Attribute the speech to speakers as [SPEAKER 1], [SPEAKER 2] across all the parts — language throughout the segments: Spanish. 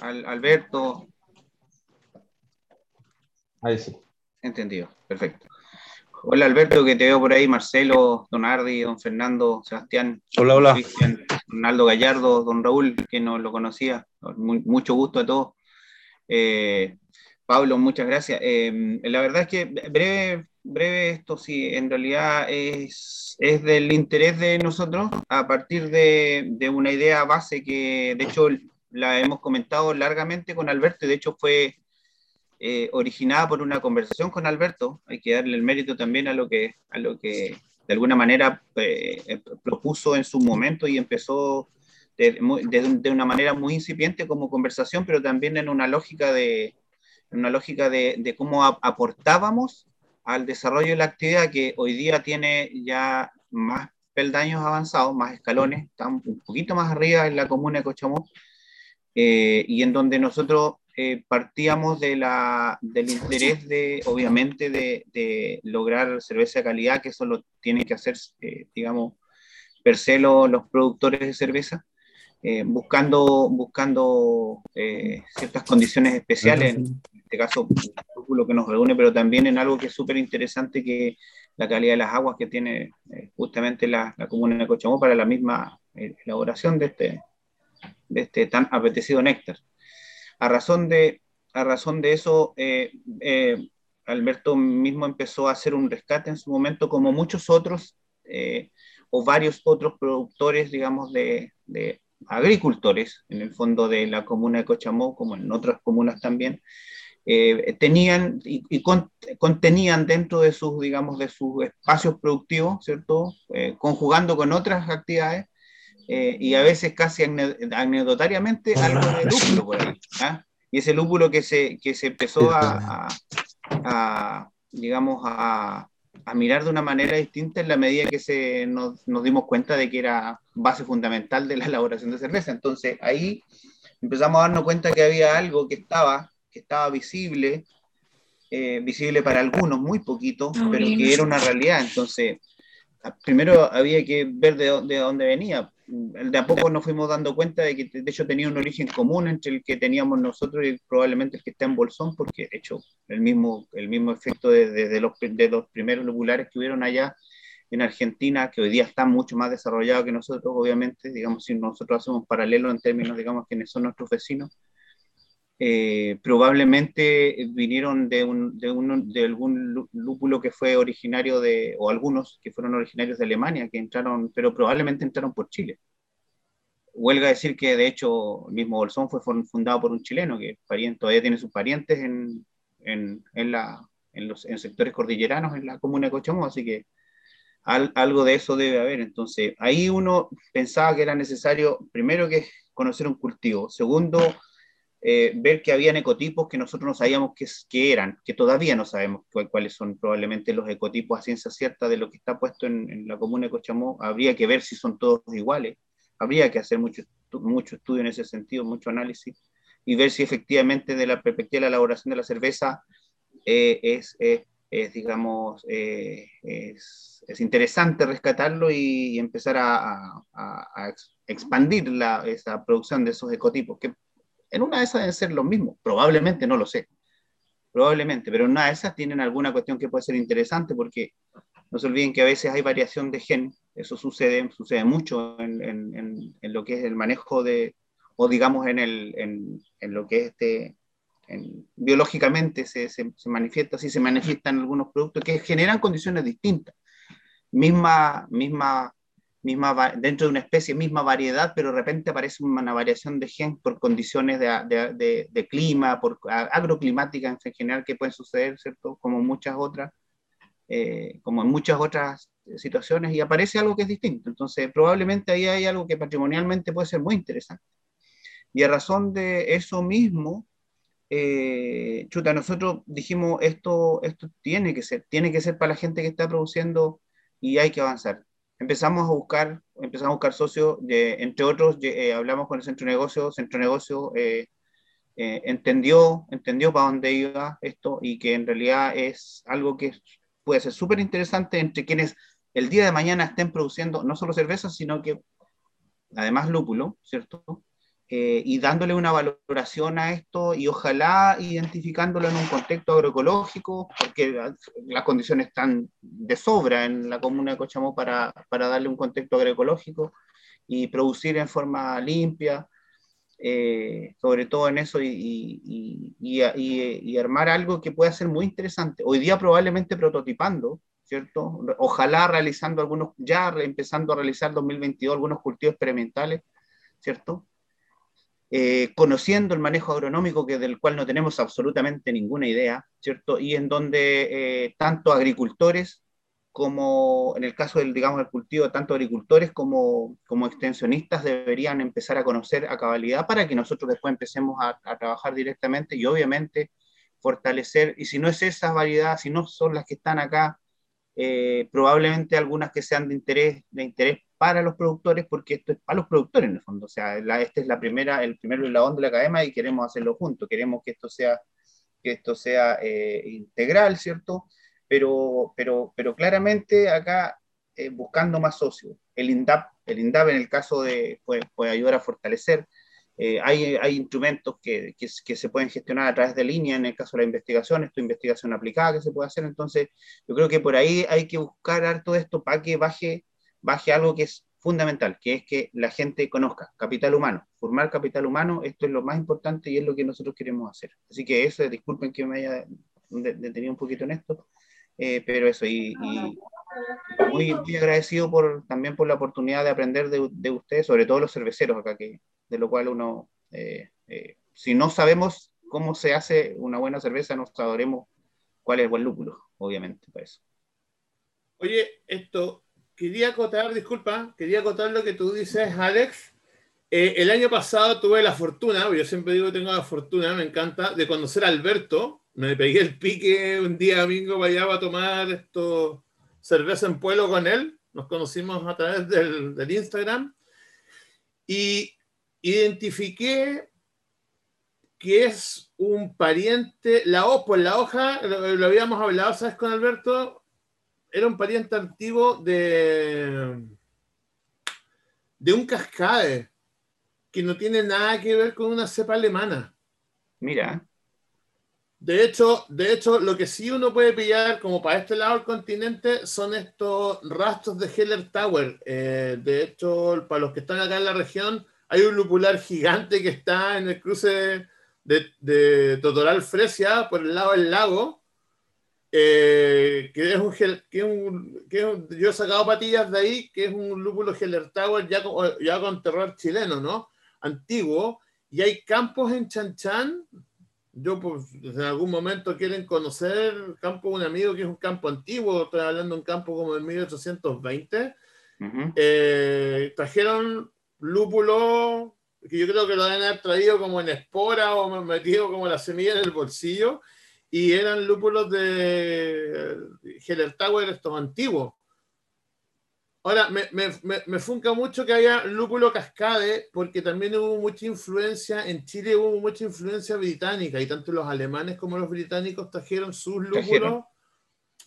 [SPEAKER 1] Alberto.
[SPEAKER 2] Ahí sí.
[SPEAKER 1] Entendido, perfecto. Hola Alberto, que te veo por ahí, Marcelo, Don Ardi, Don Fernando, Sebastián.
[SPEAKER 2] Hola, hola.
[SPEAKER 1] Cristian, Ronaldo Gallardo, Don Raúl, que no lo conocía. mucho gusto a todos. Eh, Pablo, muchas gracias. Eh, la verdad es que breve, breve esto sí, en realidad es, es del interés de nosotros a partir de, de, una idea base que de hecho la hemos comentado largamente con Alberto y de hecho fue eh, originada por una conversación con Alberto. Hay que darle el mérito también a lo que, a lo que de alguna manera eh, propuso en su momento y empezó de, de, una manera muy incipiente como conversación, pero también en una lógica de, una lógica de, de cómo aportábamos al desarrollo de la actividad que hoy día tiene ya más peldaños avanzados, más escalones, está un poquito más arriba en la comuna de Cochamó, eh, y en donde nosotros eh, partíamos de la, del interés de, obviamente, de, de, lograr cerveza de calidad, que eso lo tienen que hacer, eh, digamos, per se los, los productores de cerveza, buscando, buscando ciertas condiciones especiales, en este caso, lo que nos reúne, pero también en algo que es súper interesante, que la calidad de las aguas que tiene justamente la, la comuna de Cochamó para la misma elaboración de este, de este tan apetecido néctar. A razón de, a razón de eso, eh, eh, Alberto mismo empezó a hacer un rescate en su momento, como muchos otros eh, o varios otros productores, digamos, de, de, agricultores, en el fondo de la comuna de Cochamó, como en otras comunas también, tenían y, y con, contenían dentro de sus, digamos, de sus espacios productivos, ¿cierto? conjugando con otras actividades, eh, y a veces casi anecdotariamente algo de lúpulo por ahí. ¿ah? Y ese lúpulo que se, que se empezó a, a, digamos, a, a, mirar de una manera distinta en la medida que se nos, nos, dimos cuenta de que era base fundamental de la elaboración de cerveza. Entonces ahí empezamos a darnos cuenta que había algo que estaba, que estaba visible, eh, visible para algunos, muy poquito, pero que era una realidad. Entonces, primero había que ver de, de dónde venía. De a poco nos fuimos dando cuenta de que de hecho tenía un origen común entre el que teníamos nosotros y probablemente el que está en Bolsón, porque de hecho el mismo, el mismo efecto de, de, los, primeros lobulares que hubieron allá en Argentina, que hoy día está mucho más desarrollado que nosotros, obviamente, digamos, si nosotros hacemos paralelo en términos, digamos, quienes son nuestros vecinos, eh, probablemente vinieron de, un, de, un, de, algún lúpulo que fue originario de, o algunos que fueron originarios de Alemania, que entraron, pero probablemente entraron por Chile. Huelga decir que de hecho el mismo Bolsón fue fundado por un chileno, que pariente, todavía tiene sus parientes en, en, en, la, en los en sectores cordilleranos en la comuna de así que al, algo de eso debe haber. Entonces, ahí uno pensaba que era necesario, primero que conocer un cultivo, segundo, eh, ver que habían ecotipos que nosotros no sabíamos qué, eran, que todavía no sabemos cuáles son probablemente los ecotipos a ciencia cierta de lo que está puesto en, en, la comuna de Cochamó. Habría que ver si son todos iguales. Habría que hacer mucho, mucho estudio en ese sentido, mucho análisis, y ver si efectivamente de la perspectiva de la elaboración de la cerveza eh, es, es, es, digamos, eh, es, es, interesante rescatarlo y, y empezar a, a, a expandir la, esa producción de esos ecotipos, que en una de esas deben ser los mismos, probablemente, no lo sé, probablemente, pero en una de esas tienen alguna cuestión que puede ser interesante porque no se olviden que a veces hay variación de gen, eso sucede, sucede mucho en, en, en lo que es el manejo de, o digamos en, el, en, en lo que es este, biológicamente se, se, se, manifiesta, así se manifiestan algunos productos que generan condiciones distintas. Misma, misma misma, dentro de una especie, misma variedad, pero de repente aparece una variación de gen por condiciones de, de, de, de clima, por agroclimáticas en general que pueden suceder, ¿cierto? Como muchas otras, eh, como en muchas otras situaciones, y aparece algo que es distinto. Entonces, probablemente ahí hay algo que patrimonialmente puede ser muy interesante. Y a razón de eso mismo, eh, chuta, nosotros dijimos, esto, esto tiene que ser, tiene que ser para la gente que está produciendo y hay que avanzar empezamos a buscar, empezamos a buscar socios, de, entre otros, eh, hablamos con el centro de negocio, centro de negocio eh, eh, entendió, entendió para dónde iba esto y que en realidad es algo que puede ser súper interesante entre quienes el día de mañana estén produciendo no solo cerveza, sino que además lúpulo, ¿cierto? Eh, y dándole una valoración a esto y ojalá identificándolo en un contexto agroecológico, porque las condiciones están de sobra en la comuna de Cochamó para, para darle un contexto agroecológico y producir en forma limpia, eh, sobre todo en eso, y, y, y, armar algo que pueda ser muy interesante. Hoy día probablemente prototipando, ¿cierto? Ojalá realizando algunos, ya empezando a realizar 2022 algunos cultivos experimentales, ¿cierto? Eh, conociendo el manejo agronómico que del cual no tenemos absolutamente ninguna idea, ¿cierto? Y en donde eh, tanto agricultores como en el caso del, digamos, cultivo, tanto agricultores como, como extensionistas deberían empezar a conocer a cabalidad para que nosotros después empecemos a, trabajar directamente y obviamente fortalecer, y si no es esa variedad, si no son las que están acá, eh, probablemente algunas que sean de interés, de interés para los productores, porque esto es para los productores en el fondo. O sea, la, este es la primera, el primer eslabón de la cadena y queremos hacerlo juntos. Queremos que esto sea, que esto sea eh, integral, ¿cierto? Pero, pero, pero claramente acá eh, buscando más socios. El INDAP, el INDAP en el caso de, puede, puede ayudar a fortalecer. Eh, hay, hay, instrumentos que, que, que, se pueden gestionar a través de línea, en el caso de la investigación, esto investigación aplicada que se puede hacer, entonces yo creo que por ahí hay que buscar todo esto para que baje baje algo que es fundamental, que es que la gente conozca capital humano, formar capital humano, esto es lo más importante y es lo que nosotros queremos hacer. Así que eso, disculpen que me haya detenido un poquito en esto, eh, pero eso, y, muy, muy, agradecido por, también por la oportunidad de aprender de, de, ustedes, sobre todo los cerveceros acá, que, de lo cual uno, eh, eh, si no sabemos cómo se hace una buena cerveza, no sabremos cuál es el buen lúpulo, obviamente, para eso.
[SPEAKER 2] Oye, esto, quería acotar, disculpa, quería acotar lo que tú dices, Alex. Eh, el año pasado tuve la fortuna, yo siempre digo que tengo la fortuna, me encanta, de conocer a Alberto. Me pegué el pique un día domingo para allá a tomar esto, cerveza en pueblo con él. Nos conocimos a través del, del Instagram. Y identifiqué que es un pariente, la O, pues la hoja, lo, lo habíamos hablado, ¿sabes? Con Alberto, era un pariente antiguo de, de un cascade que no tiene nada que ver con una cepa alemana.
[SPEAKER 1] Mira.
[SPEAKER 2] De hecho, de hecho, lo que sí uno puede pillar como para este lado del continente son estos rastros de Heller Tower. Eh, de hecho, para los que están acá en la región, hay un lupular gigante que está en el cruce de, de Totoral Fresia por el lado del lago eh, que es un, que un, que yo he sacado patillas de ahí, que es un lúpulo Heller Tower ya con, ya con terror chileno, ¿no? Antiguo, y hay campos en Chanchan. Yo, pues, en algún momento quieren conocer el campo de un amigo que es un campo antiguo, estoy hablando de un campo como de 1820. eh, trajeron lúpulo, que yo creo que lo deben haber traído como en espora o metido como la semilla en el bolsillo y eran lúpulos de Heller Tower, estos antiguos. Ahora, me, me, me, funca mucho que haya lúpulo cascade, porque también hubo mucha influencia, en Chile hubo mucha influencia británica, y tanto los alemanes como los británicos trajeron sus lúpulos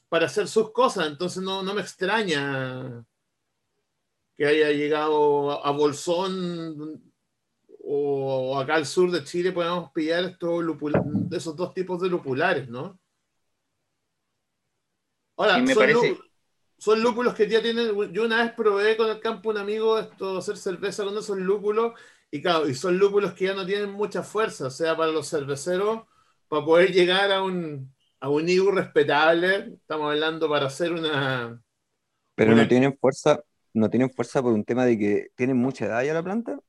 [SPEAKER 2] para hacer sus cosas, entonces no, no me extraña que haya llegado a Bolsón o acá al sur de Chile podemos pillar estos esos dos tipos de lupulares, ¿no? Ahora, son, lúpulos que ya tienen. Yo una vez probé con el campo un amigo esto hacer cerveza con esos lúpulos, y claro, y son lúpulos que ya no tienen mucha fuerza, o sea, para los cerveceros, para poder llegar a un, a un IBU respetable, estamos hablando para hacer una.
[SPEAKER 3] Pero no tienen fuerza, no tienen fuerza por un tema de que tienen mucha edad ya la planta.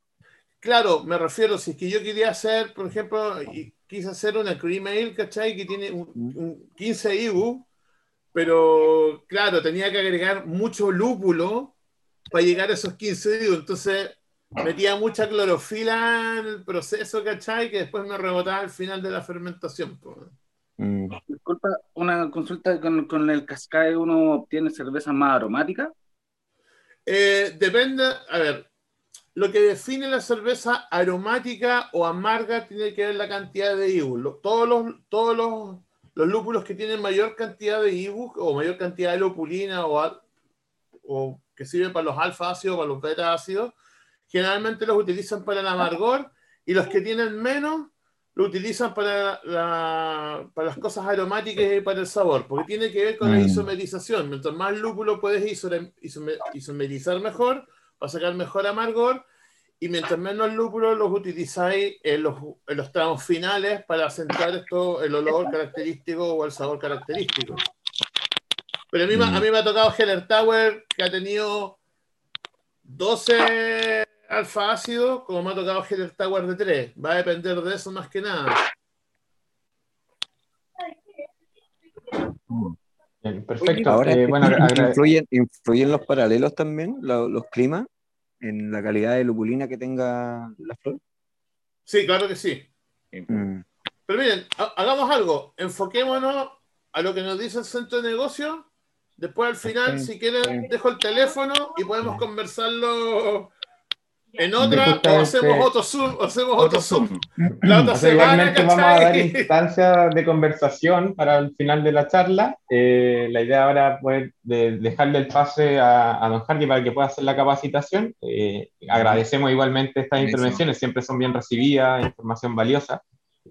[SPEAKER 2] Claro, me refiero, si es que yo quería hacer, por ejemplo, y quise hacer una cream ale, ¿cachai? Que tiene un, 15 IBU, pero claro, tenía que agregar mucho lúpulo para llegar a esos 15 IBU. Entonces metía mucha clorofila en el proceso, ¿cachai? Que después me rebotaba al final de la fermentación.
[SPEAKER 4] Mm. Disculpa, una consulta con, con el cascade, ¿uno obtiene cerveza más aromática?
[SPEAKER 2] Eh, depende, a ver, lo que define la cerveza aromática o amarga tiene que ver la cantidad de IBU. Todos los, todos los, los lúpulos que tienen mayor cantidad de IBU o mayor cantidad de lupulina o, o que sirve para los alfa ácidos o para los beta ácidos, generalmente los utilizan para el amargor y los que tienen menos lo utilizan para, la- para las cosas aromáticas y para el sabor, porque tiene que ver con la
[SPEAKER 3] Mm.
[SPEAKER 2] isomerización. Mientras más lúpulo puedes isomerizar mejor, va a sacar mejor amargor, y mientras menos lúpulo los utilizáis en los, en los tramos finales para acentuar esto, el olor característico o el sabor característico. Pero a mí, me- a mí me ha tocado Heller Tower, que ha tenido 12 alfa ácido, como me ha tocado Heller Tower de 3. Va a depender de eso más que nada.
[SPEAKER 5] Perfecto.
[SPEAKER 3] Ahora,
[SPEAKER 5] Eh, bueno,
[SPEAKER 3] ¿influyen, influyen los paralelos también, lo- los climas, en la calidad de lupulina que tenga la flor?
[SPEAKER 2] Sí, claro que sí.
[SPEAKER 3] Mm.
[SPEAKER 2] Pero miren, ha- hagamos algo. Enfoquémonos a lo que nos dice el centro de negocio. Después, al final,
[SPEAKER 3] Sí,
[SPEAKER 2] si quieren,
[SPEAKER 3] sí.
[SPEAKER 2] dejo el teléfono y podemos conversarlo en otra o
[SPEAKER 5] Justamente-
[SPEAKER 2] hacemos otro Zoom. o hacemos otro
[SPEAKER 1] Otro
[SPEAKER 2] Zoom.
[SPEAKER 1] Zoom.
[SPEAKER 2] La otra
[SPEAKER 5] O sea,
[SPEAKER 2] semana,
[SPEAKER 5] igualmente vamos a dar
[SPEAKER 2] ¿cachai?
[SPEAKER 5] instancias de conversación para el final de la charla. Eh, la idea ahora es de dejarle el pase a, a don Hardy para que pueda hacer la capacitación. Eh, agradecemos igualmente estas intervenciones, siempre son bien recibidas, información valiosa,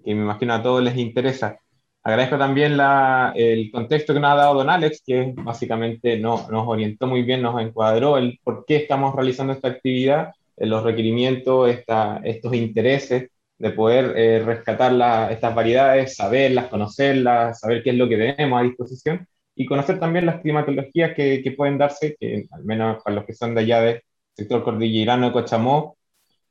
[SPEAKER 5] que me imagino a todos les interesa. Agradezco también la- el contexto que nos ha dado don Alex, que básicamente no- nos orientó muy bien, nos encuadró el por qué estamos realizando esta actividad, los requerimientos, esta- estos intereses de poder eh, rescatar la- estas variedades, saberlas, conocerlas, saber qué es lo que tenemos a disposición y conocer también las climatologías que, que pueden darse, que al menos para los que son de allá del sector cordillerano de Cochamó,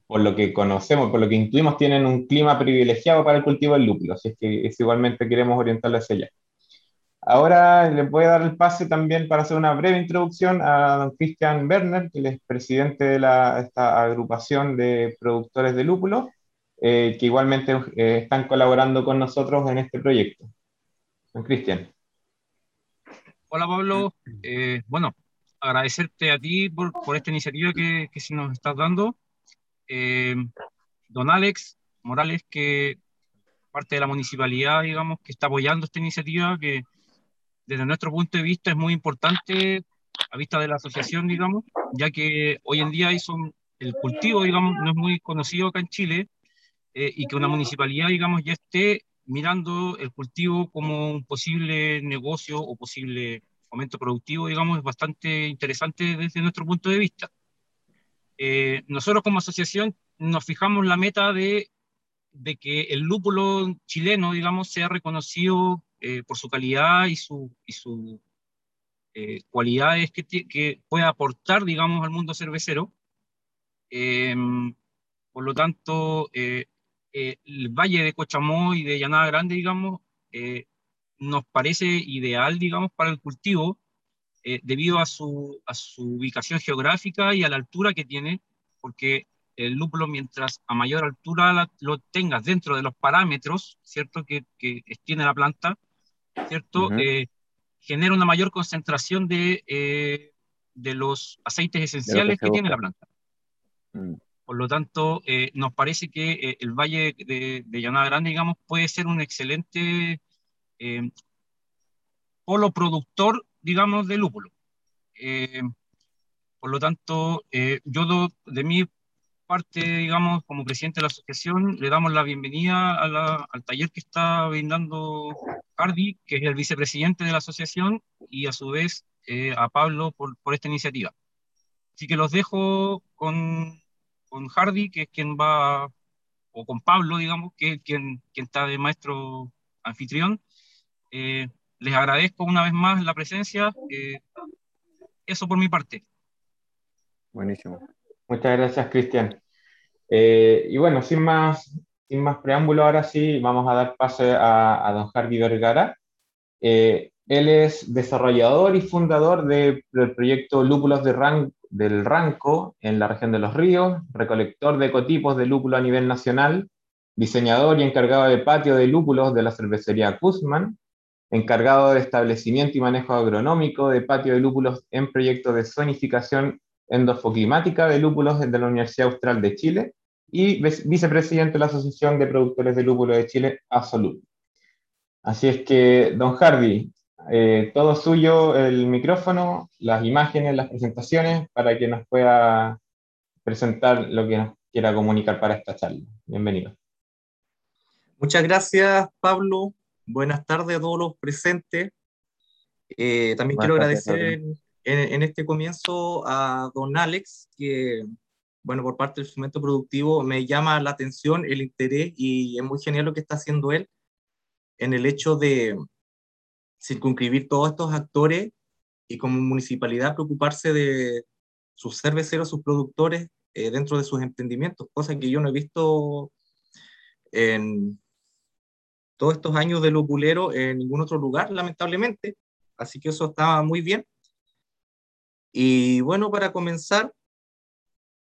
[SPEAKER 5] por lo que conocemos, por lo que intuimos, tienen un clima privilegiado para el cultivo del lúpulo, así es que es igualmente queremos orientarlo hacia allá. Ahora le voy a dar el pase también para hacer una breve introducción a don Christian Werner, que es presidente de la, esta agrupación de productores de lúpulo, eh, que igualmente eh, están colaborando con nosotros en este proyecto. Don Cristian.
[SPEAKER 6] Hola Pablo, Eh, bueno, agradecerte a ti por, por esta iniciativa que, que sí nos estás dando. Eh, don Alex Morales, que parte de la municipalidad, digamos, que está apoyando esta iniciativa, que desde nuestro punto de vista es muy importante a vista de la asociación, digamos, ya que hoy en día eso, el cultivo, digamos, no es muy conocido acá en Chile, eh, y que una municipalidad, digamos, ya esté mirando el cultivo como un posible negocio o posible fomento productivo, digamos, es bastante interesante desde nuestro punto de vista. Eh, nosotros como asociación nos fijamos la meta de, de que el lúpulo chileno, digamos, sea reconocido eh, por su calidad y su, y su eh, cualidades que, que pueda aportar, digamos, al mundo cervecero. Eh, por lo tanto, eh, eh, el Valle de Cochamó y de Llanada Grande, digamos, eh, nos parece ideal, digamos, para el cultivo, debido a su, a su ubicación geográfica y a la altura que tiene, porque el lúpulo, mientras a mayor altura la- lo tengas dentro de los parámetros, ¿cierto?, que, que tiene la planta, ¿cierto?. Eh, genera una mayor concentración de, eh, de los aceites esenciales
[SPEAKER 3] se
[SPEAKER 6] que tiene la planta.
[SPEAKER 3] Mm.
[SPEAKER 6] Por lo tanto, eh, nos parece que el Valle de, de Llanada Grande, digamos, puede ser un excelente polo productor, digamos, de lúpulo. Por lo tanto, yo do- de mi parte, digamos, como presidente de la asociación, le damos la bienvenida a la- al taller que está brindando Hardy, que es el vicepresidente de la asociación, y a su vez eh, a Pablo por, por esta iniciativa. Así que los dejo con, con Hardy, que es quien va, o con Pablo, digamos, que es quien, quien está de maestro anfitrión. Eh, les agradezco una vez más la presencia. eh, eso por mi parte.
[SPEAKER 3] Buenísimo.
[SPEAKER 5] Muchas gracias, Cristian. Eh, y bueno, sin más, sin más preámbulo, ahora sí vamos a dar pase a, don Harvey Vergara. Eh, él es desarrollador y fundador de- del proyecto Lúpulos del Ranco en la región de Los Ríos, recolector de ecotipos de lúpulo a nivel nacional, diseñador y encargado de patio de lúpulos de la cervecería Kuzman, encargado de establecimiento y manejo agronómico de patio de lúpulos en proyectos de zonificación endofoclimática de lúpulos de la Universidad Austral de Chile y vice- vicepresidente de la Asociación de Productores de Lúpulo de Chile, ASOLUP. Así es que, don Hardy, eh, todo suyo el micrófono, las imágenes, las presentaciones, para que nos pueda presentar lo que nos quiera comunicar para esta charla. Bienvenido.
[SPEAKER 7] Muchas gracias, Pablo. Buenas tardes a todos los presentes. Eh, también quiero agradecer en, en, este comienzo a don Alex, que, bueno, por parte del instrumento productivo me llama la atención, el interés y es muy genial lo que está haciendo él en el hecho de circunscribir todos estos actores y como municipalidad preocuparse de sus cerveceros, sus productores eh, dentro de sus emprendimientos, cosa que yo no he visto en, todos estos años de lupulero en ningún otro lugar, lamentablemente. Así que eso estaba muy bien. Y bueno, para comenzar,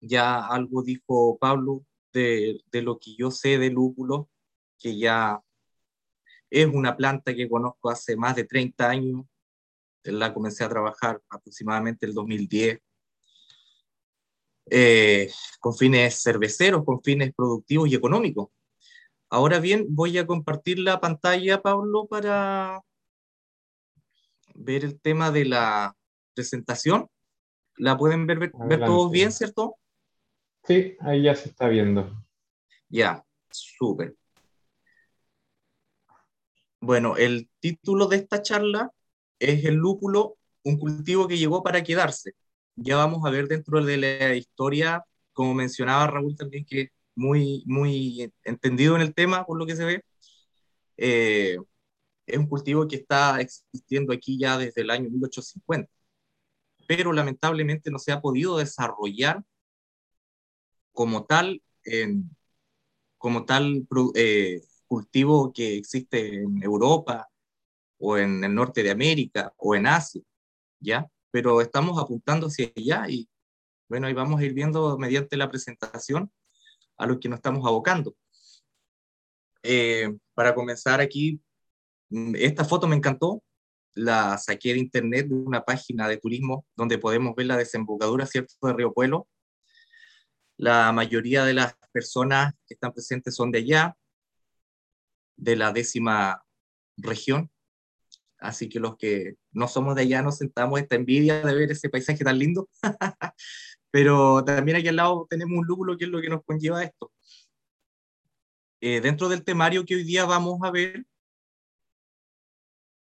[SPEAKER 7] ya algo dijo Pablo de, de lo que yo sé de lúpulo, que ya es una planta que conozco hace más de 30 años. La comencé a trabajar aproximadamente el 2010. Eh, con fines cerveceros, con fines productivos y económicos. Ahora bien, voy a compartir la pantalla, Pablo, para ver el tema de la presentación. ¿La pueden ver, ver, todos bien, cierto?
[SPEAKER 5] Sí, ahí ya se está viendo.
[SPEAKER 7] Ya, súper. Bueno, el título de esta charla es El lúpulo, un cultivo que llegó para quedarse. Ya vamos a ver dentro de la historia, como mencionaba Raúl también, que muy, muy entendido en el tema, por lo que se ve. Eh, es un cultivo que está existiendo aquí ya desde el año 1850, pero lamentablemente no se ha podido desarrollar como tal, en, como tal eh, cultivo que existe en Europa o en el norte de América o en Asia, ¿ya? Pero estamos apuntando hacia allá y bueno, ahí vamos a ir viendo mediante la presentación a lo que nos estamos abocando. Eh, para comenzar aquí, mm, esta foto me encantó, la saqué de internet de una página de turismo donde podemos ver la desembocadura, ¿cierto?, de Río Pueblo. La mayoría de las personas que están presentes son de allá, de la décima región. Así que los que no somos de allá nos sentamos esta envidia de ver ese paisaje tan lindo. Pero también aquí al lado tenemos un lúpulo que es lo que nos conlleva esto. Eh, dentro del temario que hoy día vamos a ver,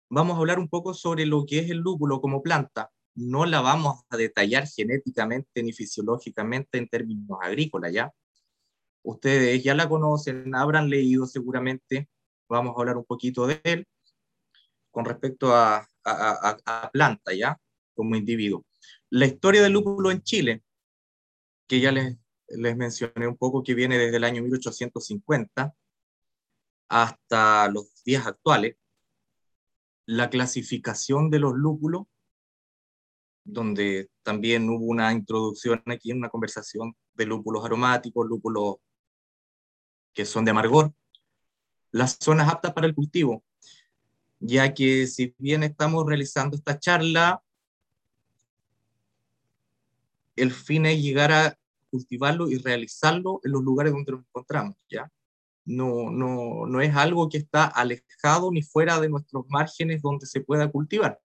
[SPEAKER 7] vamos a hablar un poco sobre lo que es el lúpulo como planta. No la vamos a detallar genéticamente ni fisiológicamente en términos agrícolas, ¿ya? Ustedes ya la conocen, habrán leído seguramente, vamos a hablar un poquito de él con respecto a, a, a planta, ¿ya? Como individuo. La historia del lúpulo en Chile que ya les, les mencioné un poco, que viene desde el año 1850 hasta los días actuales, la clasificación de los lúpulos, donde también hubo una introducción aquí en una conversación de lúpulos aromáticos, lúpulos que son de amargor, las zonas aptas para el cultivo, ya que si bien estamos realizando esta charla, el fin es llegar a cultivarlo y realizarlo en los lugares donde nos encontramos, ¿ya? No, no, no es algo que está alejado ni fuera de nuestros márgenes donde se pueda cultivar.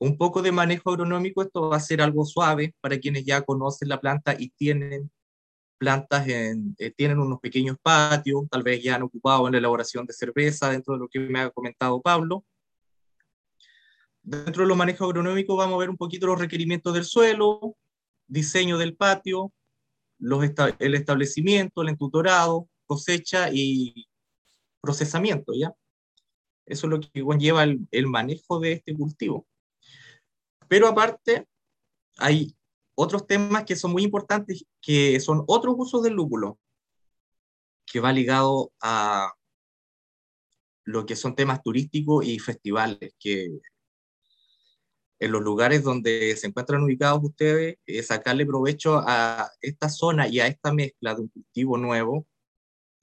[SPEAKER 7] Un poco de manejo agronómico, esto va a ser algo suave para quienes ya conocen la planta y tienen plantas, en, eh, tienen unos pequeños patios, tal vez ya han ocupado en la elaboración de cerveza, dentro de lo que me ha comentado Pablo, Dentro de los manejos agronómicos vamos a ver un poquito los requerimientos del suelo, diseño del patio, los el establecimiento, el entutorado, cosecha y procesamiento, ¿ya? Eso es lo que conlleva el, el manejo de este cultivo. Pero aparte, hay otros temas que son muy importantes, que son otros usos del lúpulo, que va ligado a lo que son temas turísticos y festivales, que en los lugares donde se encuentran ubicados ustedes, eh, sacarle provecho a esta zona y a esta mezcla de un cultivo nuevo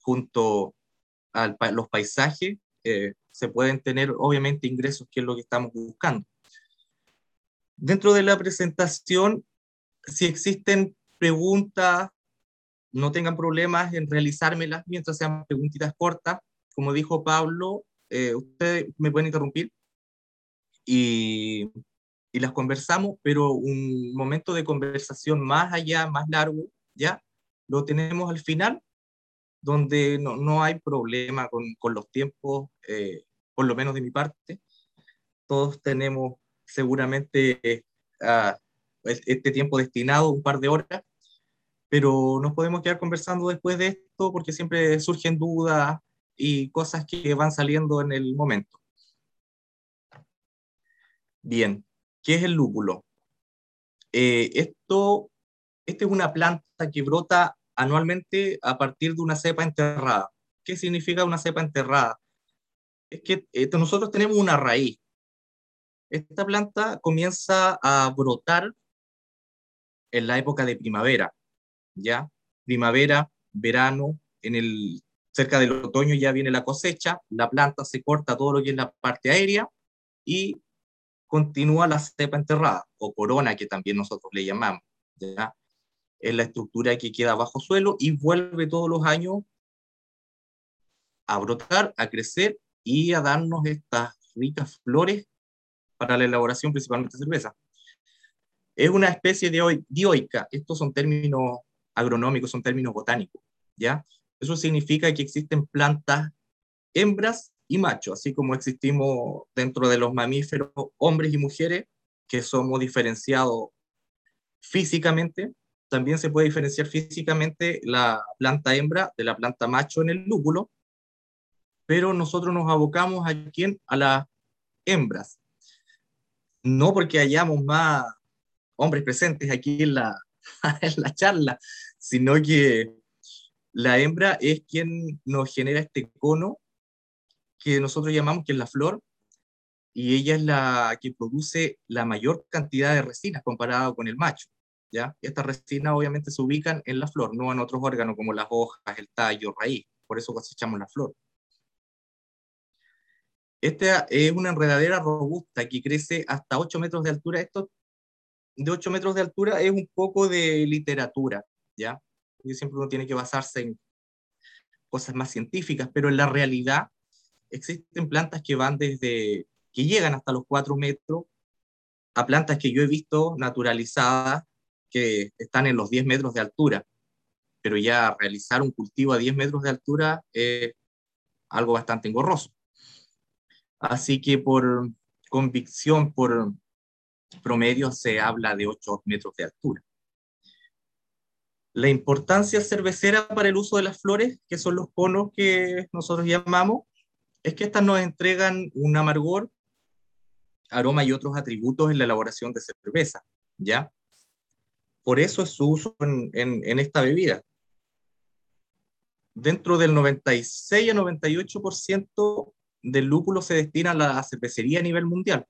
[SPEAKER 7] junto a los paisajes, eh, se pueden tener obviamente ingresos, que es lo que estamos buscando. Dentro de la presentación, si existen preguntas, no tengan problemas en realizármelas mientras sean preguntitas cortas. Como dijo Pablo, eh, ustedes me pueden interrumpir. Y y las conversamos, pero un momento de conversación más allá, más largo, ¿ya? lo tenemos al final, donde no, no hay problema con, con los tiempos, eh, por lo menos de mi parte. Todos tenemos seguramente eh, este tiempo destinado, un par de horas, pero nos podemos quedar conversando después de esto porque siempre surgen dudas y cosas que van saliendo en el momento. Bien, ¿qué es el lúpulo? Eh, esto, esta es una planta que brota anualmente a partir de una cepa enterrada. ¿Qué significa una cepa enterrada? Es que esto, nosotros tenemos una raíz. Esta planta comienza a brotar en la época de primavera, ¿ya? Primavera, verano, en el, cerca del otoño ya viene la cosecha, la planta se corta todo lo que es la parte aérea y continúa la cepa enterrada o corona que también nosotros le llamamos, ¿ya? Es la estructura que queda bajo suelo y vuelve todos los años a brotar, a crecer y a darnos estas ricas flores para la elaboración principalmente de cerveza. Es una especie de dioica, estos son términos agronómicos, son términos botánicos, ¿ya? Eso significa que existen plantas hembras y machos, así como existimos dentro de los mamíferos hombres y mujeres, que somos diferenciados físicamente, también se puede diferenciar físicamente la planta hembra de la planta macho en el lúpulo, pero nosotros nos abocamos a quién? A las hembras. No porque hayamos más hombres presentes aquí en la, en la charla, sino que la hembra es quien nos genera este cono que nosotros llamamos que es la flor, y ella es la que produce la mayor cantidad de resinas comparado con el macho. ¿Ya? Estas resinas obviamente se ubican en la flor, no en otros órganos como las hojas, el tallo, raíz. Por eso cosechamos la flor. Esta es una enredadera robusta que crece hasta 8 metros de altura. Esto de 8 metros de altura es un poco de literatura, ¿ya? siempre uno tiene que basarse en cosas más científicas, pero en la realidad existen plantas que van desde, que llegan hasta los 4 metros, a plantas que yo he visto naturalizadas que están en los 10 metros de altura, pero ya realizar un cultivo a 10 metros de altura es algo bastante engorroso. Así que por convicción, por promedio, se habla de 8 metros de altura. La importancia cervecera para el uso de las flores, que son los conos que nosotros llamamos, es que estas nos entregan un amargor, aroma y otros atributos en la elaboración de cerveza, ¿ya? Por eso es su uso en, en esta bebida. Dentro del 96 a 98% del lúpulo se destina a la cervecería a nivel mundial,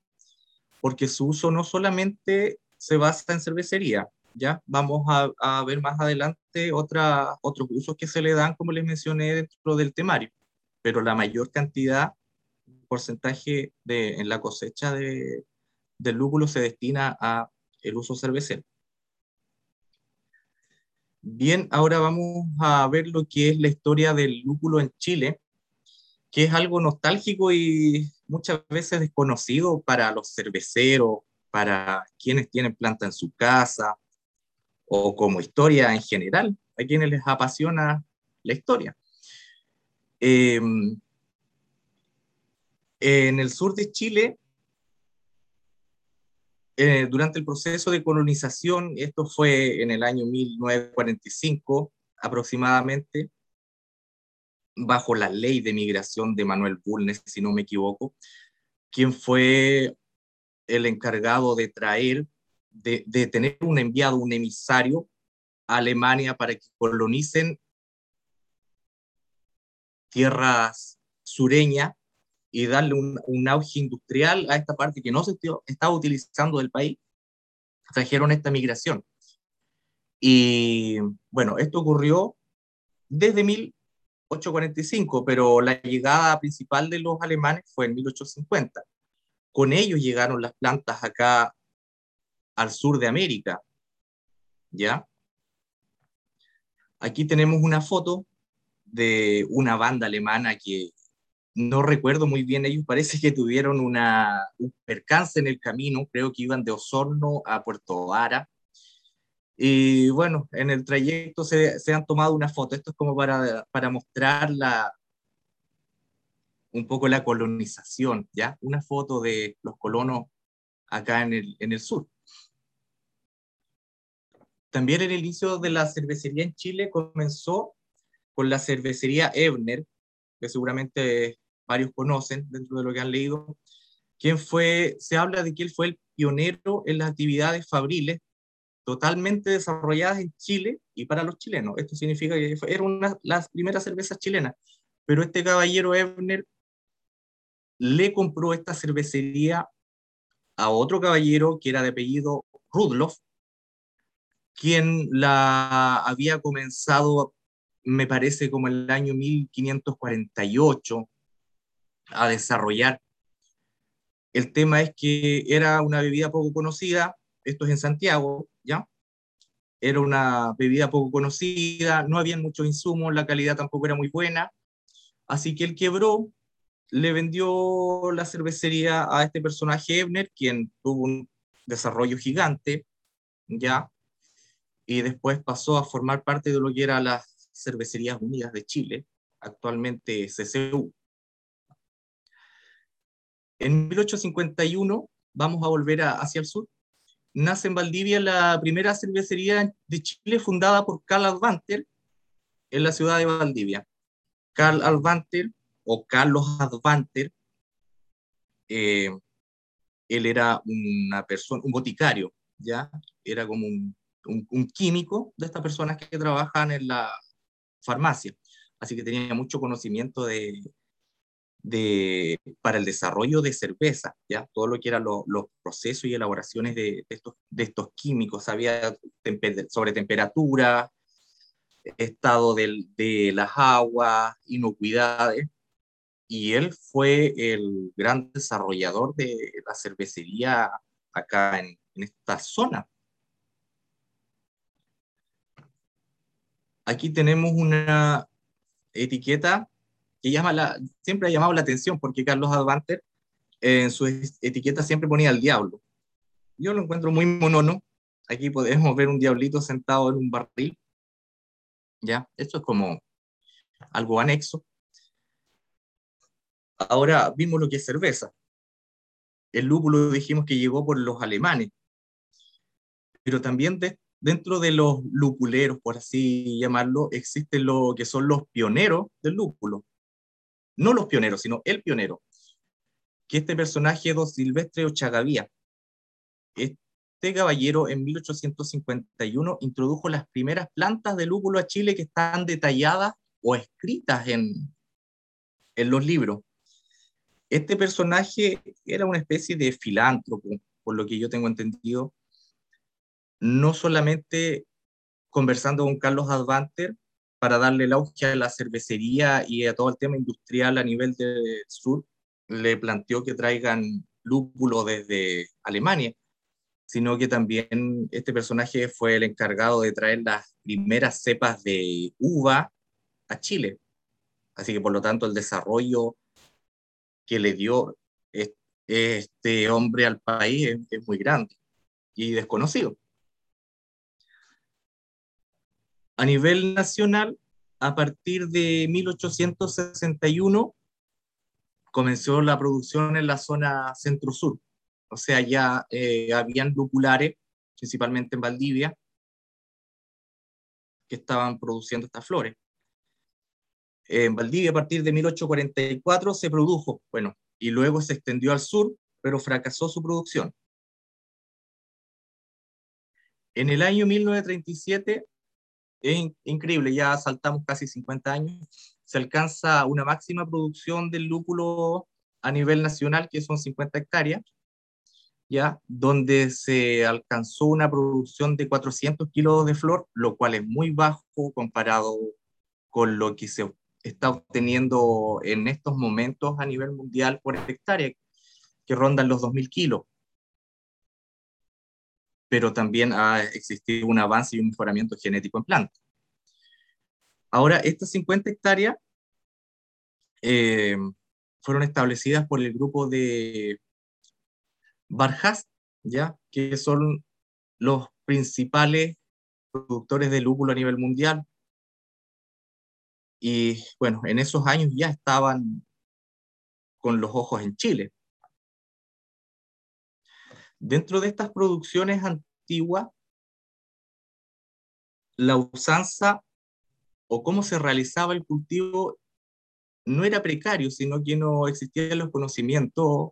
[SPEAKER 7] porque su uso no solamente se basa en cervecería, ¿ya? Vamos a, ver más adelante otra, otros usos que se le dan, como les mencioné, dentro del temario, pero la mayor cantidad, porcentaje de, en la cosecha de, del lúpulo se destina a el uso cervecero. Bien, ahora vamos a ver lo que es la historia del lúpulo en Chile, que es algo nostálgico y muchas veces desconocido para los cerveceros, para quienes tienen planta en su casa, o como historia en general, a quienes les apasiona la historia. Em, en el sur de Chile, eh, durante el proceso de colonización, esto fue en el año 1945 aproximadamente, bajo la ley de migración de Manuel Bulnes, si no me equivoco, quien fue el encargado de traer de, tener un enviado, un emisario a Alemania para que colonicen tierras sureñas y darle un, auge industrial a esta parte que no se estaba utilizando del país, trajeron esta migración. Y bueno, esto ocurrió desde 1845, pero la llegada principal de los alemanes fue en 1850. Con ellos llegaron las plantas acá al sur de América. ¿Ya? Aquí tenemos una foto de una banda alemana que no recuerdo muy bien, ellos parece que tuvieron una, un percance en el camino, creo que iban de Osorno a Puerto Vara, Y bueno, en el trayecto se, han tomado una foto. Esto es como para, para mostrar la, un poco la colonización, ¿ya? Una foto de los colonos acá en el, en el sur. También el inicio de la cervecería en Chile comenzó con la cervecería Ebner, que seguramente varios conocen dentro de lo que han leído, quien fue, se habla de que él fue el pionero en las actividades fabriles totalmente desarrolladas en Chile y para los chilenos. Esto significa que era una las primeras cervezas chilenas. Pero este caballero Ebner le compró esta cervecería a otro caballero que era de apellido Rudloff, quien la había comenzado, me parece, como el año 1548 a desarrollar. El tema es que era una bebida poco conocida, esto es en Santiago, ¿ya? Era una bebida poco conocida, no había muchos insumos, la calidad tampoco era muy buena, así que él quebró, le vendió la cervecería a este personaje Ebner, quien tuvo un desarrollo gigante, ¿ya? Y después pasó a formar parte de lo que era las Cervecerías Unidas de Chile, actualmente CCU. En 1851, vamos a volver hacia el sur, nace en Valdivia la primera cervecería de Chile fundada por Carl Advanter en la ciudad de Valdivia. Carl Advanter o Carlos Advanter, eh, él era una persona, un boticario, ¿ya? Era como un, un, químico de estas personas que trabajan en la farmacia. Así que tenía mucho conocimiento de, de, para el desarrollo de cerveza, ¿ya? Todo lo que eran los procesos y elaboraciones de, estos, de estos químicos, sabía sobre temperatura, estado de las aguas, inocuidades, y él fue el gran desarrollador de la cervecería acá en, esta zona. Aquí tenemos una etiqueta que llama la, siempre ha llamado la atención porque Carlos Advanter en su etiqueta siempre ponía al diablo. Yo lo encuentro muy monono. Aquí podemos ver un diablito sentado en un barril. ¿Ya? Esto es como algo anexo. Ahora vimos lo que es cerveza. El lúpulo dijimos que llegó por los alemanes, pero también dentro de los lupuleros, por así llamarlo, existen lo que son los pioneros del lúpulo. No los pioneros, sino el pionero, que este personaje Don Silvestre Ochagavía. Este caballero en 1851 introdujo las primeras plantas de lúpulo a Chile que están detalladas o escritas en, en los libros. Este personaje era una especie de filántropo, por lo que yo tengo entendido, no solamente conversando con Carlos Advanter para darle el auge a la cervecería y a todo el tema industrial a nivel del sur, le planteó que traigan lúpulo desde Alemania, sino que también este personaje fue el encargado de traer las primeras cepas de uva a Chile. Así que por lo tanto el desarrollo que le dio este hombre al país es, muy grande y desconocido. A nivel nacional, a partir de 1861, comenzó la producción en la zona centro-sur. O sea, ya eh, habían lupulares, principalmente en Valdivia, que estaban produciendo estas flores en Valdivia a partir de 1844 se produjo, bueno, y luego se extendió al sur, pero fracasó su producción. En el año 1937, es increíble, ya saltamos casi 50 años, se alcanza una máxima producción del lúpulo a nivel nacional, que son 50 hectáreas, ya, donde se alcanzó una producción de 400 kilos de flor, lo cual es muy bajo comparado con lo que se está obteniendo en estos momentos a nivel mundial por hectárea, que rondan los 2.000 kilos. Pero también ha existido un avance y un mejoramiento genético en plantas. Ahora, estas 50 hectáreas eh, fueron establecidas por el grupo de Barjas, ¿ya? que son los principales productores de lúpulo a nivel mundial. Y bueno, en esos años ya estaban con los ojos en Chile. Dentro de estas producciones antiguas, la usanza o cómo se realizaba el cultivo no era precario, sino que no existían los conocimientos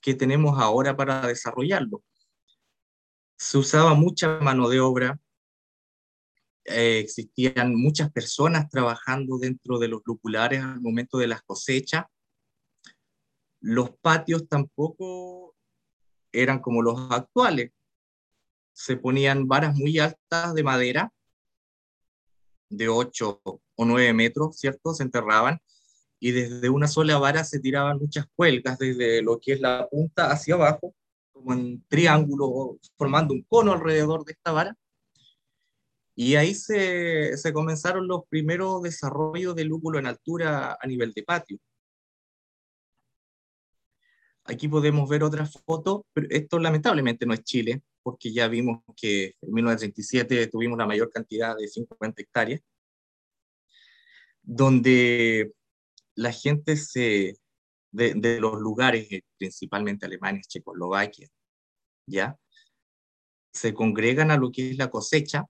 [SPEAKER 7] que tenemos ahora para desarrollarlo. Se usaba mucha mano de obra, eh, existían muchas personas trabajando dentro de los lupulares al momento de las cosechas. Los patios tampoco eran como los actuales. Se ponían varas muy altas de madera, de 8 o 9 metros, ¿cierto? Se enterraban y desde una sola vara se tiraban muchas cuelgas desde lo que es la punta hacia abajo, como en triángulo, formando un cono alrededor de esta vara. Y ahí se, comenzaron los primeros desarrollos del lúpulo en altura a nivel de patio. Aquí podemos ver otra foto, pero esto lamentablemente no es Chile, porque ya vimos que en 1937 tuvimos la mayor cantidad de 50 hectáreas, donde la gente se, de, los lugares, eh, principalmente Alemania, Checoslovaquia, ¿ya? Se congregan a lo que es la cosecha,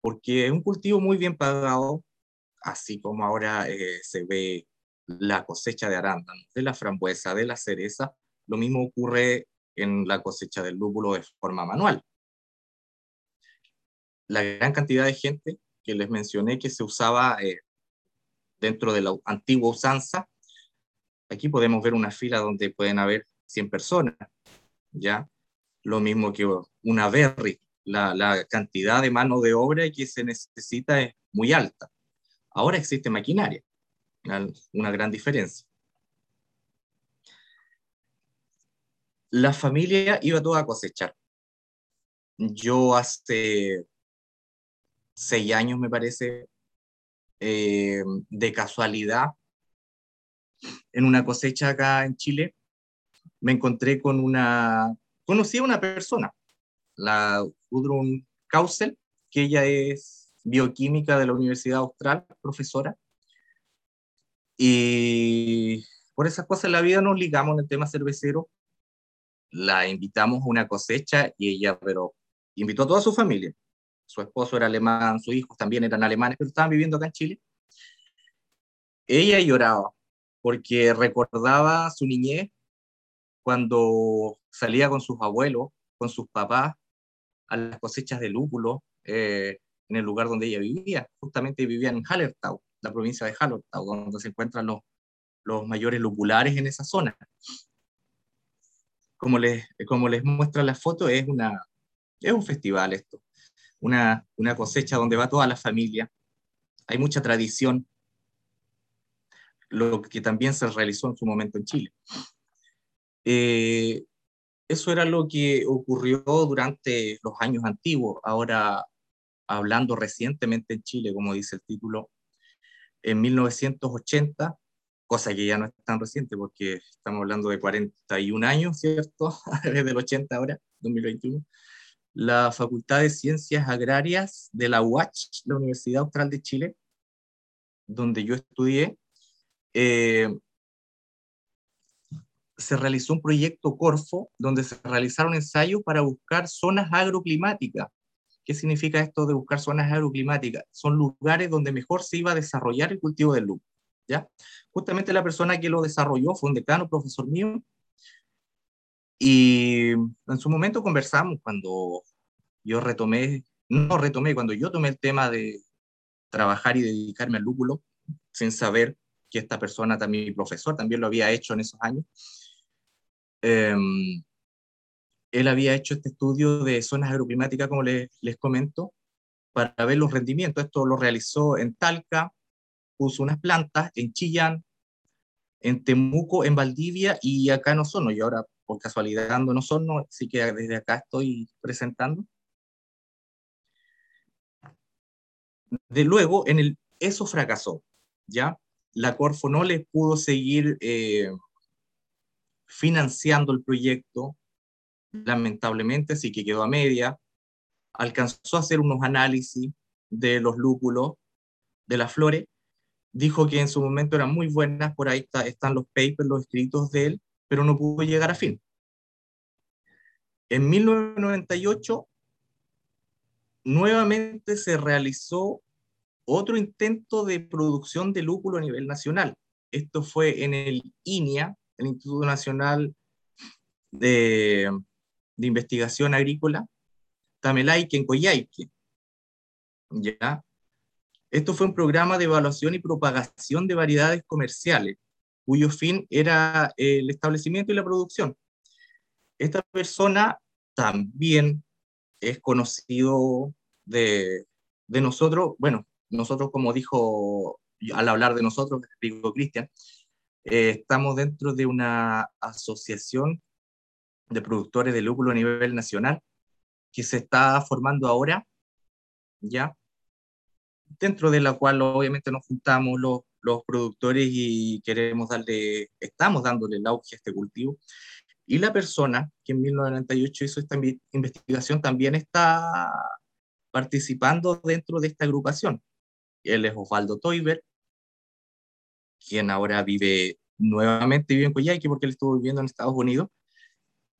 [SPEAKER 7] porque es un cultivo muy bien pagado, así como ahora eh, se ve la cosecha de arándanos, de la frambuesa, de la cereza, lo mismo ocurre en la cosecha del lúpulo de forma manual. La gran cantidad de gente que les mencioné que se usaba eh, dentro de la antigua usanza, aquí podemos ver una fila donde pueden haber 100 personas, ¿ya? Lo mismo que una berry, la, la cantidad de mano de obra que se necesita es muy alta. Ahora existe maquinaria, una gran diferencia. La familia iba toda a cosechar. Yo hace seis años, me parece, eh, de casualidad, en una cosecha acá en Chile, me encontré con una, conocí a una persona, la Gudrun Kausel, que ella es bioquímica de la Universidad Austral, profesora, y por esas cosas la vida nos ligamos en el tema cervecero, la invitamos a una cosecha y ella, pero invitó a toda su familia, su esposo era alemán, sus hijos también eran alemanes, pero estaban viviendo acá en Chile. Ella lloraba porque recordaba su niñez cuando salía con sus abuelos, con sus papás, a las cosechas de lúpulo eh, en el lugar donde ella vivía. Justamente vivía en Hallertau, la provincia de Hallertau, donde se encuentran los, los mayores lupulares en esa zona. Como les, como les muestra la foto, es, una, es un festival esto una, cosecha donde va toda la familia. Hay mucha tradición, lo que también se realizó en su momento en Chile. Eh, eso era lo que ocurrió durante los años antiguos. Ahora, hablando recientemente en Chile, como dice el título, en 1980, cosa que ya no es tan reciente porque estamos hablando de 41 años, ¿cierto? Desde el 80 ahora, 2021 la Facultad de Ciencias Agrarias de la UACH, la Universidad Austral de Chile, donde yo estudié, eh, se realizó un proyecto Corfo donde se realizaron ensayos para buscar zonas agroclimáticas. ¿Qué significa esto de buscar zonas agroclimáticas? Son lugares donde mejor se iba a desarrollar el cultivo del lúpulo. Justamente la persona que lo desarrolló fue un decano, profesor mío, y en su momento conversamos cuando yo retomé, no retomé, cuando yo tomé el tema de trabajar y dedicarme al lúpulo, sin saber que esta persona también, mi profesor, también lo había hecho en esos años. Em, él había hecho este estudio de zonas agroclimáticas, como les, les comento, para ver los rendimientos. Esto lo realizó en Talca, puso unas plantas en Chillán, en Temuco, en Valdivia y acá en Osorno. Y ahora por casualidad ando en Osorno, así que desde acá estoy presentando. De luego, en el, eso fracasó, ¿ya? La Corfo no le pudo seguir eh, financiando el proyecto, lamentablemente, sí que quedó a media. alcanzó a hacer unos análisis de los lúpulos, de las flores, dijo que en su momento eran muy buenas, por ahí están los papers, los escritos de él, pero no pudo llegar a fin. En 1998, nuevamente se realizó otro intento de producción de lúpulo a nivel nacional. Esto fue en el INIA, el Instituto Nacional de, de Investigación Agrícola, Tamelaique, en Coyhaique. ¿Ya? Esto fue un programa de evaluación y propagación de variedades comerciales, cuyo fin era el establecimiento y la producción. Esta persona también es conocido de, de nosotros, bueno, nosotros como dijo al hablar de nosotros, digo Cristian, eh, estamos dentro de una asociación de productores de lúpulo a nivel nacional que se está formando ahora, ¿ya? Dentro de la cual obviamente nos juntamos los, los productores y queremos darle, estamos dándole el auge a este cultivo. Y la persona que en 1998 hizo esta investigación también está participando dentro de esta agrupación. Él es Osvaldo Toiber, quien ahora vive nuevamente vive en Coyhaique porque él estuvo viviendo en Estados Unidos.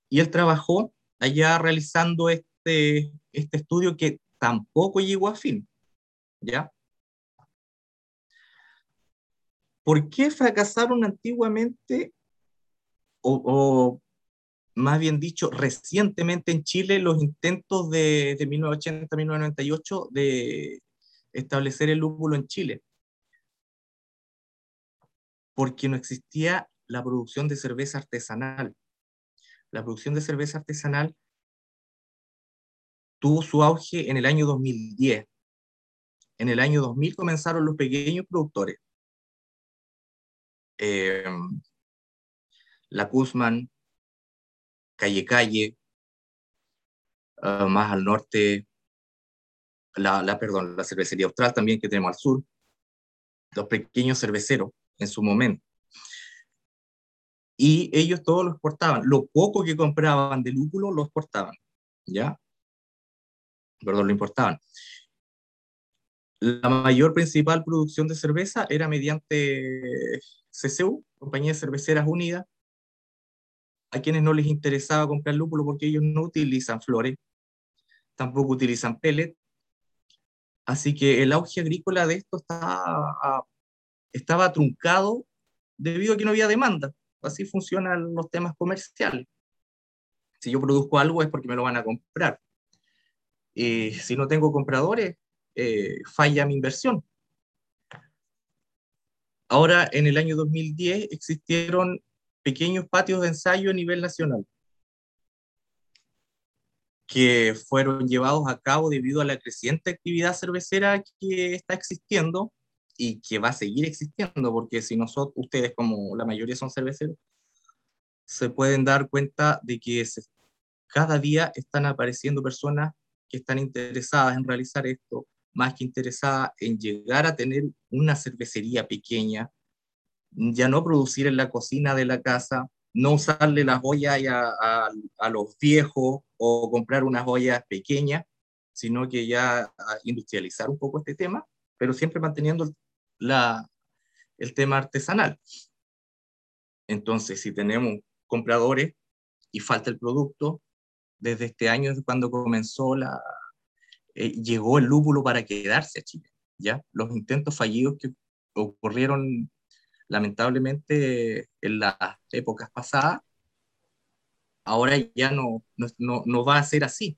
[SPEAKER 7] Y él trabajó allá realizando este, este estudio que tampoco llegó a fin. ¿Ya? ¿Por qué fracasaron antiguamente, o, más bien dicho, recientemente en Chile los intentos de, de 1980-1998 de establecer el lúpulo en Chile? Porque no existía la producción de cerveza artesanal. La producción de cerveza artesanal tuvo su auge en el año 2010 en el año 2000 comenzaron los pequeños productores. Eh, la Kuzman, Calle Calle, ah, más al norte, la, perdón, la cervecería austral también que tenemos al sur, los pequeños cerveceros en su momento. Y ellos todos lo exportaban. Lo poco que compraban de lúpulo lo exportaban, ¿ya? Perdón, lo importaban la mayor principal producción de cerveza era mediante CCU, Compañías Cerveceras Unidas, a quienes no les interesaba comprar lúpulo porque ellos no utilizan flores, tampoco utilizan pellet. Así que el auge agrícola de esto estaba truncado debido a que no había demanda. Así funcionan los temas comerciales. Si yo produzco algo es porque me lo van a comprar. y si no tengo compradores, eh, falla mi inversión. Ahora, en el año 2010 existieron pequeños patios de ensayo a nivel nacional que fueron llevados a cabo debido a la creciente actividad cervecera que está existiendo y que va a seguir existiendo, porque si nosotros, ustedes como la mayoría son cerveceros, se pueden dar cuenta de que cada día están apareciendo personas que están interesadas en realizar esto, más que interesada en llegar a tener una cervecería pequeña, ya no producir en la cocina de la casa, no usarle las ollas a, a, los viejos o comprar unas ollas pequeñas, sino que ya industrializar un poco este tema, pero siempre manteniendo la, el tema artesanal. Entonces, si tenemos compradores y falta el producto, desde este año es cuando comenzó la, eh, llegó el lúpulo para quedarse a Chile. ¿ya? Los intentos fallidos que ocurrieron lamentablemente en las épocas pasadas, ahora ya no, no, no, va a ser así.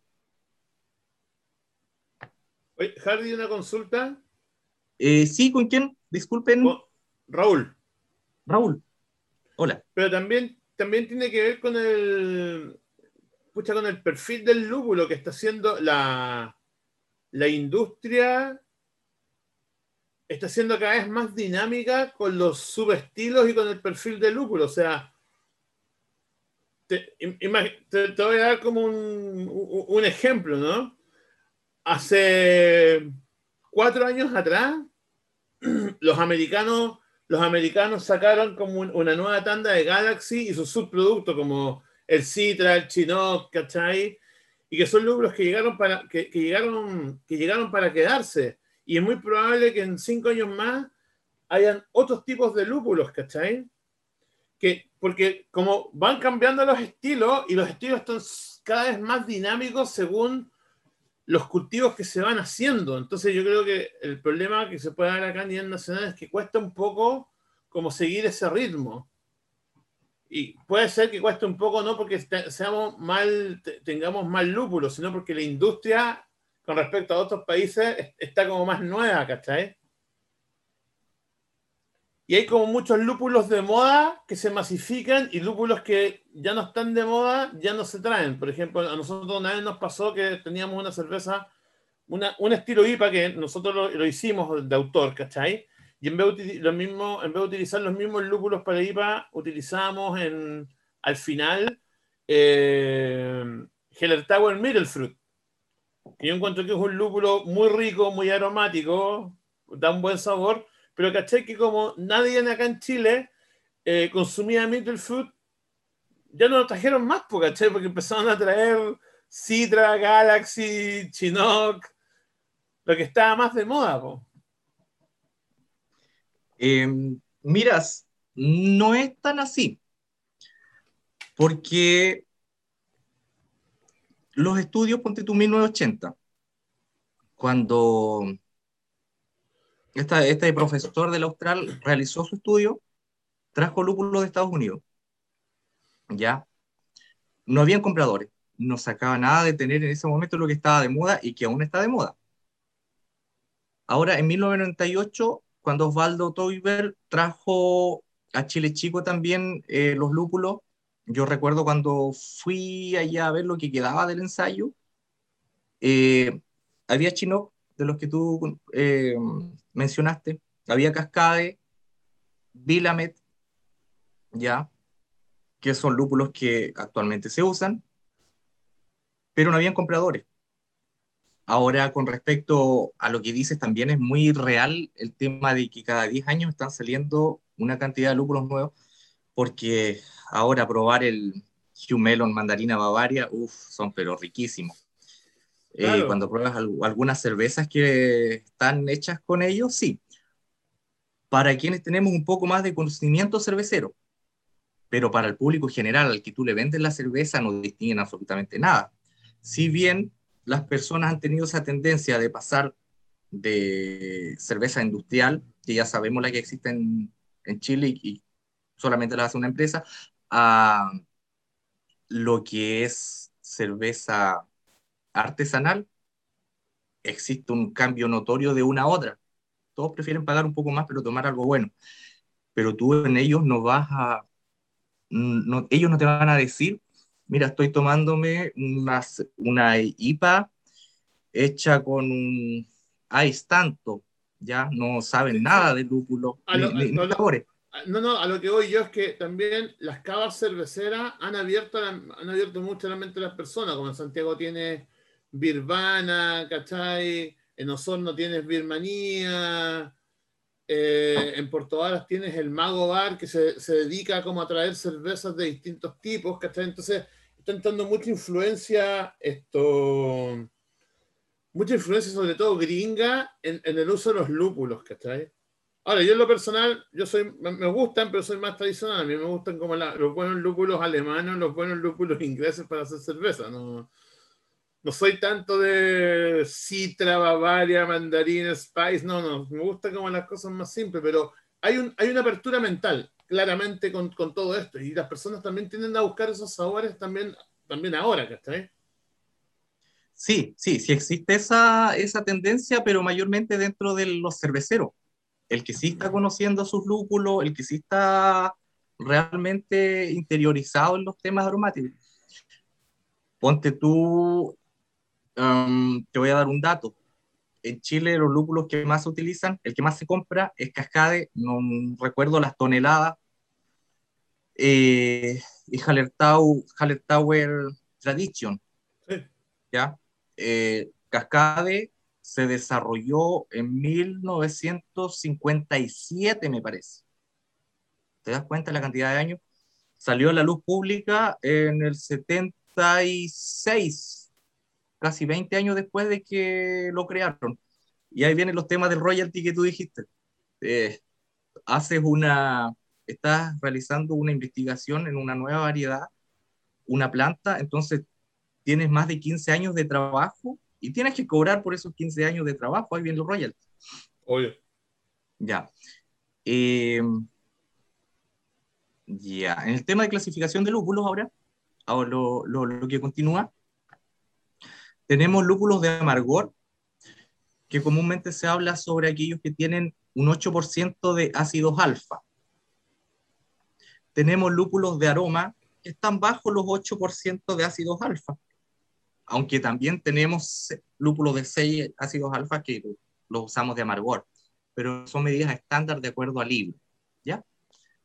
[SPEAKER 2] Oye, Hardy, una consulta.
[SPEAKER 7] Eh, sí, ¿con quién? Disculpen.
[SPEAKER 2] Raúl.
[SPEAKER 7] Raúl. Hola.
[SPEAKER 2] Pero también, también tiene que ver con el, pucha, con el perfil del lúpulo que está haciendo la, la industria está siendo cada vez más dinámica con los subestilos y con el perfil de lúpulo. O sea, te, voy a dar como un, ejemplo, ¿no? Hace cuatro años atrás, los americanos, los americanos sacaron como una nueva tanda de Galaxy y sus subproductos como el Citra, el Chinook, ¿cachai? Y que son lúpulos que llegaron para, que, que llegaron, que llegaron para quedarse. Y es muy probable que en cinco años más hayan otros tipos de lúpulos, ¿cachai? Que, porque como van cambiando los estilos y los estilos están cada vez más dinámicos según los cultivos que se van haciendo. Entonces yo creo que el problema que se puede dar acá a nivel nacional es que cuesta un poco como seguir ese ritmo. Y puede ser que cueste un poco no porque seamos mal, tengamos mal lúpulo, sino porque la industria con respecto a otros países está como más nueva, ¿cachai? Y hay como muchos lúpulos de moda que se masifican y lúpulos que ya no están de moda, ya no se traen. Por ejemplo, a nosotros una vez nos pasó que teníamos una cerveza, una, un estilo IPA que nosotros lo, hicimos de autor, ¿cachai? Y en vez, de, lo mismo, en vez de utilizar los mismos lúpulos para IPA, utilizamos en, al final eh, Heller Tower Middle Fruit. Que yo encuentro que es un lúpulo muy rico, muy aromático, da un buen sabor pero caché que como nadie acá en Chile eh, consumía Middle Fruit, ya no lo trajeron más, ¿cachai? Porque empezaron a traer Citra, Galaxy, Chinook, lo que estaba más de moda. Po.
[SPEAKER 7] Em, miras, no es tan así, porque los estudios, ponte tú 1980, cuando este profesor del Austral realizó su estudio, trajo lúpulo de Estados Unidos. Ya. No habían compradores. No sacaba nada de tener en ese momento lo que estaba de moda y que aún está de moda. Ahora, en 1998, cuando Osvaldo Toiber trajo a Chile Chico también eh, los lúpulos, yo recuerdo cuando fui allá a ver lo que quedaba del ensayo, eh, había chino de los que tú eh, mencionaste, había Cascade, Vilamet, ya, que son lúpulos que actualmente se usan, pero no habían compradores. Ahora, con respecto a lo que dices, también es muy real el tema de que cada 10 años están saliendo una cantidad de lúpulos nuevos, porque ahora probar el Hugh Melon Mandarina Bavaria, uff, son pero riquísimos. Eh, cuando pruebas algunas cervezas que están hechas con ellos, sí. Para quienes tenemos un poco más de conocimiento cervecero, pero para el público general al que tú le vendes la cerveza no distinguen absolutamente nada. Si bien las personas han tenido esa tendencia de pasar de cerveza industrial, que ya sabemos la que existe en, en Chile y solamente la hace una empresa, a lo que es cerveza artesanal, existe un cambio notorio de una a otra. Todos prefieren pagar un poco más, pero tomar algo bueno. Pero tú en ellos no vas a, no, ellos no te van a decir, mira, estoy tomándome una, una IPA hecha con un ice tanto, ya no saben nada de lúpulo, ni, no,
[SPEAKER 2] no, no, a lo que voy yo es que también las cavas cerveceras han abierto, han abierto mucho la mente de las personas, como en Santiago tiene Birvana, ¿cachai? En Osorno tienes Birmanía, eh, en Puerto Varas tienes el Mago Bar que se, dedica como a traer cervezas de distintos tipos, ¿cachai? Entonces está entrando mucha influencia, esto, mucha influencia sobre todo gringa en, el uso de los lúpulos, ¿cachai? Ahora, yo en lo personal, yo soy, me gustan, pero soy más tradicional. A mí me gustan como los buenos lúpulos alemanes, los buenos lúpulos ingleses para hacer cerveza. No, no soy tanto de Citra, Bavaria, Mandarín, Spice, no, no, me gusta como las cosas más simples, pero hay, un, hay una apertura mental, claramente, con, con, todo esto, y las personas también tienden a buscar esos sabores también, también ahora, ¿cachai?
[SPEAKER 7] Sí, sí, sí existe esa, esa tendencia, pero mayormente dentro de los cerveceros. El que sí está conociendo sus lúpulos, el que sí está realmente interiorizado en los temas aromáticos. Ponte tú te voy a dar un dato. En Chile los lúpulos que más se utilizan, el que más se compra es Cascade, no recuerdo las toneladas, eh, y Haller Tower Tradition. ¿ya? Eh, Cascade se desarrolló en 1957, me parece. ¿Te das cuenta de la cantidad de años? Salió a la luz pública en el 76, casi 20 años después de que lo crearon. Y ahí vienen los temas del royalty que tú dijiste. Eh, haces una, estás realizando una investigación en una nueva variedad, una planta, entonces tienes más de 15 años de trabajo y tienes que cobrar por esos 15 años de trabajo, ahí vienen los royalties.
[SPEAKER 2] Obvio.
[SPEAKER 7] Ya. Eh, ya. En el tema de clasificación de lúpulos ahora, ahora lo, lo, lo que continúa, tenemos lúpulos de amargor, que comúnmente se habla sobre aquellos que tienen un 8% de ácidos alfa. Tenemos lúpulos de aroma que están bajo los 8% de ácidos alfa, aunque también tenemos lúpulos de 6 ácidos alfa que los usamos de amargor, pero son medidas estándar de acuerdo al libro, ¿ya?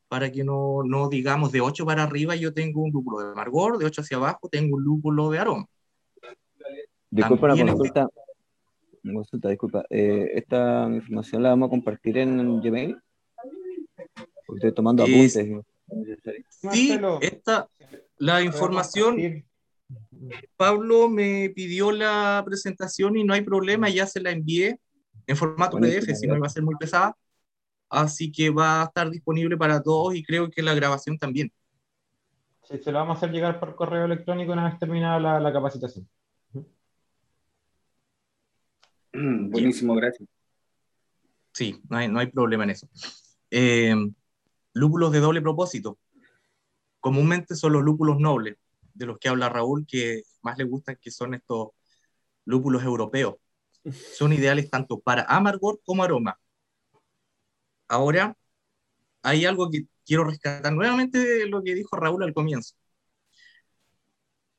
[SPEAKER 7] Para que no, no digamos de 8 para arriba yo tengo un lúpulo de amargor, de 8 hacia abajo tengo un lúpulo de aroma.
[SPEAKER 3] Disculpa la consulta. Consulta, disculpa. Eh, ¿Esta información la vamos a compartir en Gmail? Porque estoy tomando
[SPEAKER 7] Es-
[SPEAKER 3] apuntes.
[SPEAKER 7] Sí,
[SPEAKER 5] Marcelo,
[SPEAKER 7] esta, la
[SPEAKER 5] ¿puedo
[SPEAKER 7] información? Pablo me pidió la presentación y no hay problema, ya se la envié en formato
[SPEAKER 3] Buenísimo,
[SPEAKER 7] PDF, si no va a ser muy pesada. Así que va a estar disponible para todos y creo que la grabación también.
[SPEAKER 5] Sí, se lo vamos a hacer llegar por correo electrónico una vez terminada la, la capacitación.
[SPEAKER 4] Buenísimo, gracias.
[SPEAKER 7] Sí, no hay, no hay problema en eso. Eh, lúpulos de doble propósito. Comúnmente son los lúpulos nobles, de los que habla Raúl, que más le gustan, que son estos lúpulos europeos. Son ideales tanto para amargor como aroma. Ahora, hay algo que quiero rescatar nuevamente de lo que dijo Raúl al comienzo.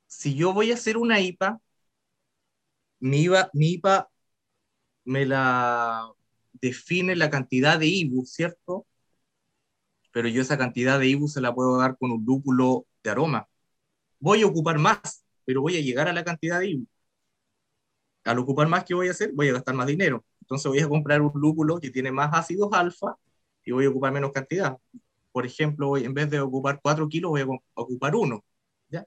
[SPEAKER 7] Si yo voy a hacer una IPA, mi IPA, mi IPA me la define la cantidad de IBU, ¿cierto? Pero yo esa cantidad de IBU se la puedo dar con un lúpulo de aroma. Voy a ocupar más, pero voy a llegar a la cantidad de IBU. Al ocupar más, ¿qué voy a hacer? Voy a gastar más dinero. Entonces voy a comprar un lúpulo que tiene más ácidos alfa y voy a ocupar menos cantidad. Por ejemplo, en vez de ocupar 4 kilos, voy a ocupar uno. ¿ya?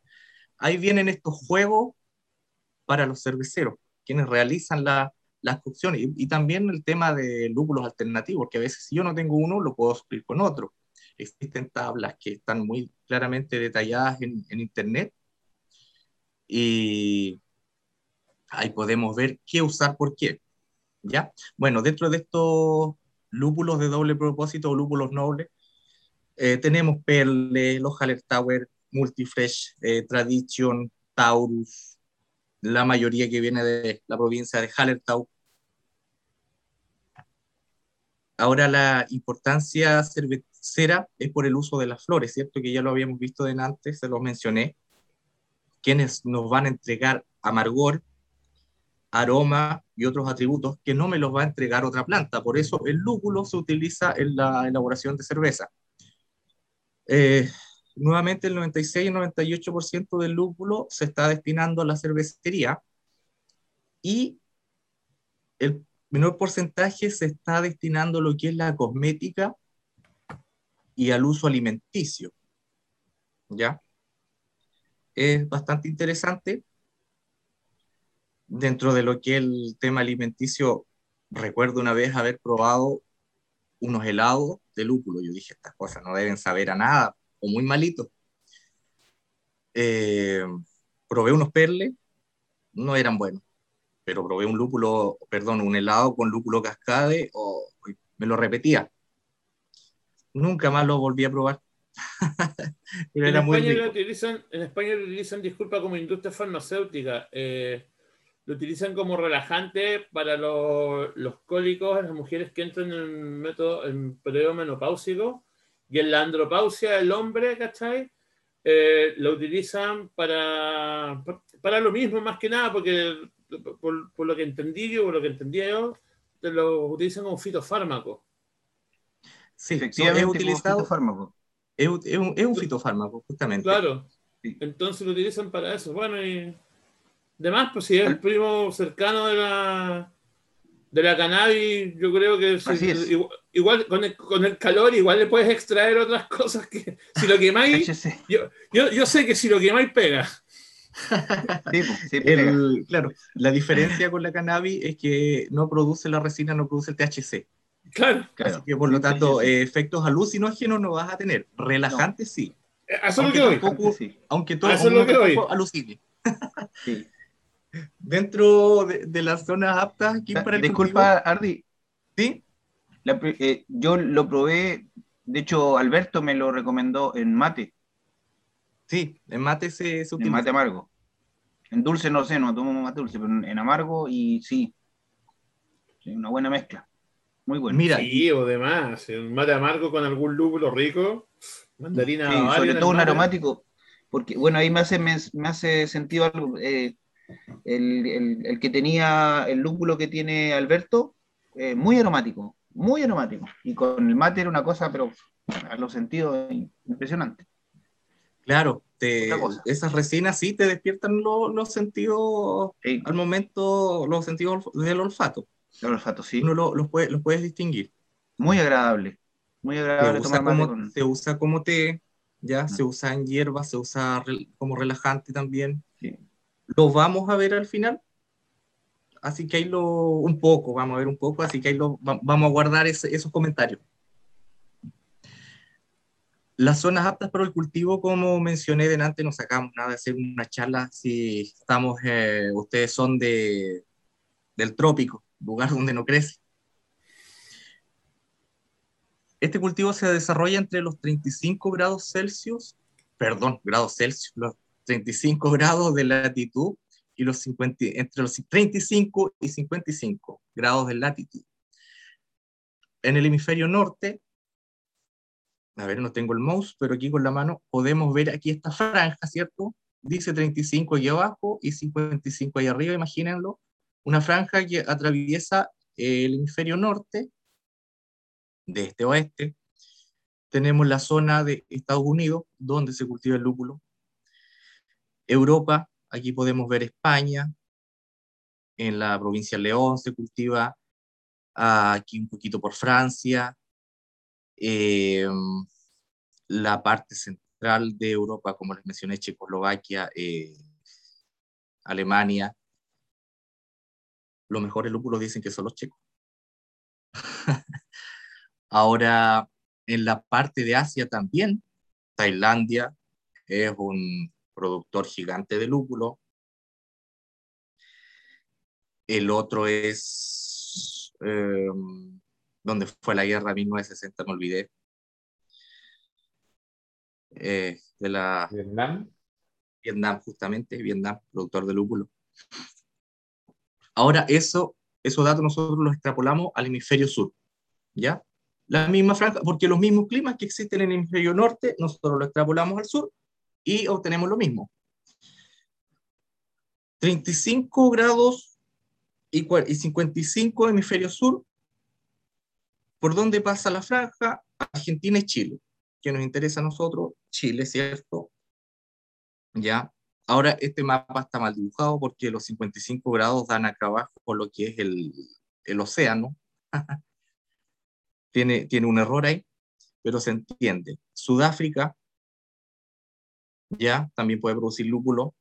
[SPEAKER 7] Ahí vienen estos juegos para los cerveceros, quienes realizan la, las cocciones. Y, y también el tema de lúpulos alternativos, que a veces si yo no tengo uno, lo puedo suplir con otro. Existen tablas que están muy claramente detalladas en, en Internet y ahí podemos ver qué usar por qué. ¿Ya? Bueno, dentro de estos lúpulos de doble propósito o lúpulos nobles, eh, tenemos Perle, los Hallertauer, Multifresh, eh, Tradition, Taurus, la mayoría que viene de la provincia de Hallertau. Ahora la importancia cervecera es por el uso de las flores, ¿cierto? Que ya lo habíamos visto de antes, se los mencioné. Quienes nos van a entregar amargor, aroma y otros atributos que no me los va a entregar otra planta. Por eso el lúpulo se utiliza en la elaboración de cerveza. Eh, nuevamente el 96 y 98% del lúpulo se está destinando a la cervecería y el menor porcentaje se está destinando a lo que es la cosmética y al uso alimenticio. ¿Ya? Es bastante interesante. Dentro de lo que es el tema alimenticio, recuerdo una vez haber probado unos helados de lúpulo. Yo dije, estas cosas no deben saber a nada, o muy malitos. Eh, probé unos perles, no eran buenos, pero probé un lúpulo, perdón, un helado con lúpulo cascade, o me lo repetía. Nunca más lo volví a probar. pero
[SPEAKER 2] En
[SPEAKER 7] era muy
[SPEAKER 2] España,
[SPEAKER 7] rico.
[SPEAKER 2] lo utilizan, en España lo utilizan, disculpa, como industria farmacéutica. eh, lo utilizan como relajante para los, los cólicos las mujeres que entran en método en periodo menopáusico y en la andropausia del hombre, ¿cachai? Eh, lo utilizan para, para lo mismo, más que nada, porque por, por lo que entendí yo, por lo que entendí yo, lo utilizan como fitofármaco.
[SPEAKER 7] Sí,
[SPEAKER 1] Efectivamente,
[SPEAKER 7] es
[SPEAKER 1] como
[SPEAKER 7] utilizado,
[SPEAKER 1] fitofármaco.
[SPEAKER 7] es, un- es un, es un fitofármaco, justamente.
[SPEAKER 2] Claro.
[SPEAKER 1] Sí.
[SPEAKER 2] Entonces lo utilizan para eso. Bueno, y demás, pues si es el primo cercano de la de la cannabis, yo creo que si-
[SPEAKER 1] Así es.
[SPEAKER 2] igual, igual con, el, con el calor igual le puedes extraer otras cosas que si lo quemáis, yo, yo, yo sé que si lo quemáis pega.
[SPEAKER 1] Sí, pues, sí, pega.
[SPEAKER 7] El- claro, la diferencia con la cannabis es que no produce la resina, no produce el THC.
[SPEAKER 2] Claro,
[SPEAKER 1] Claro.
[SPEAKER 7] Así que por lo tanto, eh, efectos alucinógenos no vas a tener. Relajantes sí.
[SPEAKER 2] Eh, eso lo
[SPEAKER 7] Aunque
[SPEAKER 2] que voy.
[SPEAKER 7] tampoco-
[SPEAKER 1] Sí,
[SPEAKER 7] Aunque todo
[SPEAKER 2] Eso es lo que voy.
[SPEAKER 7] alucine.
[SPEAKER 1] sí.
[SPEAKER 7] Dentro de, de las zonas aptas aquí para el
[SPEAKER 1] Disculpa, Ardi,
[SPEAKER 7] ¿sí?
[SPEAKER 1] La eh, yo lo probé, de hecho Alberto me lo recomendó en mate,
[SPEAKER 7] Sí, en mate se, se
[SPEAKER 1] en mate amargo. En dulce no sé, no tomo mate dulce, pero en, amargo y sí. Sí, una buena mezcla. Muy buena.
[SPEAKER 7] Mira,
[SPEAKER 2] Sí, o demás. Un mate amargo con algún lúpulo rico. Mandarina
[SPEAKER 1] Sí, sobre todo un aromático, porque bueno, ahí me hace, me, me hace sentido algo. eh, el, el- el que tenía el lúpulo que tiene Alberto, eh, muy aromático, muy aromático. Y con el mate era una cosa, pero a los sentidos impresionante.
[SPEAKER 7] claro, te- esas resinas sí te despiertan lo- los sentidos
[SPEAKER 1] Sí,
[SPEAKER 7] al momento, los sentidos del olfato.
[SPEAKER 1] el olfato, sí.
[SPEAKER 7] Uno lo- los, puede- los puedes distinguir.
[SPEAKER 1] Muy agradable. Muy
[SPEAKER 7] Se
[SPEAKER 1] agradable
[SPEAKER 7] usa,
[SPEAKER 1] tomar mate
[SPEAKER 7] como,
[SPEAKER 1] con-
[SPEAKER 7] se usa como té, ya,
[SPEAKER 1] Ah.
[SPEAKER 7] se usa en hierba, se usa como relajante también.
[SPEAKER 1] Sí.
[SPEAKER 7] Lo vamos a ver al final. Así que ahí lo, un poco, vamos a ver un poco, así que ahí lo, va- vamos a guardar esos comentarios. Las zonas aptas para el cultivo, como mencioné delante, no sacamos nada de hacer una charla si estamos, eh, ustedes son de, del trópico, lugar donde no crece. Este cultivo se desarrolla entre los 35 grados Celsius, perdón, grados Celsius, los 35 grados de latitud y los 50, entre los 35 y 55 grados de latitud. En el hemisferio norte, a ver, no tengo el mouse, pero aquí con la mano podemos ver aquí esta franja, ¿cierto? Dice 35 aquí abajo y 55 ahí arriba, imagínenlo. Una franja que atraviesa el hemisferio norte, de este oeste. Tenemos la zona de Estados Unidos, donde se cultiva el lúpulo. Europa, aquí podemos ver España. En la provincia de León se cultiva. Aquí un poquito por Francia. Eh, la parte central de Europa, como les mencioné, Checoslovaquia, eh, Alemania. Los mejores lúpulos dicen que son los checos. Ahora, en la parte de Asia también, Tailandia es un productor gigante de lúpulo. El otro es eh, donde fue la guerra 1960, me olvidé. Eh, de la
[SPEAKER 5] Vietnam.
[SPEAKER 7] Vietnam, justamente, Vietnam, productor de lúpulo. Ahora, eso, esos datos nosotros los extrapolamos al hemisferio sur, ¿ya? La misma franja, porque los mismos climas que existen en el hemisferio norte, nosotros los extrapolamos al sur y obtenemos lo mismo. 35 grados y cua- y 55 hemisferio sur. ¿Por dónde pasa la franja? Argentina y Chile. Que nos interesa a nosotros, Chile, ¿cierto? ¿ya? Ahora este mapa está mal dibujado porque los 55 grados dan acá abajo por lo que es el, el océano. tiene, tiene un error ahí, pero se entiende. Sudáfrica, ya, también puede producir lúpulo.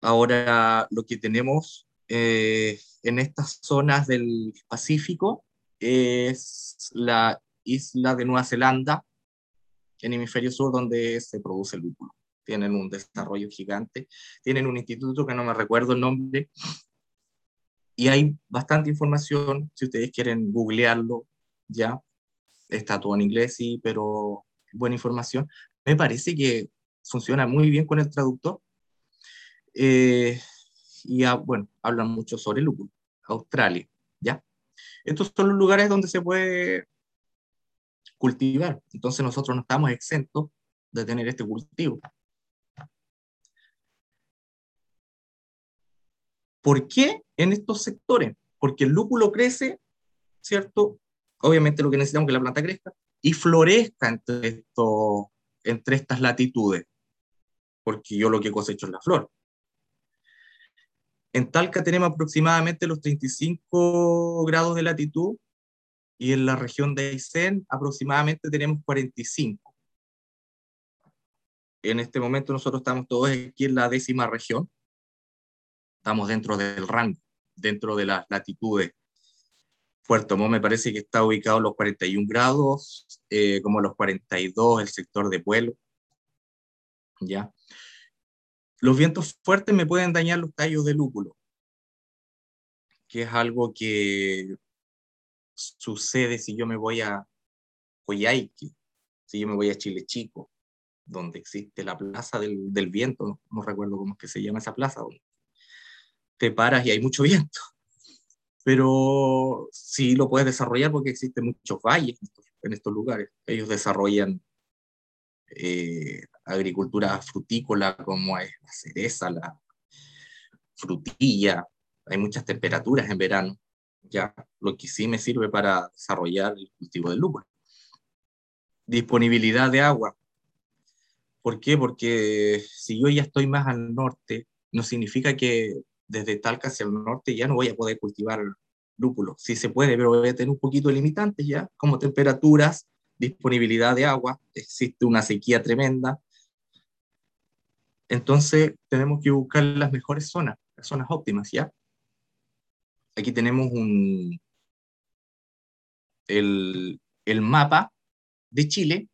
[SPEAKER 7] Ahora lo que tenemos eh, en estas zonas del Pacífico es la isla de Nueva Zelanda, en hemisferio sur, donde se produce el lúpulo tienen un desarrollo gigante, tienen un instituto que no me recuerdo el nombre, y hay bastante información, si ustedes quieren googlearlo, ya, está todo en inglés, sí, pero buena información. Me parece que funciona muy bien con el traductor, eh, y ah, bueno, hablan mucho sobre lúpulo, Australia, ya. Estos son los lugares donde se puede cultivar, entonces nosotros no estamos exentos de tener este cultivo. ¿Por qué en estos sectores? Porque el lúpulo crece, ¿cierto? Obviamente lo que necesitamos es que la planta crezca y florezca entre, esto, entre estas latitudes, porque yo lo que cosecho es la flor. En Talca tenemos aproximadamente los 35 grados de latitud y en la región de Aysén aproximadamente tenemos 45. En este momento nosotros estamos todos aquí en la décima región. Estamos dentro del rango, dentro de las latitudes. Puerto Montt me parece que está ubicado a los 41 grados, eh, como los 42 el sector de Pueblo. ¿Ya? Los vientos fuertes me pueden dañar los tallos de lúpulo, que es algo que sucede si yo me voy a Coyhaique, si yo me voy a Chile Chico, donde existe la plaza del, del viento, no, recuerdo cómo es que se llama esa plaza, donde te paras y hay mucho viento. Pero sí lo puedes desarrollar porque existen muchos valles en estos, lugares. Ellos desarrollan eh, agricultura frutícola como es la cereza, la frutilla. Hay muchas temperaturas en verano, ya lo que sí me sirve para desarrollar el cultivo del lúpulo. Disponibilidad de agua. ¿Por qué? Porque si yo ya estoy más al norte, no significa que desde Talca hacia el norte ya no voy a poder cultivar lúpulo. Sí se puede, pero voy a tener un poquito de limitantes ya, como temperaturas, disponibilidad de agua, existe una sequía tremenda. Entonces tenemos que buscar las mejores zonas, las zonas óptimas, ¿ya? Aquí tenemos el, el mapa de Chile,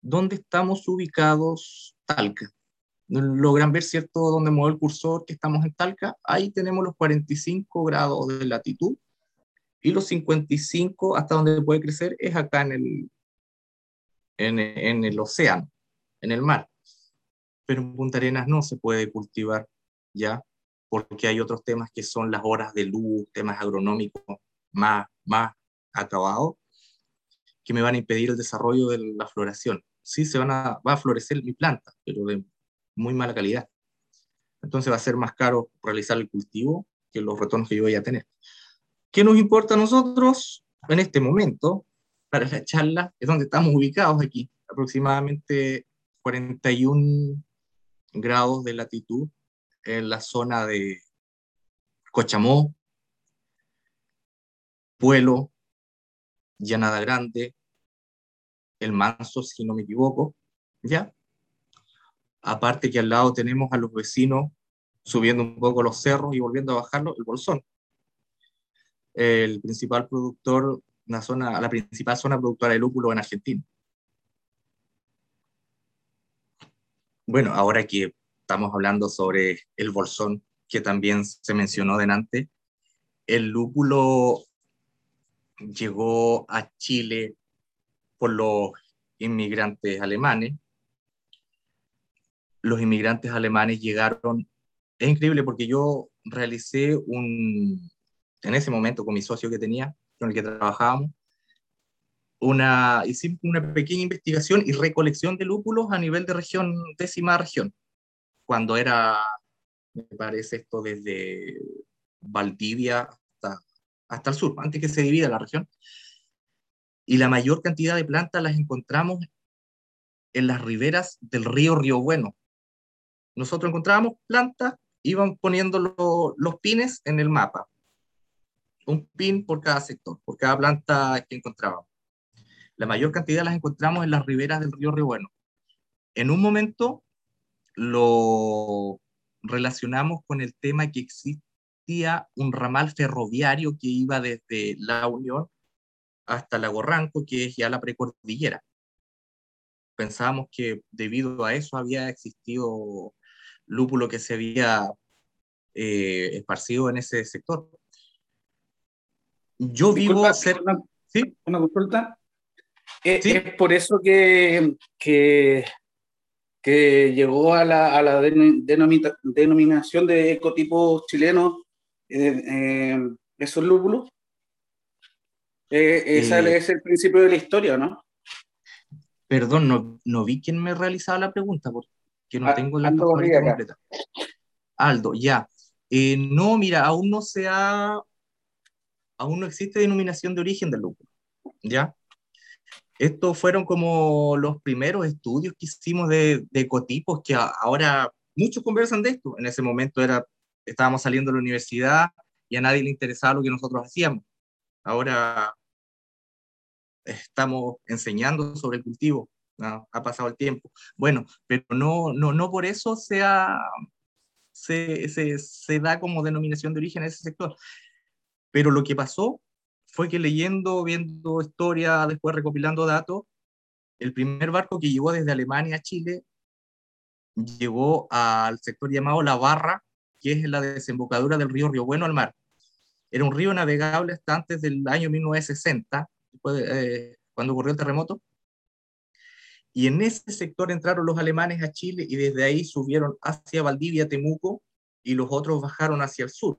[SPEAKER 7] donde estamos ubicados Talca. Logran ver, ¿cierto?, donde mueve el cursor que estamos en Talca. Ahí tenemos los 45 grados de latitud y los 55 hasta donde puede crecer es acá en el, en el océano, en el mar. Pero en Punta Arenas no se puede cultivar ya, porque hay otros temas que son las horas de luz, temas agronómicos más, más acabados, que me van a impedir el desarrollo de la floración. Sí, se van a, va a florecer mi planta, pero de muy mala calidad. Entonces va a ser más caro realizar el cultivo que los retornos que yo voy a tener. ¿Qué nos importa a nosotros en este momento para la charla? Es donde estamos ubicados aquí, aproximadamente 41 grados de latitud en la zona de Cochamó, Pueblo, Llanada Grande, El Manso, si no me equivoco, ¿ya? Aparte que al lado tenemos a los vecinos subiendo un poco los cerros y volviendo a bajarlo, el Bolsón. El principal productor, la, zona, la principal zona productora de lúpulo en Argentina. Bueno, ahora que estamos hablando sobre el bolsón, que también se mencionó delante. El lúpulo llegó a Chile por los inmigrantes alemanes. Los inmigrantes alemanes llegaron, es increíble porque yo realicé un, en ese momento con mi socio que tenía, con el que trabajábamos, una, hicimos una pequeña investigación y recolección de lúpulos a nivel de región, décima región cuando era, me parece esto desde Valdivia hasta, hasta el sur, antes que se divida la región. Y la mayor cantidad de plantas las encontramos en las riberas del río Río Bueno. Nosotros encontrábamos plantas, iban poniendo los pines en el mapa. Un pin por cada sector, por cada planta que encontrábamos. La mayor cantidad las encontramos en las riberas del río Río Bueno. En un momento lo relacionamos con el tema que existía un ramal ferroviario que iba desde La Unión hasta Lago Ranco, que es ya la precordillera. Pensábamos que debido a eso había existido lúpulo que se había eh, esparcido en ese sector.
[SPEAKER 4] Yo vivo cerca... Una, ¿Sí? una consulta. ¿Es, ¿Es por eso que, que que llegó a la, a la denominación de ecotipos chilenos, eh, eh, esos lúpulos. Eh, ese es el principio de la historia, ¿no?
[SPEAKER 7] Perdón, no, no vi quién me realizaba la pregunta, porque no ah, tengo la Aldo completa. Aldo, ya. no, mira, aún no se ha, aún no existe denominación de origen del lúpulo, ¿ya? Estos fueron como los primeros estudios que hicimos de, ecotipos, que ahora muchos conversan de esto. En ese momento era, estábamos saliendo de la universidad y a nadie le interesaba lo que nosotros hacíamos. Ahora estamos enseñando sobre el cultivo ha pasado el tiempo. Bueno, pero no, no, no por eso sea, se, se, se da como denominación de origen a ese sector. Pero lo que pasó fue que leyendo, viendo historia, después recopilando datos, el primer barco que llegó desde Alemania a Chile llegó al sector llamado La Barra, que es la desembocadura del río Río Bueno al mar. Era un río navegable hasta antes del año 1960, eh, cuando ocurrió el terremoto. Y en ese sector entraron los alemanes a Chile y desde ahí subieron hacia Valdivia, Temuco, y los otros bajaron hacia el sur,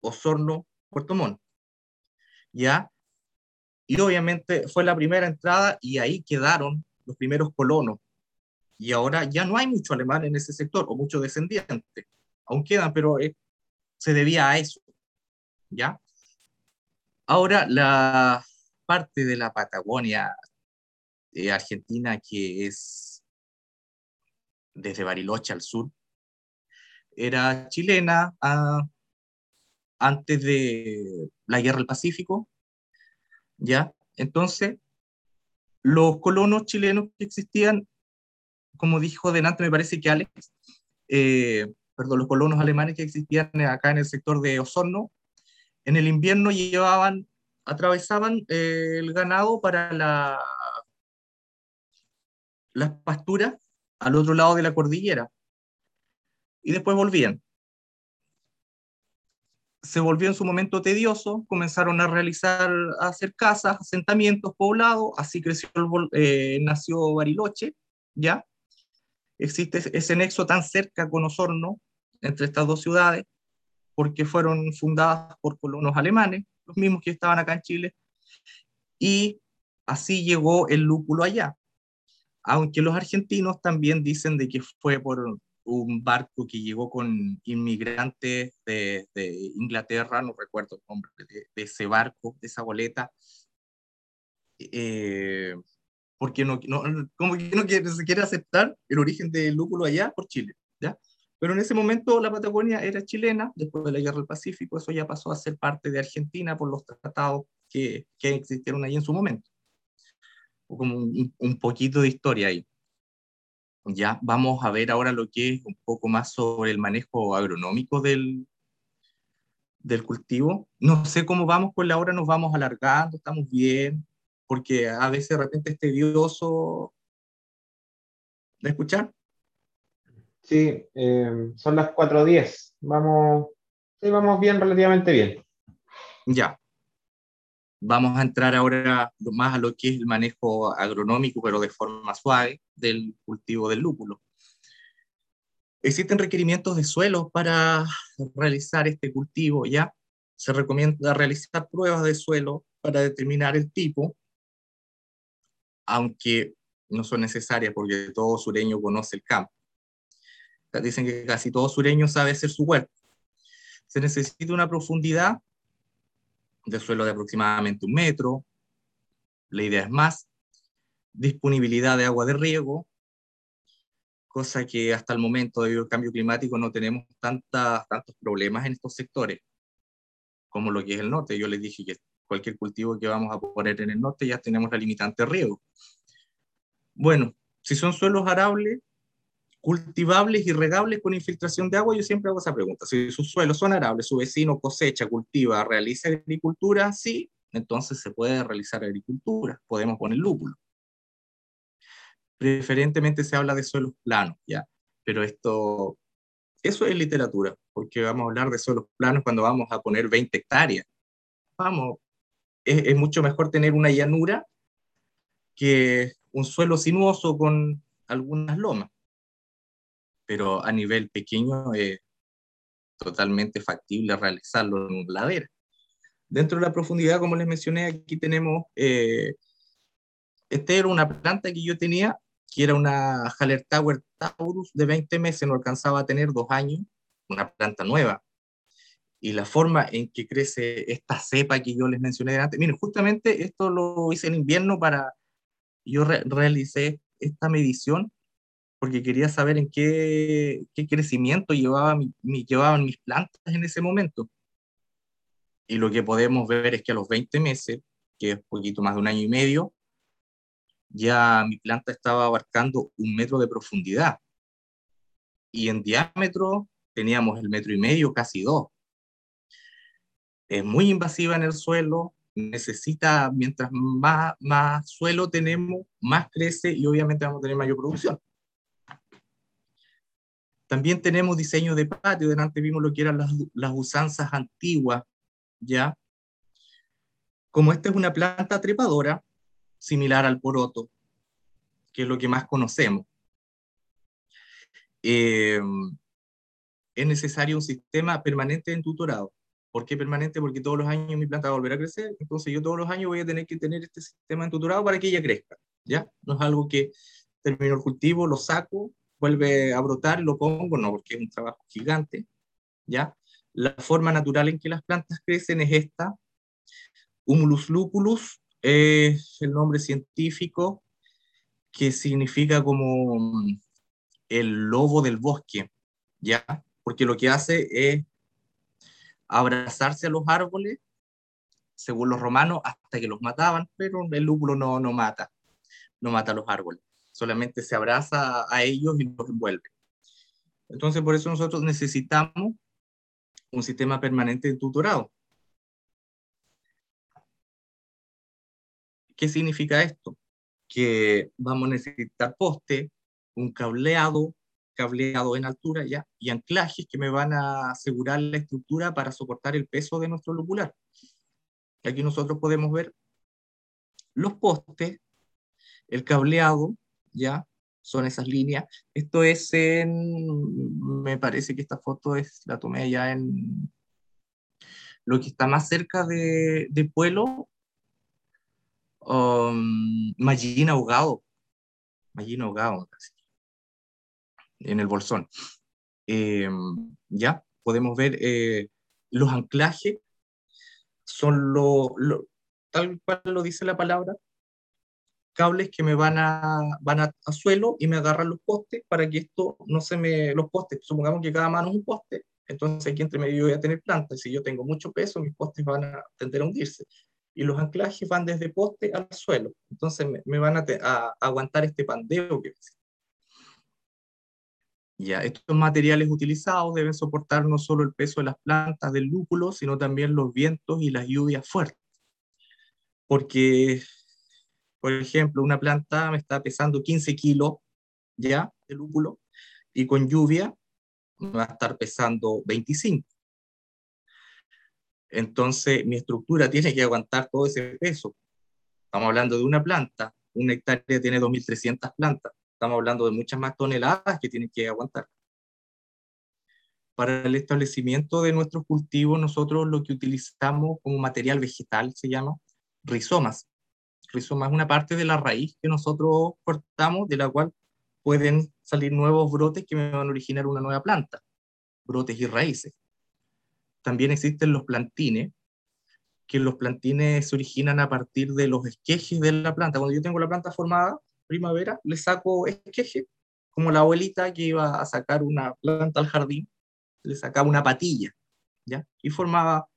[SPEAKER 7] Osorno, Puerto Montt. ¿Ya? Y obviamente fue la primera entrada y ahí quedaron los primeros colonos. Y ahora ya no hay mucho alemán en ese sector, o mucho descendiente. Aún quedan, pero eh, se debía a eso. ¿Ya? Ahora, la parte de la Patagonia eh, Argentina, que es desde Bariloche al sur, era chilena ah, antes de la Guerra del Pacífico, ¿ya? Entonces, los colonos chilenos que existían, como dijo delante, me parece que Alex, eh, perdón, los colonos alemanes que existían acá en el sector de Osorno, en el invierno llevaban, atravesaban eh, el ganado para la, las pasturas al otro lado de la cordillera y después volvían se volvió en su momento tedioso, comenzaron a realizar, a hacer casas, asentamientos, poblados, así creció, eh, nació Bariloche, ¿ya? Existe ese nexo tan cerca con Osorno, entre estas dos ciudades, porque fueron fundadas por colonos alemanes, los mismos que estaban acá en Chile, y así llegó el lúpulo allá. Aunque los argentinos también dicen de que fue por un barco que llegó con inmigrantes de, Inglaterra, no recuerdo el nombre de, ese barco, de esa boleta, eh, porque no, no, como que no quiere, se quiere aceptar el origen del lúpulo allá por Chile, ¿ya? Pero en ese momento la Patagonia era chilena, después de la Guerra del Pacífico, eso ya pasó a ser parte de Argentina por los tratados que, que existieron ahí en su momento. Como un, un poquito de historia ahí. Ya vamos a ver ahora lo que es un poco más sobre el manejo agronómico del, del cultivo. No sé cómo vamos con la hora, nos vamos alargando, estamos bien, porque a veces de repente es tedioso. ¿Me escuchan?
[SPEAKER 5] Sí, eh, son las 4.10. Vamos, sí, vamos bien, relativamente bien.
[SPEAKER 7] Ya. Vamos a entrar ahora más a lo que es el manejo agronómico, pero de forma suave, del cultivo del lúpulo. Existen requerimientos de suelo para realizar este cultivo, ¿ya? Se recomienda realizar pruebas de suelo para determinar el tipo, aunque no son necesarias porque todo sureño conoce el campo. Dicen que casi todo sureño sabe hacer su huerto. Se necesita una profundidad de suelo de aproximadamente un metro. La idea es más. Disponibilidad de agua de riego, cosa que hasta el momento, debido al cambio climático, no tenemos tantas, tantos problemas en estos sectores como lo que es el norte. Yo les dije que cualquier cultivo que vamos a poner en el norte ya tenemos la limitante riego. Bueno, si son suelos arables, cultivables y regables con infiltración de agua, yo siempre hago esa pregunta. Si sus suelos son arables, su vecino cosecha, cultiva, realiza agricultura, sí, entonces se puede realizar agricultura, podemos poner lúpulo. Preferentemente se habla de suelos planos, ¿ya? Pero esto, eso es literatura, porque vamos a hablar de suelos planos cuando vamos a poner 20 hectáreas. Vamos, es, es mucho mejor tener una llanura que un suelo sinuoso con algunas lomas pero a nivel pequeño es totalmente factible realizarlo en ladera. Dentro de la profundidad, como les mencioné, aquí tenemos, eh, esta era una planta que yo tenía, que era una Haller Tower Taurus de 20 meses, no alcanzaba a tener dos años, una planta nueva. Y la forma en que crece esta cepa que yo les mencioné antes, miren, justamente esto lo hice en invierno para, yo realicé esta medición porque quería saber en qué, qué crecimiento llevaba mi, llevaban mis plantas en ese momento. Y lo que podemos ver es que a los 20 meses, que es poquito más de un año y medio, ya mi planta estaba abarcando un metro de profundidad. Y en diámetro teníamos el metro y medio, casi dos. Es muy invasiva en el suelo, necesita, mientras más, más suelo tenemos, más crece y obviamente vamos a tener mayor producción. También tenemos diseño de patio, delante vimos lo que eran las, las usanzas antiguas, ¿ya? Como esta es una planta trepadora, similar al poroto, que es lo que más conocemos, eh, es necesario un sistema permanente de entutorado. ¿Por qué permanente? Porque todos los años mi planta va a volver a crecer, entonces yo todos los años voy a tener que tener este sistema entutorado para que ella crezca, ¿ya? No es algo que termino el cultivo, lo saco, vuelve a brotar, lo pongo, no, porque es un trabajo gigante, ¿ya? La forma natural en que las plantas crecen es esta, Humulus lupulus es el nombre científico que significa como el lobo del bosque, ¿ya? Porque lo que hace es abrazarse a los árboles, según los romanos, hasta que los mataban, pero el lúpulo no, no mata, no mata a los árboles, solamente se abraza a ellos y los envuelve. Entonces, por eso nosotros necesitamos un sistema permanente de tutorado. ¿Qué significa esto? Que vamos a necesitar poste, un cableado, cableado en altura ya, y anclajes que me van a asegurar la estructura para soportar el peso de nuestro lobular. Aquí nosotros podemos ver los postes, el cableado, ya, son esas líneas. Esto es en, me parece que esta foto es, la tomé ya en lo que está más cerca de, de Pueblo, um, Ahogado. Mallín Ahogado, en el bolsón. Eh, ya podemos ver eh, los anclajes, son lo, tal cual lo dice la palabra, cables que me van a, van a, suelo y me agarran los postes para que esto no se me, los postes, supongamos que cada mano es un poste, entonces aquí entre medio voy a tener planta, si yo tengo mucho peso, mis postes van a tender a hundirse. Y los anclajes van desde poste al suelo, entonces me, van a, a, aguantar este pandeo que ya, estos materiales utilizados deben soportar no solo el peso de las plantas del lúpulo, sino también los vientos y las lluvias fuertes. Porque, por ejemplo, una planta me está pesando 15 kilos ya de lúpulo y con lluvia va a estar pesando 25. Entonces, mi estructura tiene que aguantar todo ese peso. Estamos hablando de una planta, una hectárea tiene 2.300 plantas Estamos hablando de muchas más toneladas que tienen que aguantar. Para el establecimiento de nuestros cultivos, nosotros lo que utilizamos como material vegetal se llama rizomas. Rizoma es una parte de la raíz que nosotros cortamos, de la cual pueden salir nuevos brotes que me van a originar una nueva planta, brotes y raíces. También existen los plantines, que los plantines se originan a partir de los esquejes de la planta. Cuando yo tengo la planta formada, primavera, le saco esqueje, como la abuelita que iba a sacar una planta al jardín, le sacaba una patilla, ¿ya? Y formaba,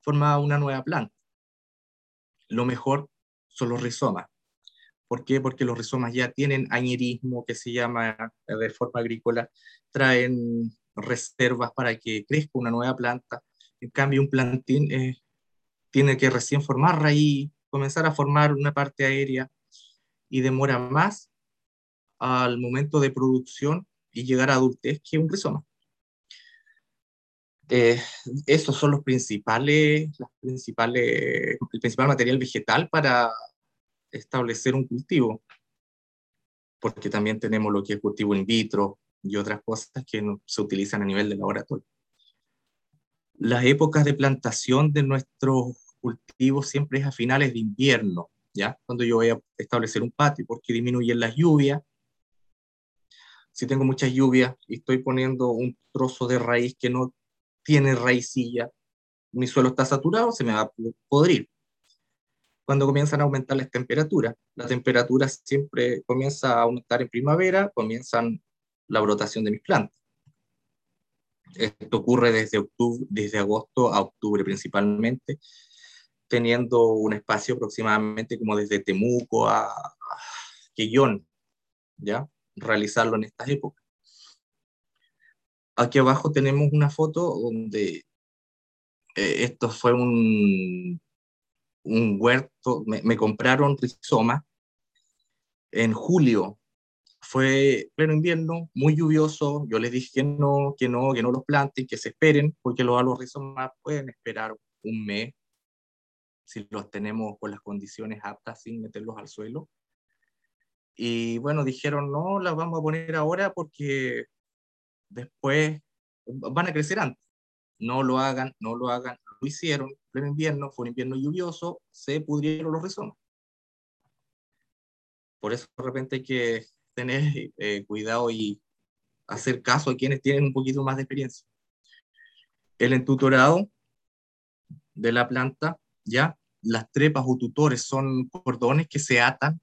[SPEAKER 7] formaba una nueva planta. Lo mejor son los rizomas. ¿Por qué? Porque los rizomas ya tienen añerismo, que se llama de forma agrícola, traen reservas para que crezca una nueva planta. En cambio, un plantín eh, tiene que recién formar raíz, comenzar a formar una parte aérea, y demora más al momento de producción y llegar a adultez que un rizoma. Eh, estos son los principales, las principales, el principal material vegetal para establecer un cultivo, porque también tenemos lo que es cultivo in vitro y otras cosas que no, se utilizan a nivel de laboratorio. Las épocas de plantación de nuestros cultivos siempre es a finales de invierno, ¿ya? Cuando yo voy a establecer un patio, porque disminuyen las lluvias. Si tengo muchas lluvias y estoy poniendo un trozo de raíz que no tiene raicilla, mi suelo está saturado, se me va a podrir. Cuando comienzan a aumentar las temperaturas, la temperatura siempre comienza a aumentar en primavera, comienzan la brotación de mis plantas. Esto ocurre desde, octubre, desde agosto a octubre principalmente, teniendo un espacio aproximadamente como desde Temuco a, que guion, ¿ya? Realizarlo en estas épocas. Aquí abajo tenemos una foto donde eh, esto fue un, un huerto, me, compraron rizoma en julio, fue pleno invierno, muy lluvioso, yo les dije que no, que no, que no los planten, que se esperen, porque los, los rizomas pueden esperar un mes si los tenemos con las condiciones aptas sin meterlos al suelo. Y bueno, dijeron, no, las vamos a poner ahora porque después van a crecer antes. No lo hagan, no lo hagan. Lo hicieron, pleno invierno, fue un invierno lluvioso, se pudrieron los rizomas. Por eso de repente hay que tener eh, cuidado y hacer caso a quienes tienen un poquito más de experiencia. El entutorado de la planta, ya, las trepas o tutores son cordones que se atan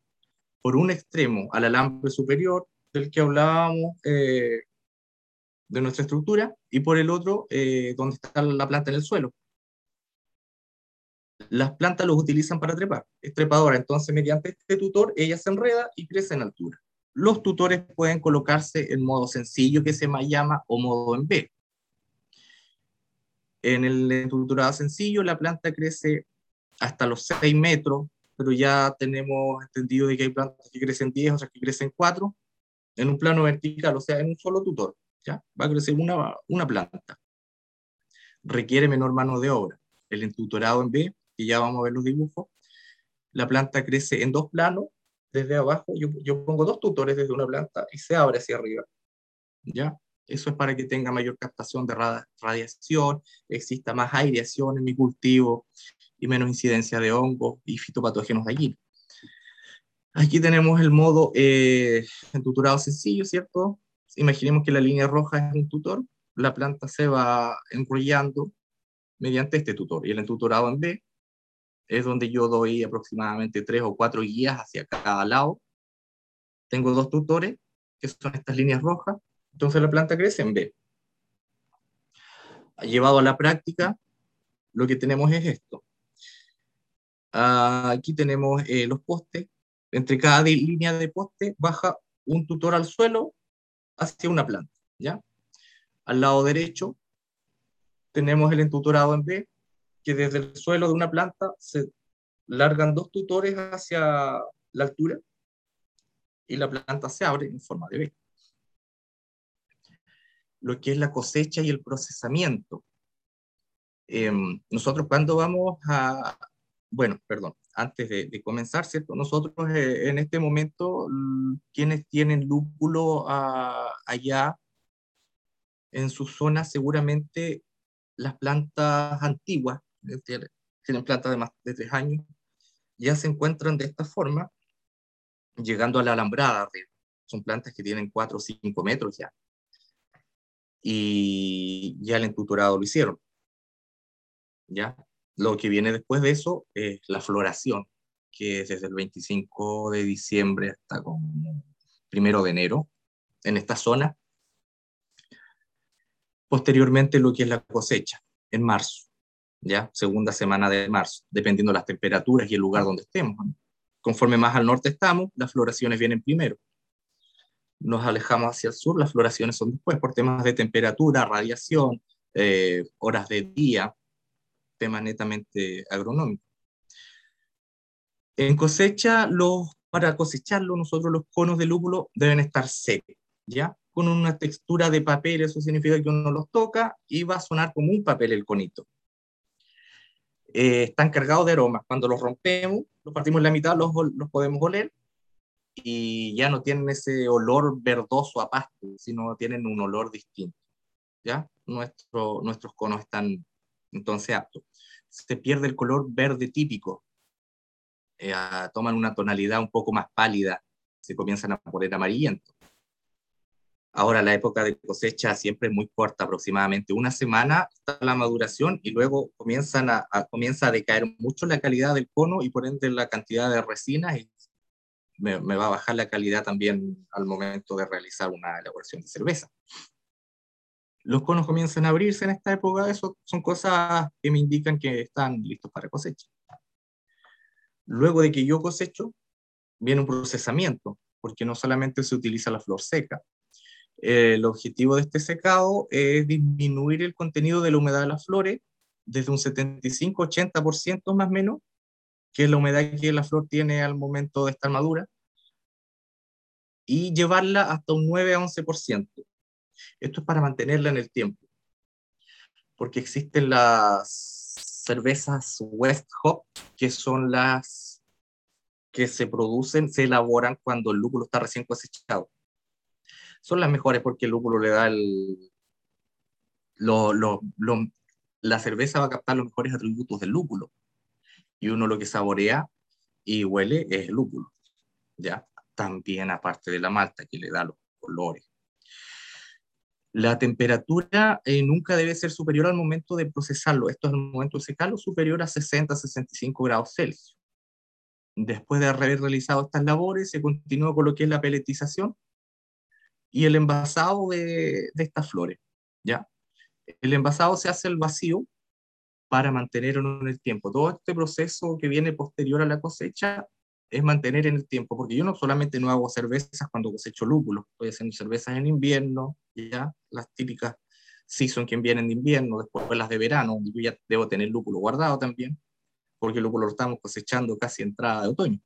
[SPEAKER 7] por un extremo al alambre superior del que hablábamos eh, de nuestra estructura y por el otro eh, donde está la planta en el suelo. Las plantas los utilizan para trepar, es trepadora, entonces mediante este tutor ella se enreda y crece en altura. Los tutores pueden colocarse en modo sencillo que se llama o modo en B. En el tutorado sencillo la planta crece hasta los 6 metros, pero ya tenemos entendido de que hay plantas que crecen 10, otras que crecen 4, en un plano vertical, o sea, en un solo tutor. ¿Ya? Va a crecer una, una planta. Requiere menor mano de obra. El entutorado en B, que ya vamos a ver los dibujos, la planta crece en dos planos, desde abajo, yo, yo pongo dos tutores desde una planta y se abre hacia arriba. ¿Ya? Eso es para que tenga mayor captación de radiación, exista más aireación en mi cultivo, y menos incidencia de hongos y fitopatógenos de allí. Aquí tenemos el modo eh, sencillo, ¿cierto? Imaginemos que la línea roja es un tutor, la planta se va enrollando mediante este tutor y el entutorado en B es donde yo doy aproximadamente tres o cuatro guías hacia cada lado. Tengo dos tutores, que son estas líneas rojas, entonces la planta crece en B. Llevado a la práctica, lo que tenemos es esto. Ah, aquí tenemos eh, los postes. Entre cada línea de poste baja un tutor al suelo hacia una planta. ¿ya? Al lado derecho tenemos el entutorado en B, que desde el suelo de una planta se largan dos tutores hacia la altura y la planta se abre en forma de B. Lo que es la cosecha y el procesamiento. Em, nosotros cuando vamos a, bueno, perdón, antes de, comenzar, ¿cierto? Nosotros eh, en este momento, quienes tienen lúpulo ah, allá en su zona, seguramente las plantas antiguas, tienen plantas de más de tres años, ya se encuentran de esta forma, llegando a la alambrada. Son plantas que tienen cuatro o cinco metros ya. Y ya el entutorado lo hicieron. ¿Ya? Lo que viene después de eso es la floración, que es desde el 25 de diciembre hasta como primero de enero en esta zona. Posteriormente lo que es la cosecha, en marzo, ya, segunda semana de marzo, dependiendo de las temperaturas y el lugar donde estemos. Conforme más al norte estamos, las floraciones vienen primero. Nos alejamos hacia el sur, las floraciones son después por temas de temperatura, radiación, eh, horas de día, tema netamente agronómico. En cosecha, los, para cosecharlo, nosotros los conos de lúpulo deben estar secos, ¿ya? Con una textura de papel, eso significa que uno los toca y va a sonar como un papel el conito. Eh, están cargados de aromas. Cuando los rompemos, los partimos en la mitad, los, los podemos oler y ya no tienen ese olor verdoso a pasto, sino tienen un olor distinto. ¿ya? Nuestro, nuestros conos están entonces aptos se pierde el color verde típico. Eh, toman una tonalidad un poco más pálida, se comienzan a poner amarillento. Ahora la época de cosecha siempre es muy corta, aproximadamente una semana está la maduración y luego comienzan a, comienza a decaer mucho la calidad del cono y por ende la cantidad de resina y me, me va a bajar la calidad también al momento de realizar una elaboración de cerveza los conos comienzan a abrirse en esta época, eso son cosas que me indican que están listos para cosecha. Luego de que yo cosecho, viene un procesamiento, porque no solamente se utiliza la flor seca. el objetivo de este secado es disminuir el contenido de la humedad de las flores desde un 75-80% más o menos, que es la humedad que la flor tiene al momento de estar madura, y llevarla hasta un 9 a 11%. Esto es para mantenerla en el tiempo, porque existen las cervezas West Hop, que son las que se producen, se elaboran cuando el lúpulo está recién cosechado. Son las mejores porque el lúpulo le da el... Lo, lo, la cerveza va a captar los mejores atributos del lúpulo. Y uno lo que saborea y huele es el lúpulo. ¿ya? También aparte de la malta que le da los colores. La temperatura eh, nunca debe ser superior al momento de procesarlo. Esto es el momento de secarlo, superior a 60-65 grados Celsius. Después de haber realizado estas labores, se continúa con lo que es la peletización y el envasado de, de estas flores. ¿ya? El envasado se hace el vacío para mantenerlo en el tiempo. Todo este proceso que viene posterior a la cosecha es mantener en el tiempo, porque yo no solamente no hago cervezas cuando cosecho lúpulos, estoy haciendo cervezas en invierno, ya las típicas season que vienen de invierno, después las de verano, yo ya debo tener lúpulo guardado también, porque el lúpulo lo estamos cosechando casi entrada de otoño.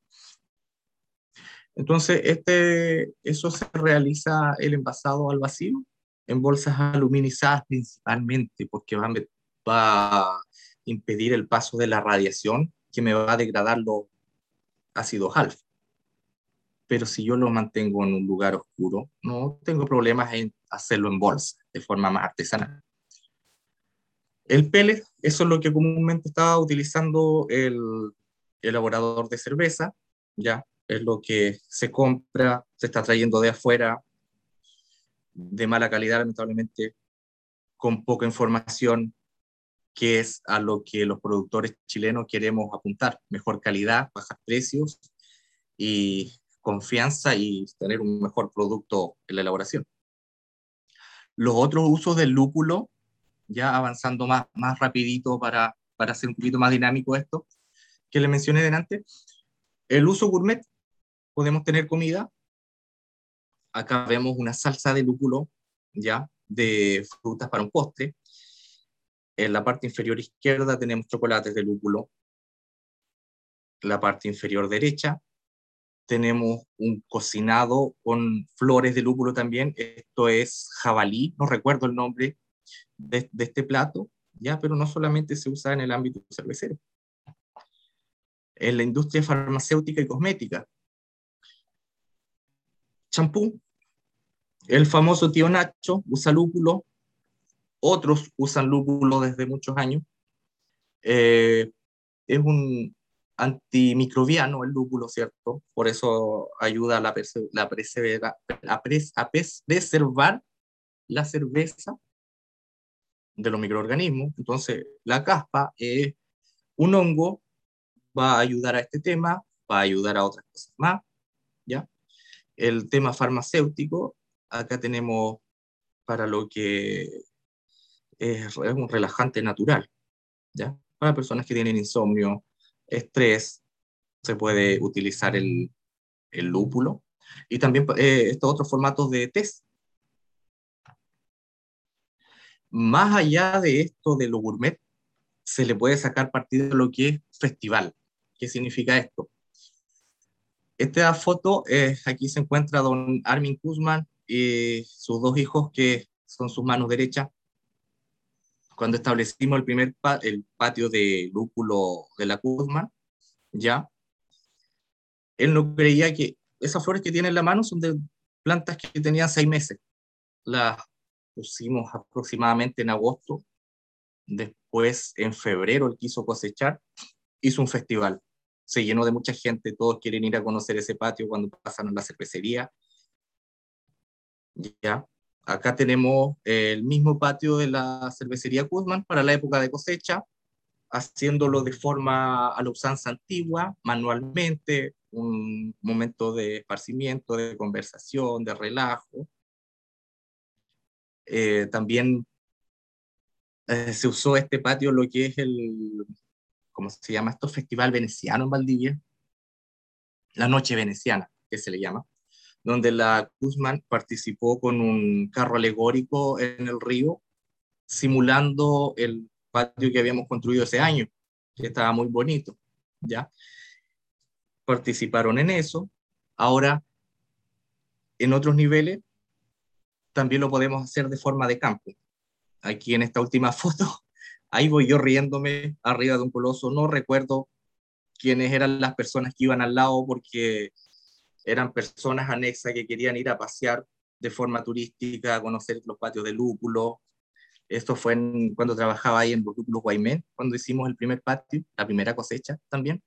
[SPEAKER 7] Entonces, este, eso se realiza el envasado al vacío en bolsas aluminizadas principalmente, porque va, va a impedir el paso de la radiación que me va a degradar los ácido alfa. Pero si yo lo mantengo en un lugar oscuro, no tengo problemas en hacerlo en bolsa, de forma más artesanal. El pellet, eso es lo que comúnmente estaba utilizando el elaborador de cerveza, ya es lo que se compra, se está trayendo de afuera, de mala calidad, lamentablemente, con poca información, que es a lo que los productores chilenos queremos apuntar, mejor calidad, bajar precios y confianza y tener un mejor producto en la elaboración. Los otros usos del lúpulo, ya avanzando más, más rapidito para, para hacer un poquito más dinámico esto, que le mencioné delante, el uso gourmet, podemos tener comida, acá vemos una salsa de lúpulo, ya, de frutas para un postre, en la parte inferior izquierda tenemos chocolates de lúpulo. La parte inferior derecha tenemos un cocinado con flores de lúpulo también. Esto es jabalí, no recuerdo el nombre de, este plato, ya, pero no solamente se usa en el ámbito cervecero. En la industria farmacéutica y cosmética. Champú. El famoso tío Nacho usa lúpulo, otros usan lúpulo desde muchos años. Eh, es un antimicrobiano el lúpulo, ¿cierto? Por eso ayuda a, la, la, a, preservar la cerveza de los microorganismos. Entonces, la caspa es un hongo, va a ayudar a este tema, va a ayudar a otras cosas más, ¿ya? El tema farmacéutico, acá tenemos para lo que es, un relajante natural, ¿ya? Para personas que tienen insomnio, estrés, se puede utilizar el, el lúpulo y también eh, estos otros formatos de test. Más allá de esto de lo gourmet, se le puede sacar partido de lo que es festival. ¿Qué significa esto? Esta foto, aquí se encuentra don Armin Kuzman y sus dos hijos que son sus manos derechas, cuando establecimos el primer el patio de lúpulo de la Kuzman, ya, él no creía que esas flores que tiene en la mano son de plantas que tenían seis meses. Las pusimos aproximadamente en agosto. Después, en febrero, él quiso cosechar, hizo un festival. Se llenó de mucha gente, todos quieren ir a conocer ese patio cuando pasan a la cervecería. Ya, Acá tenemos el mismo patio de la cervecería Kuzman para la época de cosecha, haciéndolo de forma a la usanza antigua, manualmente, un momento de esparcimiento, de conversación, de relajo. Eh, también eh, se usó este patio, lo que es el, ¿cómo se llama esto? Festival Veneciano en Valdivia. la Noche Veneciana, que se le llama, donde la Guzmán participó con un carro alegórico en el río, simulando el patio que habíamos construido ese año, que estaba muy bonito, ¿ya? Participaron en eso. Ahora, en otros niveles, también lo podemos hacer de forma de campo. Aquí en esta última foto, ahí voy yo riéndome arriba de un coloso, no recuerdo quiénes eran las personas que iban al lado porque eran personas anexas que querían ir a pasear de forma turística, a conocer los patios de lúpulo. Esto fue cuando trabajaba ahí en los lúpulos Guaymén, cuando hicimos el primer patio, la primera cosecha también.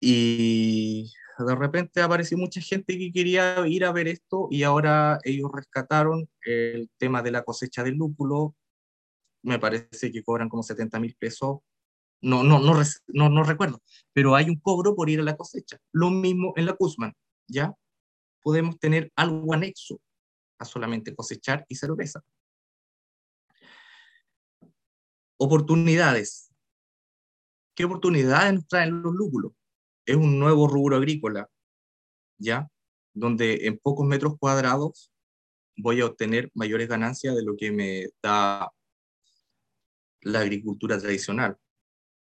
[SPEAKER 7] Y de repente apareció mucha gente que quería ir a ver esto y ahora ellos rescataron el tema de la cosecha del lúpulo. Me parece que cobran como 70 mil pesos. No, no, no, no, no recuerdo, pero hay un cobro por ir a la cosecha. Lo mismo en la Kuzman, ¿ya? Podemos tener algo anexo a solamente cosechar y cerveza. Oportunidades. ¿Qué oportunidades nos traen los lúpulos? es un nuevo rubro agrícola, ¿ya? Donde en pocos metros cuadrados voy a obtener mayores ganancias de lo que me da la agricultura tradicional.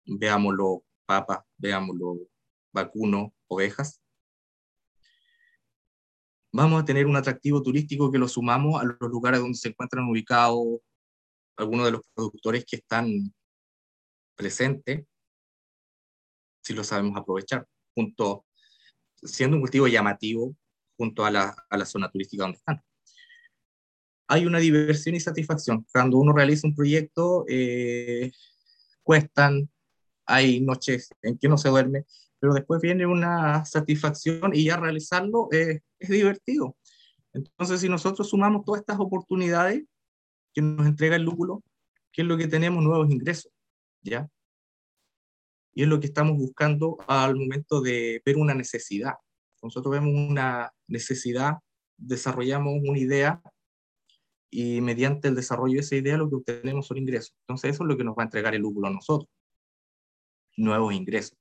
[SPEAKER 7] Veámoslo papas, veámoslo vacunos, ovejas. Vamos a tener un atractivo turístico que lo sumamos a los lugares donde se encuentran ubicados algunos de los productores que están presentes si lo sabemos aprovechar, junto, siendo un cultivo llamativo junto a la, a la zona turística donde están. Hay una diversión y satisfacción. Cuando uno realiza un proyecto, eh, cuestan, hay noches en que no se duerme, pero después viene una satisfacción y ya realizarlo es divertido. Entonces, si nosotros sumamos todas estas oportunidades que nos entrega el lúpulo, ¿qué es lo que tenemos? Nuevos ingresos, ¿ya? y es lo que estamos buscando al momento de ver una necesidad. Nosotros vemos una necesidad, desarrollamos una idea y mediante el desarrollo de esa idea lo que obtenemos son ingresos. Entonces eso es lo que nos va a entregar el lúpulo a nosotros, nuevos ingresos.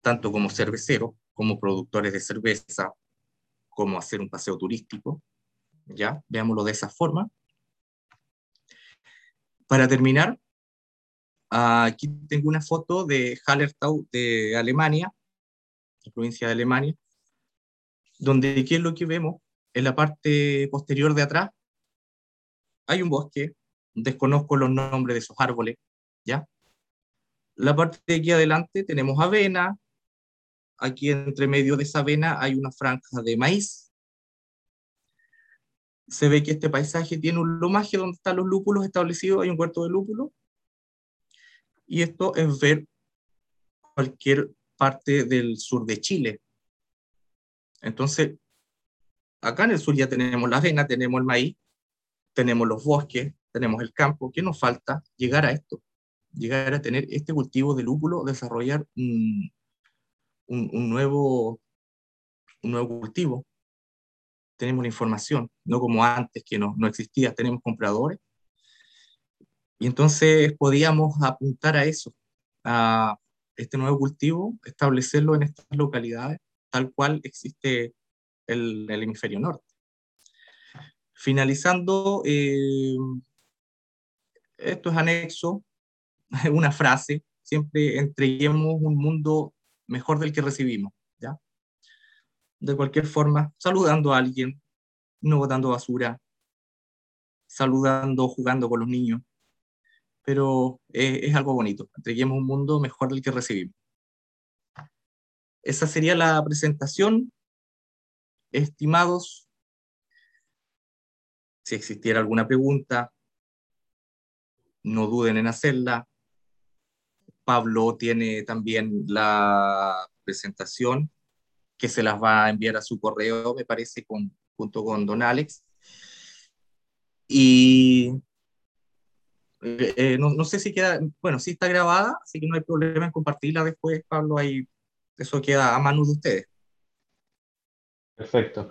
[SPEAKER 7] Tanto como cervecero, como productores de cerveza, como hacer un paseo turístico, ¿ya? Veámoslo de esa forma. Para terminar, Aquí tengo una foto de Hallertau de Alemania, la provincia de Alemania, donde ¿qué es lo que vemos? En la parte posterior de atrás hay un bosque, desconozco los nombres de esos árboles, ¿ya? La parte de aquí adelante tenemos avena, aquí entre medio de esa avena hay una franja de maíz. Se ve que este paisaje tiene un lomaje donde están los lúpulos establecidos, hay un huerto de lúpulos, y esto es ver cualquier parte del sur de Chile. Entonces, acá en el sur ya tenemos la avena, tenemos el maíz, tenemos los bosques, tenemos el campo. ¿Qué nos falta? Llegar a esto, llegar a tener este cultivo de lúpulo, desarrollar un, nuevo, un nuevo cultivo. Tenemos la información, no como antes que no, no existía, tenemos compradores y entonces podíamos apuntar a eso, a este nuevo cultivo, establecerlo en estas localidades, tal cual existe el, el hemisferio norte. Finalizando, eh, esto es anexo, una frase, siempre entreguemos un mundo mejor del que recibimos, ¿ya? De cualquier forma, saludando a alguien, no botando basura, saludando, jugando con los niños, pero es, algo bonito. Entreguemos un mundo mejor del que recibimos. Esa sería la presentación. Estimados, si existiera alguna pregunta, no duden en hacerla. Pablo tiene también la presentación que se las va a enviar a su correo, me parece, junto con Don Alex. Y eh, eh, no, no, sé si queda, bueno, sí está grabada, así que no hay problema en compartirla después, Pablo, ahí eso queda a manos de ustedes.
[SPEAKER 5] Perfecto.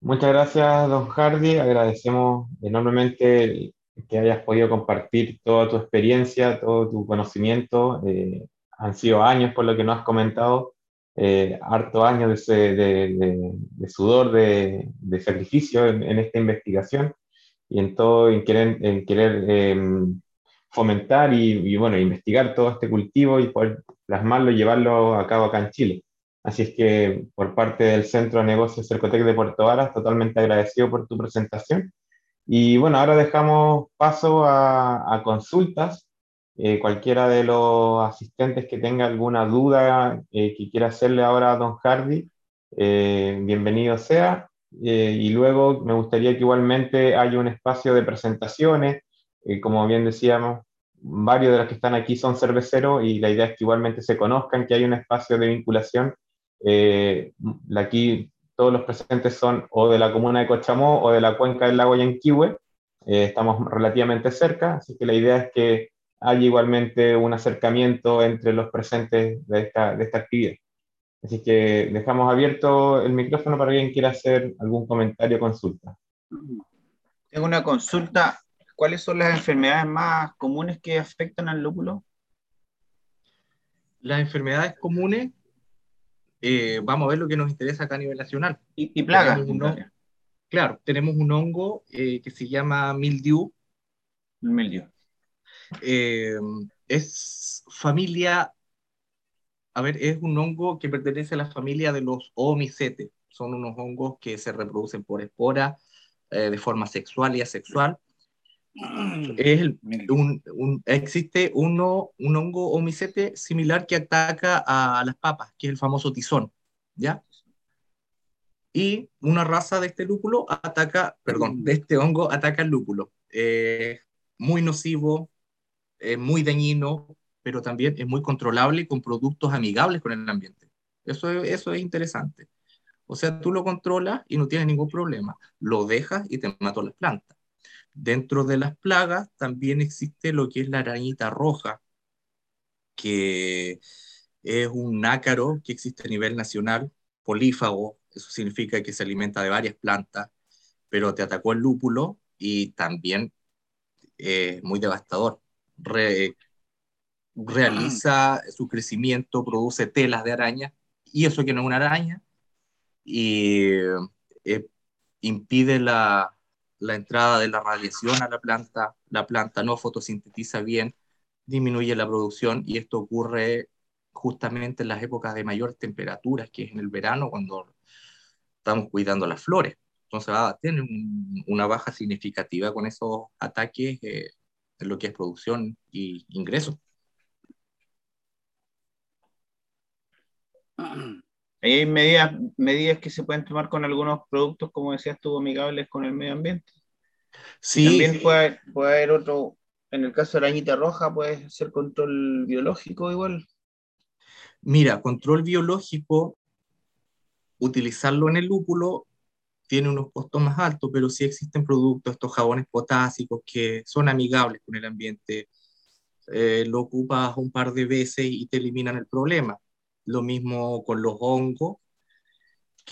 [SPEAKER 5] Muchas gracias, don Hardy. Agradecemos enormemente que hayas podido compartir toda tu experiencia, todo tu conocimiento. Eh, han sido años por lo que nos has comentado eh, harto años de, sudor, de, sacrificio en, esta investigación y en todo, en querer, em, fomentar y, bueno, investigar todo este cultivo y poder plasmarlo y llevarlo a cabo acá en Chile. Así es que por parte del Centro de Negocios Cercotec de Puerto Varas, totalmente agradecido por tu presentación. Y bueno, ahora dejamos paso a, consultas. Eh, cualquiera de los asistentes que tenga alguna duda eh, que quiera hacerle ahora a don Hardy, eh, bienvenido sea. y luego me gustaría que igualmente haya un espacio de presentaciones como bien decíamos, varios de los que están aquí son cerveceros y la idea es que igualmente se conozcan, que hay un espacio de vinculación. Aquí todos los presentes son o de la comuna de Cochamó o de la cuenca del lago Yanquihue. Eh, estamos relativamente cerca, así que la idea es que haya igualmente un acercamiento entre los presentes de esta, de esta actividad. Así que dejamos abierto el micrófono para quien quiera hacer algún comentario o consulta.
[SPEAKER 1] Tengo una consulta ¿cuáles son las enfermedades más comunes que afectan al lúpulo?
[SPEAKER 7] Las enfermedades comunes, eh, vamos a ver lo que nos interesa acá a nivel nacional.
[SPEAKER 1] Y, plagas.
[SPEAKER 7] claro, tenemos un hongo eh, que se llama mildew.
[SPEAKER 1] Mildew.
[SPEAKER 7] Eh, es familia, a ver, es un hongo que pertenece a la familia de los oomycetes. Son unos hongos que se reproducen por espora de forma sexual y asexual es un, existe uno, un hongo homicete similar que ataca a las papas, que es el famoso tizón, ¿ya? Y una raza de este lúpulo ataca, perdón, de este hongo ataca el lúpulo. muy nocivo, muy dañino, pero también es muy controlable con productos amigables con el ambiente. Eso, eso es interesante. O sea, tú lo controlas y no tienes ningún problema. Lo dejas y te mató las plantas. Dentro de las plagas también existe lo que es la arañita roja, que es un ácaro que existe a nivel nacional, polífago, eso significa que se alimenta de varias plantas, pero te atacó el lúpulo y también es muy devastador. realiza su crecimiento, produce telas de araña, y eso que no es una araña, y eh, impide la, la entrada de la radiación a la planta, la planta no fotosintetiza bien, disminuye la producción y esto ocurre justamente en las épocas de mayor temperatura, que es en el verano cuando estamos cuidando las flores. Entonces va a tener una baja significativa con esos ataques eh, en lo que es producción y ingreso.
[SPEAKER 1] hay medidas, medidas que se pueden tomar con algunos productos, como decías tú, amigables con el medio ambiente. Sí. También puede, puede haber otro, en el caso de la añita roja, puede ser control biológico igual.
[SPEAKER 7] Mira, control biológico, utilizarlo en el lúpulo tiene unos costos más altos, pero sí existen productos, estos jabones potásicos que son amigables con el ambiente. Eh, lo ocupas un par de veces y te eliminan el problema. Lo mismo con los hongos.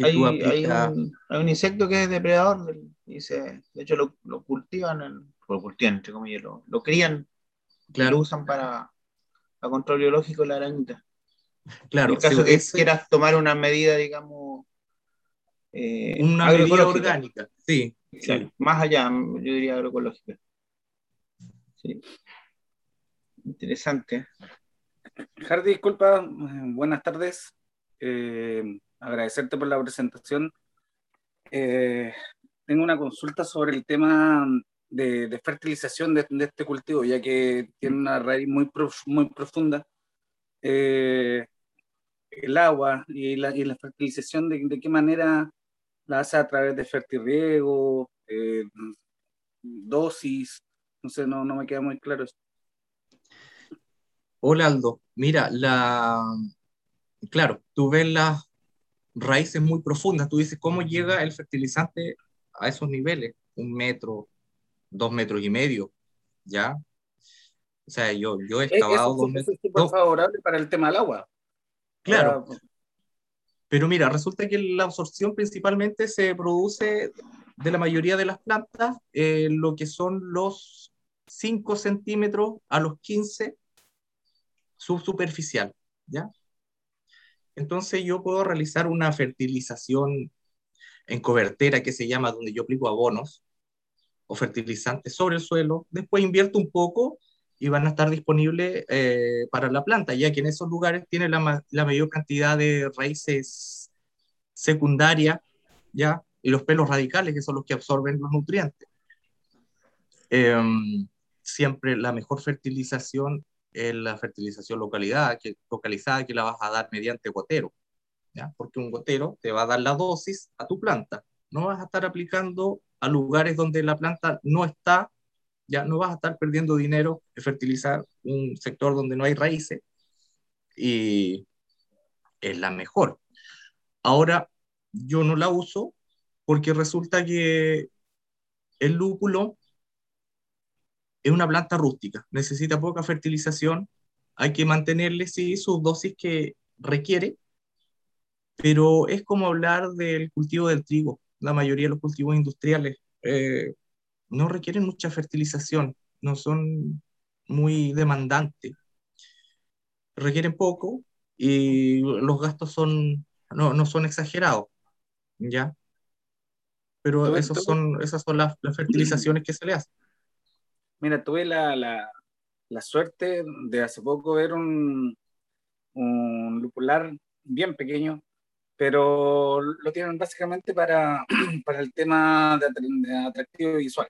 [SPEAKER 1] hay, un, insecto que es depredador, y de hecho lo, cultivan, lo cultivan, entre comillas, lo, lo crían, lo usan para, para control biológico de la arañita. Claro, en caso que quieras tomar una medida, digamos,
[SPEAKER 7] eh, una medida orgánica, sí,
[SPEAKER 1] Más allá, yo diría agroecológica. Sí. Interesante.
[SPEAKER 4] Hardy, disculpa, buenas tardes. Eh, agradecerte por la presentación. Eh, tengo una consulta sobre el tema de, fertilización de, este cultivo, ya que tiene una raíz muy, muy profunda. Eh, el agua y la, y la fertilización, de, de, qué manera la hace a través de fertirriego, dosis, no sé, no, no me queda muy claro.
[SPEAKER 7] Hola Aldo, mira, la... claro, tú ves las raíces muy profundas, tú dices, ¿cómo llega el fertilizante a esos niveles? Un metro, dos metros y medio, ¿ya? O sea, yo, yo he excavado dos metros.
[SPEAKER 4] Es favorable para el tema del agua.
[SPEAKER 7] Claro. Pero mira, resulta que la absorción principalmente se produce de la mayoría de las plantas, eh, lo que son los 5 centímetros a los 15 subsuperficial, ¿ya? entonces yo puedo realizar una fertilización en cobertera que se llama, donde yo aplico abonos o fertilizantes sobre el suelo, después invierto un poco y van a estar disponibles eh, para la planta, ya que en esos lugares tiene la, la mayor cantidad de raíces secundarias, ¿ya? Y los pelos radicales, que son los que absorben los nutrientes. Em, siempre la mejor fertilización es la fertilización localidad, que, localizada que la vas a dar mediante gotero, ¿ya? Porque un gotero te va a dar la dosis a tu planta. No vas a estar aplicando a lugares donde la planta no está ya no vas a estar perdiendo dinero en fertilizar un sector donde no hay raíces y es la mejor. Ahora, yo no la uso porque resulta que el lúpulo es una planta rústica, necesita poca fertilización, hay que mantenerle, sí, sus dosis que requiere, pero es como hablar del cultivo del trigo. La mayoría de los cultivos industriales eh, no requieren mucha fertilización, no son muy demandantes, requieren poco y los gastos son, no, son exagerados, ¿ya? Pero esos son, esas son las, fertilizaciones que se le hacen.
[SPEAKER 4] Mira, tuve la, la, la, suerte de hace poco ver un, un lupular bien pequeño, pero lo tienen básicamente para, para el tema de, atractivo visual,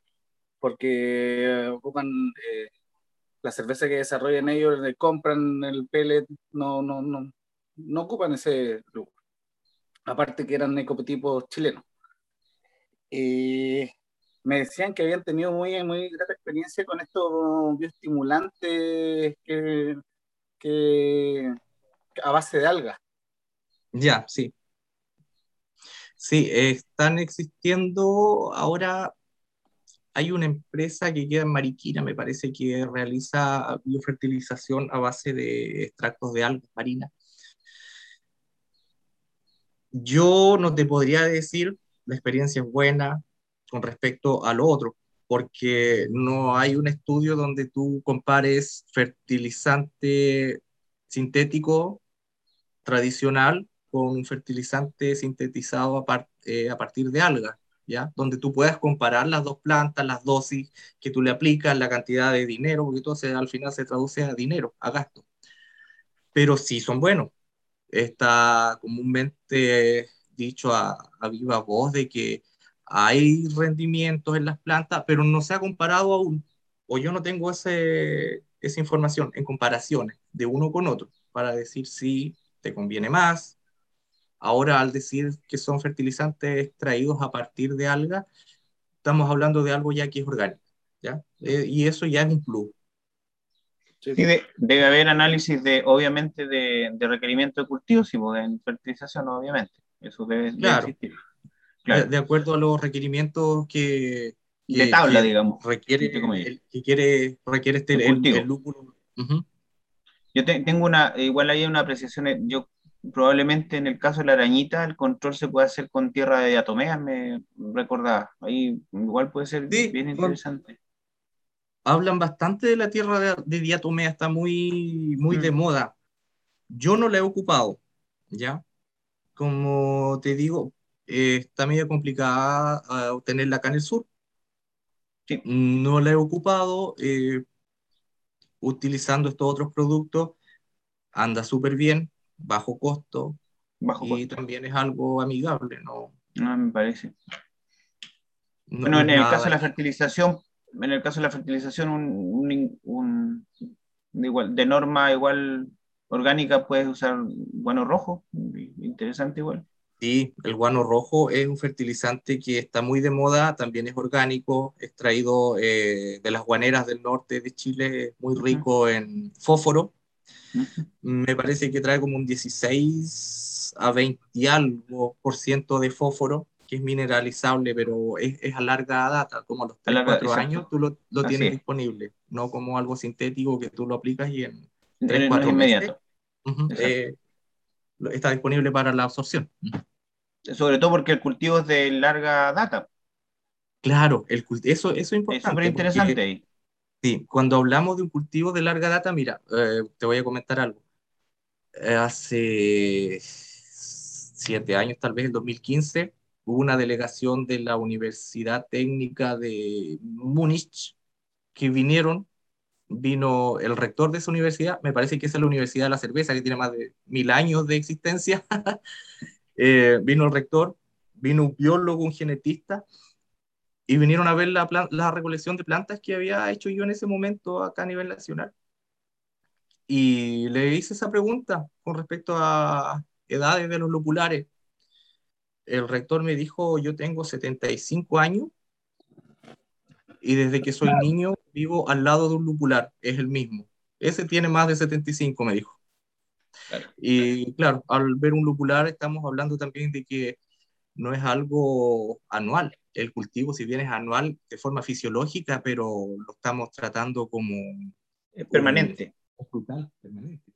[SPEAKER 4] porque ocupan eh, la cerveza que desarrollan ellos, compran el pellet, no, no, no, no ocupan ese lugar. Aparte que eran ecotipos chilenos. Y me decían que habían tenido muy, muy grata experiencia con estos bioestimulantes que, a base de algas
[SPEAKER 7] ya, sí. Sí, están existiendo ahora. Hay una empresa que queda en Mariquina, me parece que realiza biofertilización a base de extractos de algas marinas. Yo no te podría decir la experiencia es buena con respecto a lo otro, porque no hay un estudio donde tú compares fertilizante sintético tradicional con un fertilizante sintetizado a, eh, a partir de algas, ¿ya? Donde tú puedas comparar las dos plantas, las dosis que tú le aplicas, la cantidad de dinero, porque todo se, al final se traduce a dinero, a gasto. Pero sí son buenos. Está comúnmente dicho a, a viva voz de que hay rendimientos en las plantas, pero no se ha comparado aún, o yo no tengo ese, esa información en comparaciones de uno con otro, para decir si te conviene más, Ahora, al decir que son fertilizantes extraídos a partir de algas, estamos hablando de algo ya que es orgánico, ¿ya? Eh, y eso ya es un plus.
[SPEAKER 1] Sí, debe haber análisis de, obviamente, de, de requerimiento de cultivos y pues, de fertilización, obviamente. Eso debe, existir.
[SPEAKER 7] De, acuerdo a los requerimientos que,
[SPEAKER 1] de tabla, digamos.
[SPEAKER 7] Requiere, el, que quiere, requiere este, el, lúpulo.
[SPEAKER 1] Yo tengo una, igual hay una apreciación, yo probablemente en el caso de la arañita el control se puede hacer con tierra de diatomeas, me recordaba. Ahí igual puede ser bien interesante.
[SPEAKER 7] Hablan bastante de la tierra de, de diatomea, está muy, muy de mm. moda. Yo no la he ocupado, ¿ya? Como te digo, está medio complicada ah, obtenerla acá en el sur. No la he ocupado. Eh, utilizando estos otros productos, anda súper bien bajo costo bajo y también es algo amigable, ¿no?
[SPEAKER 1] No, me parece. bueno, en el caso de la fertilización, en el caso de la fertilización, un, igual, de norma igual orgánica puedes usar guano rojo, interesante igual.
[SPEAKER 7] Sí, el guano rojo es un fertilizante que está muy de moda, también es orgánico, extraído eh, de las guaneras del norte de Chile, muy rico en fósforo. Me parece que trae como un 16 a 20 y algo por ciento de fósforo, que es mineralizable, pero es, es a larga data, como a los 3 4 años tú lo, lo tienes disponible, no como algo sintético que tú lo aplicas y en 3 4 meses. eh, está disponible para la absorción.
[SPEAKER 1] Sobre todo porque el cultivo es de larga data.
[SPEAKER 7] Claro, el, eso, eso es importante.
[SPEAKER 1] Es súper interesante.
[SPEAKER 7] Sí, cuando hablamos de un cultivo de larga data, mira, eh, te voy a comentar algo. eh, hace siete años, tal vez en 2015, hubo una delegación de la Universidad Técnica de Múnich que vinieron, vino el rector de esa universidad, me parece que es la Universidad de la Cerveza, que tiene más de mil años de existencia, eh, vino el rector, vino un biólogo, un genetista, y vinieron a ver la, la recolección de plantas que había hecho yo en ese momento acá a nivel nacional. Y le hice esa pregunta con respecto a edades de los lupulares. El rector me dijo, yo tengo 75 años y desde que soy niño vivo al lado de un lupular, es el mismo. Ese tiene más de 75, me dijo. Y claro, al ver un lupular estamos hablando también de que no es algo anual. El cultivo, si bien es anual de forma fisiológica, pero lo estamos tratando como...
[SPEAKER 1] Es permanente.
[SPEAKER 7] Es brutal, permanente.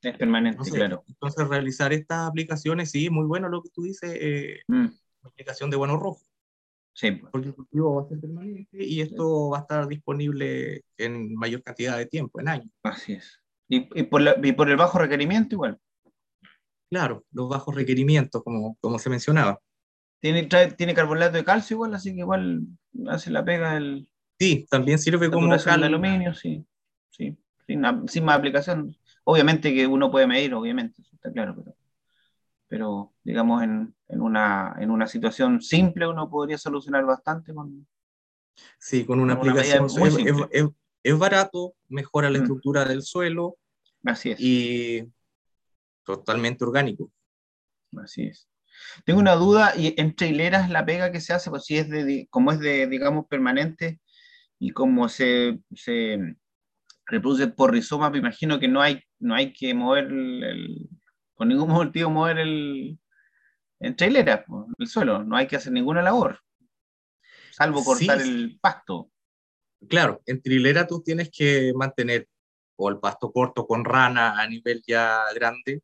[SPEAKER 1] Es permanente, claro.
[SPEAKER 7] Entonces, realizar estas aplicaciones, sí, muy bueno lo que tú dices, eh, mm. aplicación de bueno rojo.
[SPEAKER 1] Sí.
[SPEAKER 7] Porque el cultivo va a ser permanente y esto va a estar disponible en mayor cantidad de tiempo, en años.
[SPEAKER 1] Así es. Y, por, y por el bajo requerimiento igual.
[SPEAKER 7] Claro, los bajos requerimientos, como, como se mencionaba.
[SPEAKER 1] Tiene, tiene carbonato de calcio igual, así que igual hace la pega el...
[SPEAKER 7] Sí, también sirve como
[SPEAKER 1] cal... de aluminio, sí. sí sin, más aplicación. Obviamente que uno puede medir, obviamente, eso está claro, pero, pero digamos en, en, una, en una situación simple uno podría solucionar bastante con...
[SPEAKER 7] Sí, con una aplicación es, barato, mejora la mm. estructura del suelo.
[SPEAKER 1] Así es.
[SPEAKER 7] Y totalmente orgánico.
[SPEAKER 1] Así es. Tengo una duda, y entre hileras la pega que se hace, pues si es de, como es de, digamos, permanente y como se, se, reproduce por rizoma, me imagino que no hay, no hay que mover el, con ningún motivo mover el en trailera, el suelo, no hay que hacer ninguna labor, salvo cortar el pasto.
[SPEAKER 7] Claro, en trilera tú tienes que mantener o el pasto corto con rana a nivel ya grande,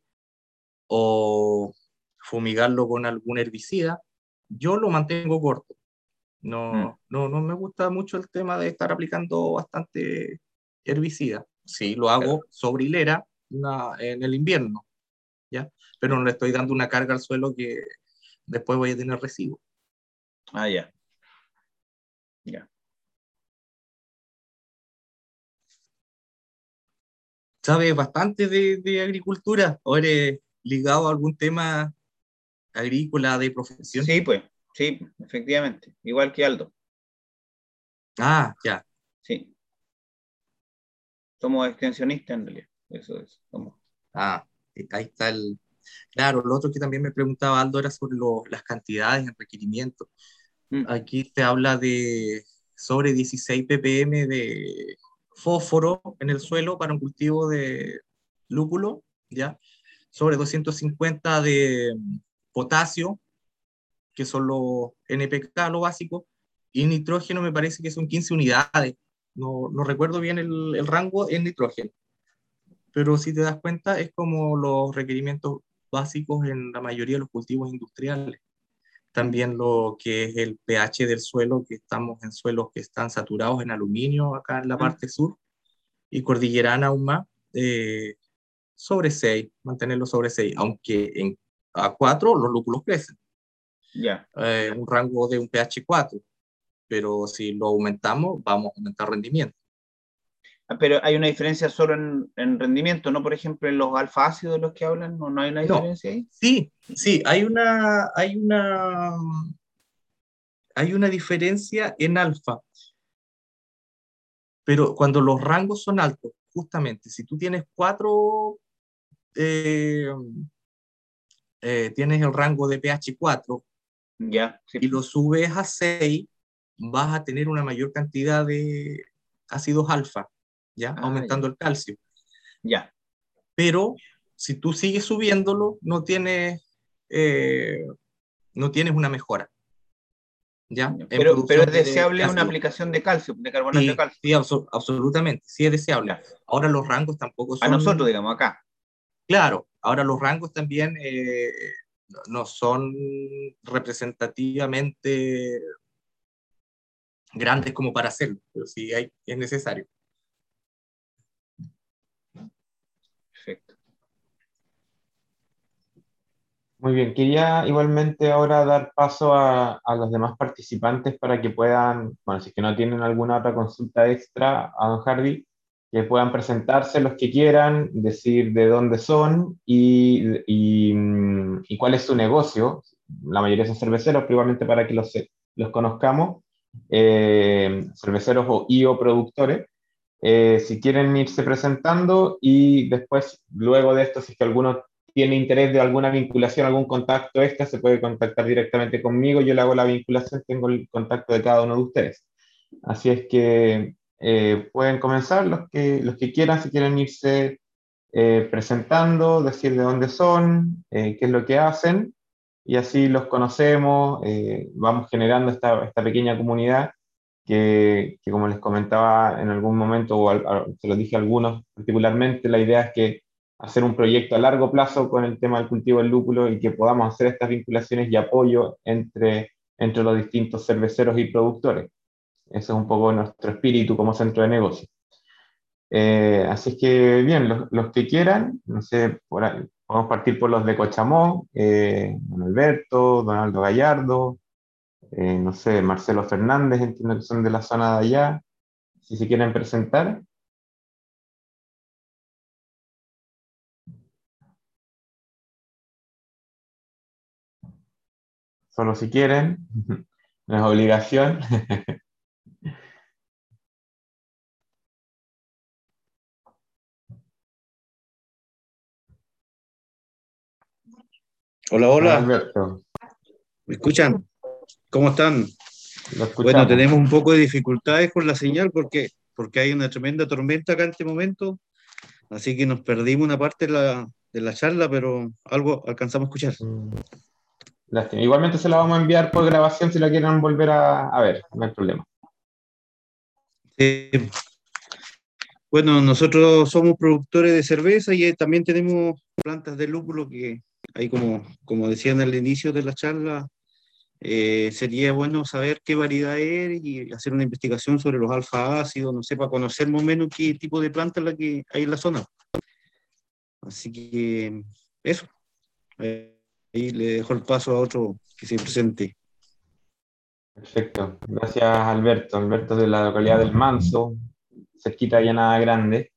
[SPEAKER 7] o fumigarlo con algún herbicida. Yo lo mantengo corto. No, mm. no, no me gusta mucho el tema de estar aplicando bastante herbicida. Sí, lo hago sobre hilera en el invierno. Pero no le estoy dando una carga al suelo que después voy a tener residuo.
[SPEAKER 1] Ah, ya. Ya.
[SPEAKER 7] ¿Sabes bastante de, de agricultura? ¿O eres ligado a algún tema agrícola de profesión?
[SPEAKER 1] Sí, pues, sí, efectivamente. Igual que Aldo.
[SPEAKER 7] Ah, ya.
[SPEAKER 1] Sí somos extensionistas en realidad. Eso es.
[SPEAKER 7] Ah, ahí está el. Claro, lo otro que también me preguntaba Aldo era sobre las cantidades en requerimiento. Mm. Aquí se habla de sobre 16 ppm de fósforo en el suelo para un cultivo de lúpulo, ¿ya? Sobre 250 de potasio, que son los NPK, lo básico, y nitrógeno me parece que son 15 unidades no, no recuerdo bien el, el, rango en nitrógeno. Pero si te das cuenta, es como los requerimientos básicos en la mayoría de los cultivos industriales. También lo que es el pH del suelo, que estamos en suelos que están saturados en aluminio acá en la parte sur, y cordillerana aún más, eh, sobre 6, mantenerlo sobre 6, aunque en a 4 los lúpulos crecen.
[SPEAKER 1] Ya.
[SPEAKER 7] Eh, un rango de un pH 4 pero si lo aumentamos, vamos a aumentar rendimiento.
[SPEAKER 1] Pero hay una diferencia solo en, en rendimiento, ¿no? Por ejemplo, en los alfa ácidos de los que hablan, ¿no, no hay una diferencia ahí?
[SPEAKER 7] Sí, sí, hay una, hay una, hay una diferencia en alfa. Pero cuando los rangos son altos, justamente, si tú tienes cuatro, eh, eh, tienes el rango de pH 4
[SPEAKER 1] ya,
[SPEAKER 7] y lo subes a 6, vas a tener una mayor cantidad de ácidos alfa, ¿ya? Ah, Aumentando el calcio.
[SPEAKER 1] Ya.
[SPEAKER 7] Pero si tú sigues subiéndolo, no tienes, eh, no tienes una mejora. ¿Ya?
[SPEAKER 1] Pero, pero, es deseable una aplicación de calcio, de carbonato de calcio.
[SPEAKER 7] Sí, absolutamente, sí es deseable. Ahora los rangos tampoco son...
[SPEAKER 1] A nosotros, digamos, acá.
[SPEAKER 7] Claro, ahora los rangos también eh, no son representativamente grandes como para hacerlo, pero sí hay, es necesario.
[SPEAKER 5] Muy bien, quería igualmente ahora dar paso a, a, los demás participantes para que puedan, bueno, si es que no tienen alguna otra consulta extra a don Hardy, que puedan presentarse los que quieran, decir de dónde son y, y, y cuál es su negocio. La mayoría son cerveceros, pero igualmente para que los, los conozcamos, eh, cerveceros o, y o productores. Eh, si quieren irse presentando y después, luego de esto, si es que alguno tiene interés de alguna vinculación, algún contacto extra, se puede contactar directamente conmigo, yo le hago la vinculación, tengo el contacto de cada uno de ustedes. Así es que eh, pueden comenzar los que, los que quieran, si quieren irse eh, presentando, decir de dónde son, eh, qué es lo que hacen, y así los conocemos, vamos generando esta, esta pequeña comunidad que, que, como les comentaba en algún momento, o se lo dije a algunos particularmente, la idea es que hacer un proyecto a largo plazo con el tema del cultivo del lúpulo y que podamos hacer estas vinculaciones y apoyo entre, entre los distintos cerveceros y productores. Ese es un poco nuestro espíritu como centro de negocio. Eh, así es que, bien, los, los, que quieran, no sé, por ahí, a partir por los de Cochamó, eh, don Alberto, Donaldo Gallardo, eh, no sé, Marcelo Fernández, entiendo que son de la zona de allá, si se quieren presentar. Solo si quieren, no es obligación.
[SPEAKER 8] Hola, hola. Alberto. ¿Me escuchan? ¿Cómo están? Bueno, tenemos un poco de dificultades con la señal porque, porque hay una tremenda tormenta acá en este momento, así que nos perdimos una parte de la, de la charla, pero algo alcanzamos a escuchar.
[SPEAKER 5] Mm. Lástima. Igualmente se la vamos a enviar por grabación si la quieren volver a, a ver, no hay problema.
[SPEAKER 8] Eh, bueno, nosotros somos productores de cerveza y también tenemos plantas de lúpulo que ahí como, como decían al inicio de la charla, eh, sería bueno saber qué variedad es y hacer una investigación sobre los alfa ácidos, no sé, para conocer más o menos qué tipo de planta es la que hay en la zona. Así que eso. Eh, Ahí le dejo el paso a otro que se presente.
[SPEAKER 5] Perfecto. Gracias, Alberto. Alberto de la localidad del Manso, cerquita de Llanada Grande.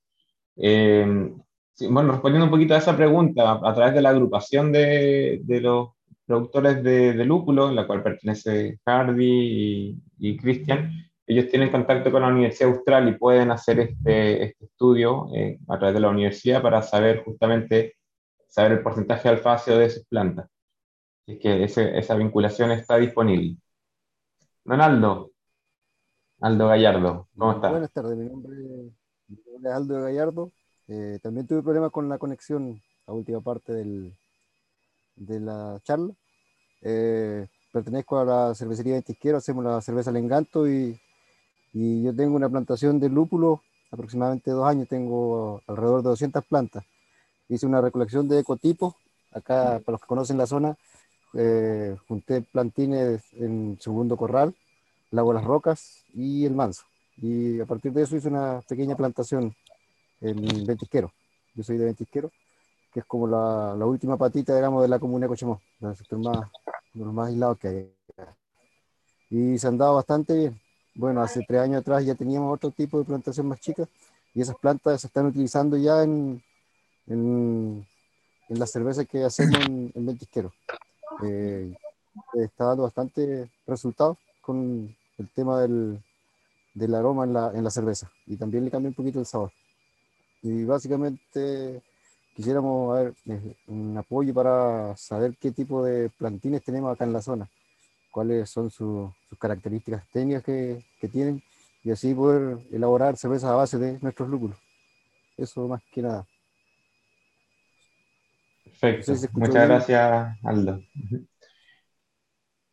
[SPEAKER 5] Eh, sí, bueno, respondiendo un poquito a esa pregunta, a, través de la agrupación de, de los productores de, lúpulo, en la cual pertenece Hardy y, y Cristian, ellos tienen contacto con la Universidad Austral y pueden hacer este, este estudio eh, a través de la universidad para saber justamente saber el porcentaje de alfácido de sus plantas. Es que esa vinculación está disponible. Don Aldo, Gallardo, ¿cómo está?
[SPEAKER 9] Buenas tardes, mi nombre, es Aldo Gallardo. Eh, también tuve problemas con la conexión a última parte del, de la charla. Eh, pertenezco a la cervecería Ventisquero, hacemos la cerveza al y, y yo tengo una plantación de lúpulo, aproximadamente dos años, tengo alrededor de 200 plantas hice una recolección de ecotipos. Acá, para los que conocen la zona, eh, junté plantines en segundo corral, Lago Las Rocas y el Manso. Y a partir de eso hice una pequeña plantación en Ventisquero. Yo soy de Ventisquero, que es como la, la última patita, digamos, de la comuna de Cochemó, el sector más, de los más aislados que hay. Y se han dado bastante bien. Bueno, hace tres años atrás ya teníamos otro tipo de plantación más chica y esas plantas se están utilizando ya en, en, en la cerveza que hacemos en, en Ventisquero. Eh, está dando bastante resultados con el tema del, del aroma en la, en la, cerveza y también le cambia un poquito el sabor. Y básicamente quisiéramos ver un apoyo para saber qué tipo de plantines tenemos acá en la zona, cuáles son su, sus características técnicas que, que, tienen y así poder elaborar cervezas a base de nuestros lúpulos. Eso más que nada.
[SPEAKER 5] Perfecto. Sí, Muchas gracias, Aldo.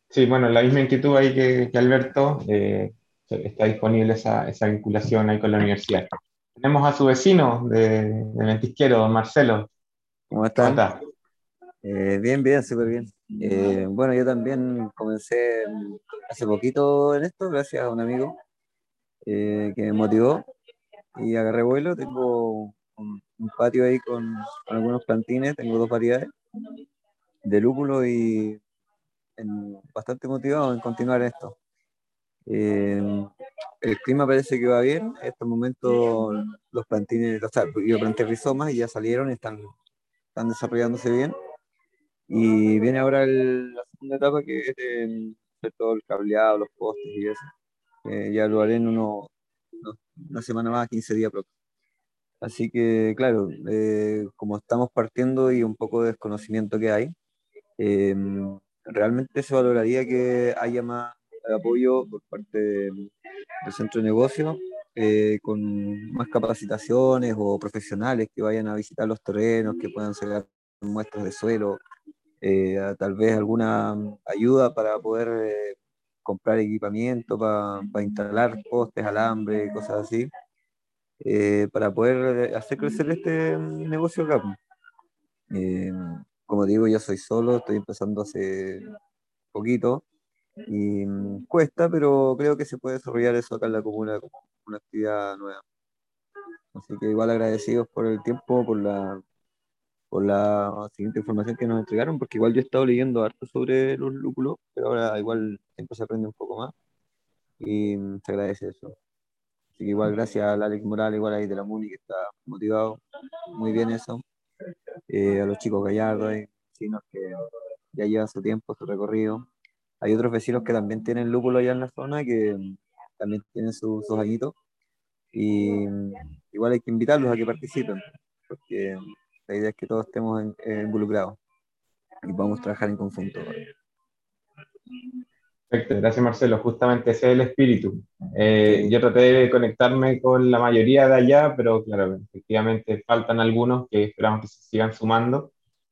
[SPEAKER 5] Sí, bueno, la misma inquietud ahí que, que Alberto, eh, está disponible esa, esa, vinculación ahí con la universidad. Tenemos a su vecino de, de Ventisquero, don Marcelo.
[SPEAKER 3] ¿Cómo está? ¿Cómo está? Eh, bien, bien, súper bien. Eh, bueno, yo también comencé hace poquito en esto, gracias a un amigo eh, que me motivó y agarré vuelo. Tengo un, un patio ahí con, algunos plantines, tengo dos variedades. de lúpulo y bastante motivado en continuar esto. Eh, el clima parece que va bien. En estos momentos los plantines, o sea, yo planté rizomas y ya salieron están, están desarrollándose bien. Y viene ahora la segunda etapa que es hacer todo el cableado, los postes y eso. ya lo haré en uno, una semana más, 15 días próximos. Así que, claro, eh, como estamos partiendo y un poco de desconocimiento que hay, eh, realmente se valoraría que haya más apoyo por parte del, centro de negocio, eh, con más capacitaciones o profesionales que vayan a visitar los terrenos, que puedan sacar muestras de suelo, tal vez alguna ayuda para poder comprar equipamiento, para instalar postes, alambre, cosas así. Eh, para poder hacer crecer este negocio acá. Eh, como digo, yo soy solo, estoy empezando hace poquito y mm, cuesta, pero creo que se puede desarrollar eso acá en la comuna como una actividad nueva. Así que igual agradecidos por el tiempo, por la, por la siguiente información que nos entregaron, porque igual yo he estado leyendo harto sobre los lúpulos, pero ahora igual siempre se aprende un poco más y mm, se agradece eso. Así que igual gracias a Alex Morales, igual ahí de la MUNI, que está motivado. Muy bien eso. Eh, a los chicos gallardos, hay vecinos que ya llevan su tiempo, su recorrido. Hay otros vecinos que también tienen lúpulo allá en la zona, que también tienen sus añitos. Y igual hay que invitarlos a que participen, porque la idea es que todos estemos involucrados y podamos trabajar en conjunto.
[SPEAKER 5] Perfecto, gracias Marcelo. Justamente ese es el espíritu. Eh, yo traté de conectarme con la mayoría de allá, pero claro, efectivamente faltan algunos que esperamos que se sigan sumando.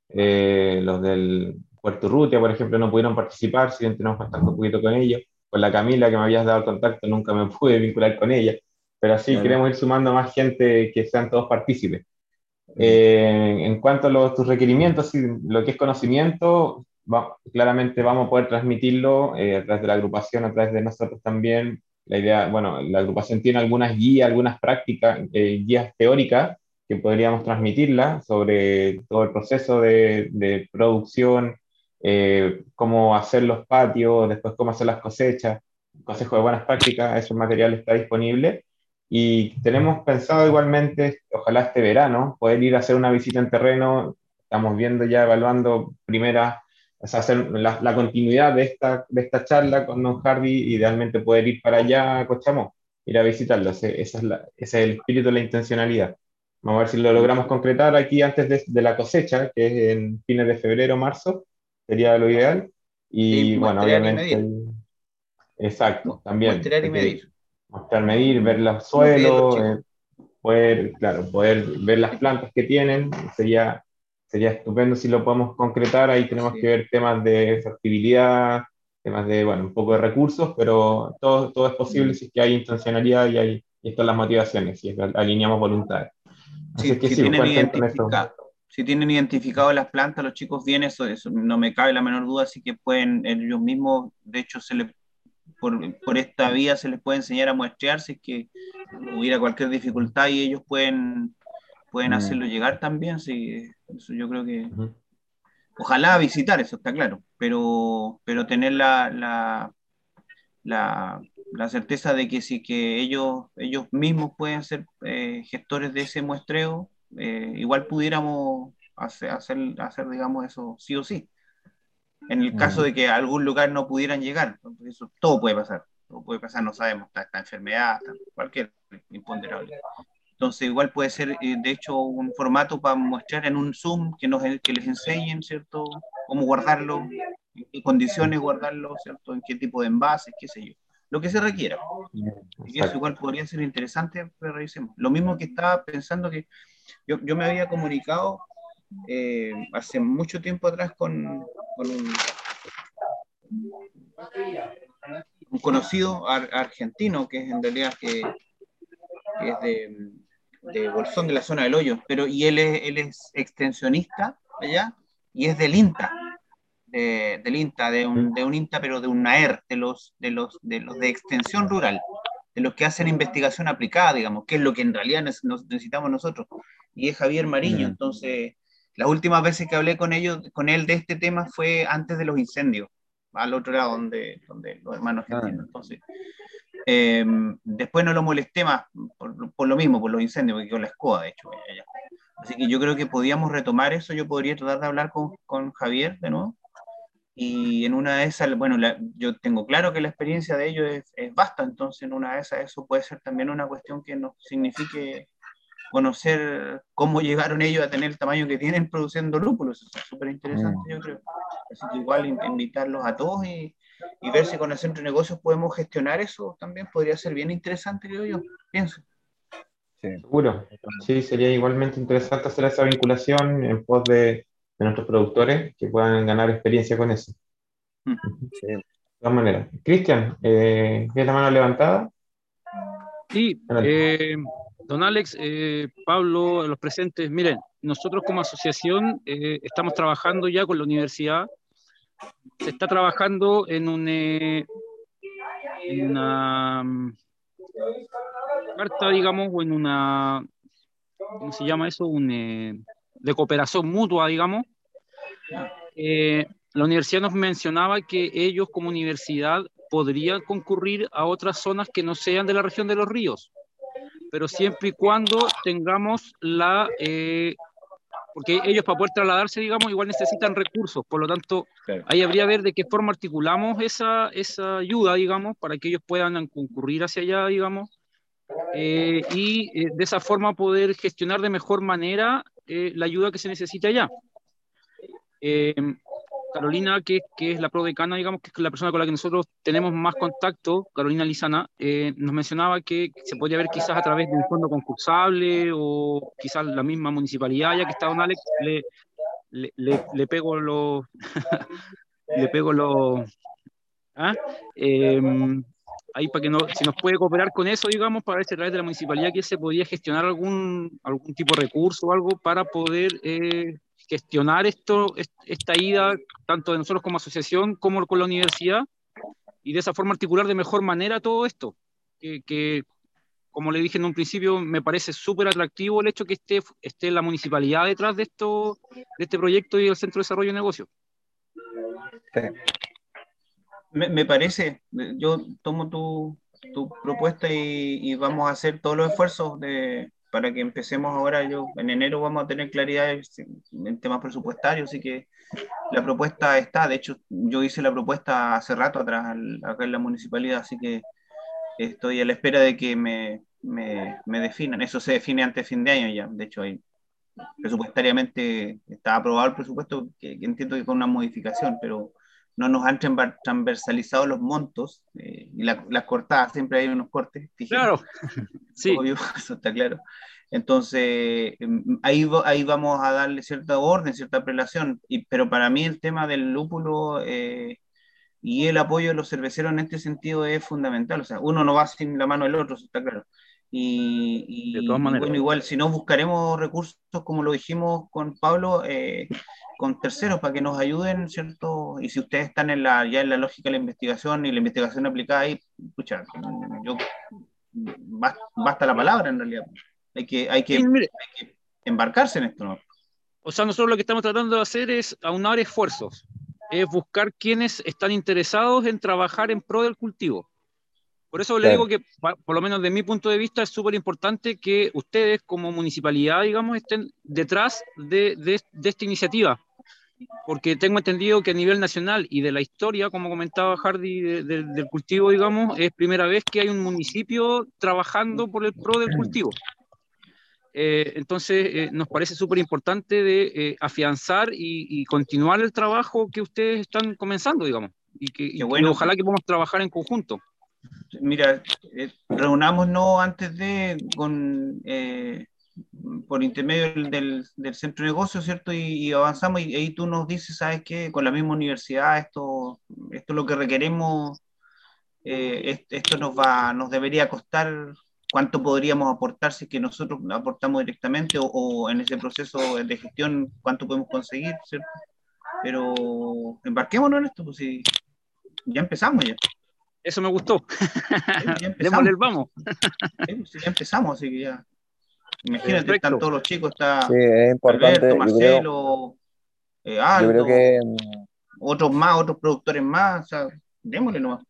[SPEAKER 5] Eh, los del Puerto Rutia, por ejemplo, no pudieron participar, si bien tenemos contacto un poquito con ellos. Con la Camila, que me habías dado contacto, nunca me pude vincular con ella. Pero sí, queremos ir sumando más gente que sean todos partícipes. Eh, en cuanto a los, tus requerimientos, lo que es conocimiento, claramente vamos a poder transmitirlo eh, a través de la agrupación, a través de nosotros también. La idea, bueno, la agrupación tiene algunas guías, algunas prácticas, eh, guías teóricas que podríamos transmitirlas sobre todo el proceso de, producción, eh, cómo hacer los patios, después cómo hacer las cosechas, consejo de buenas prácticas, ese material está disponible. Y tenemos pensado igualmente, ojalá este verano, poder ir a hacer una visita en terreno. Estamos viendo ya, evaluando primeras hacer la, continuidad de esta, de esta charla con Don Hardy, idealmente poder ir para allá a Cochamó, ir a visitarlo. Ese, esa es ese es el espíritu de la intencionalidad. Vamos a ver si lo logramos concretar aquí antes de, de la cosecha, que es en fines de febrero marzo, sería lo ideal. Y bueno, obviamente. exacto, también.
[SPEAKER 1] Mostrar y medir.
[SPEAKER 5] Mostrar, medir, ver los suelos, eh, poder, claro, poder ver las plantas que tienen, sería sería estupendo si lo podemos concretar. Ahí tenemos que ver temas de fertilidad, temas de, bueno, un poco de recursos, pero todo, todo es posible mm. si es que hay intencionalidad y, hay, y están las motivaciones, si alineamos voluntades.
[SPEAKER 1] Así si, que si, tienen identificado, si tienen identificado las plantas, los chicos vienen, eso, eso no me cabe la menor duda, así que pueden ellos mismos, de hecho, se les por, por, esta vía se les puede enseñar a muestrear si es que hubiera cualquier dificultad y ellos pueden pueden mm. hacerlo llegar también, sí, eso yo creo que... Ojalá visitar, eso está claro, pero, pero tener la, la, la, certeza de que sí que ellos, ellos mismos pueden ser eh, gestores de ese muestreo, eh, igual pudiéramos hacer, hacer, hacer, digamos, eso sí o sí. En el caso de que a algún lugar no pudieran llegar, eso todo puede pasar, todo puede pasar, no sabemos, está esta enfermedad, cualquier imponderable. Entonces, igual puede ser, eh, de hecho, un formato para mostrar en un Zoom que, nos, que les enseñen, ¿cierto? Cómo guardarlo, en qué condiciones guardarlo, ¿cierto? En qué tipo de envases, qué sé yo. Lo que se requiera. Y eso igual podría ser interesante, pero revisemos. Lo mismo que estaba pensando que yo, yo me había comunicado eh, hace mucho tiempo atrás con, con un, un, conocido argentino, que es en realidad que, que es de, de Bolsón, de la zona del hoyo, pero y él es, él es extensionista allá y es del INTA, de, del INTA, de un, de un INTA, pero de un AER, de los, de, los, de los de extensión rural, de los que hacen investigación aplicada, digamos, que es lo que en realidad necesitamos nosotros. Y es Javier Mariño, entonces las últimas veces que hablé con ellos, con él de este tema fue antes de los incendios, al otro lado donde, donde los hermanos ah. Entonces, em, después no lo molesté más por, lo mismo, por los incendios, porque con la escoba, de hecho. Así que yo creo que podíamos retomar eso, yo podría tratar de hablar con, con Javier de nuevo. Y en una de esas, bueno, yo tengo claro que la experiencia de ellos es, es, vasta, entonces en una de esas eso puede ser también una cuestión que nos signifique conocer cómo llegaron ellos a tener el tamaño que tienen produciendo lúpulos. Eso es súper interesante, mm. yo creo. Así que igual invitarlos a todos y, y, ver si con el centro de negocios podemos gestionar eso también podría ser bien interesante, creo yo, pienso.
[SPEAKER 5] Sí. Seguro. Sí, sería igualmente interesante hacer esa vinculación en pos de, de nuestros productores que puedan ganar experiencia con eso. Mm. De todas maneras. Cristian, eh, ¿ves la mano levantada?
[SPEAKER 6] Sí, eh, Don Alex, eh, Pablo, los presentes, miren, nosotros como asociación eh, estamos trabajando ya con la universidad. Se está trabajando en, un, eh, una mm, carta, digamos, o en una, ¿cómo se llama eso? Un, de cooperación mutua, digamos. la universidad nos mencionaba que ellos como universidad podrían concurrir a otras zonas que no sean de la región de los ríos pero siempre y cuando tengamos la... Eh, porque ellos para poder trasladarse, digamos, igual necesitan recursos, por lo tanto, ahí habría que ver de qué forma articulamos esa, esa ayuda, digamos, para que ellos puedan concurrir hacia allá, digamos, eh, y eh, de esa forma poder gestionar de mejor manera la ayuda que se necesita allá. Carolina, que, es la prodecana, digamos, que es la persona con la que nosotros tenemos más contacto, Carolina Lizana, eh, nos mencionaba que se podría ver quizás a través de un fondo concursable o quizás la misma municipalidad, ya que está don Alex, le, le, le, pego los... le pego los... ¿ah? Em, ahí para que no, si nos puede cooperar con eso, digamos, para ver si a través de la municipalidad que se podía gestionar algún, algún tipo de recurso o algo para poder eh, gestionar esto, esta ida, tanto de nosotros como asociación como con la universidad, y de esa forma articular de mejor manera todo esto, que, como le dije en un principio, me parece súper atractivo el hecho que esté, esté la municipalidad detrás de, esto, de este proyecto y el Centro de Desarrollo de Negocios.
[SPEAKER 1] Me, parece, yo tomo tu, tu propuesta y, y, vamos a hacer todos los esfuerzos de, para que empecemos ahora. Yo en enero vamos a tener claridad en temas presupuestarios, así que la propuesta está. De hecho, yo hice la propuesta hace rato atrás acá en la municipalidad, así que estoy a la espera de que me, me, me definan. Eso se define antes de fin de año ya. De hecho, hay, presupuestariamente está aprobado el presupuesto, que, entiendo que con una modificación, pero no nos han transversalizado los montos eh, y las cortadas, siempre hay unos cortes.
[SPEAKER 6] Claro, sí.
[SPEAKER 1] eso está claro. Entonces, em, ahí, ahí vamos a darle cierta orden, cierta prelación, y, pero para mí el tema del lúpulo eh, y el apoyo de los cerveceros en este sentido es fundamental. O sea, uno no va sin la mano del otro, eso está claro. Y, de todas maneras. bueno, igual, si no buscaremos recursos, como lo dijimos con Pablo, eh, con terceros para que nos ayuden, ¿cierto? Y si ustedes están en la, ya en la lógica de la investigación y la investigación aplicada ahí, escucha, yo, basta, la palabra en realidad. Hay que, hay que, embarcarse en esto, ¿no?
[SPEAKER 6] O sea, nosotros lo que estamos tratando de hacer es aunar esfuerzos, es buscar quienes están interesados en trabajar en pro del cultivo. Por eso le digo que, por lo menos de mi punto de vista, es súper importante que ustedes como municipalidad, digamos, estén detrás de, de, de, esta iniciativa porque tengo entendido que a nivel nacional y de la historia, como comentaba Hardy, del cultivo, digamos, es primera vez que hay un municipio trabajando por el pro del cultivo. Eh, entonces, eh, nos parece súper importante de eh, afianzar y, continuar el trabajo que ustedes están comenzando, digamos, y que bueno. ojalá que podamos trabajar en conjunto.
[SPEAKER 1] Mira, reunámonos antes de con por intermedio del, del, centro de negocios, ¿cierto? Y, avanzamos y ahí tú nos dices, ¿sabes qué? Con la misma universidad, esto, esto es lo que requeremos, eh, esto nos, va, nos debería costar, cuánto podríamos aportar si es que nosotros aportamos directamente o, en ese proceso de gestión, cuánto podemos conseguir, ¿cierto? Pero embarquémonos en esto, pues si ya empezamos ya.
[SPEAKER 6] Eso me gustó.
[SPEAKER 1] ya empezamos. vamos. Pues, ya empezamos, así que ya Imagínate, están todos los chicos, está
[SPEAKER 3] sí, es importante,
[SPEAKER 1] Alberto, Marcelo, eh, Aldo,
[SPEAKER 3] yo creo que, mm,
[SPEAKER 1] otros más, otros productores más, o sea, démosle nomás.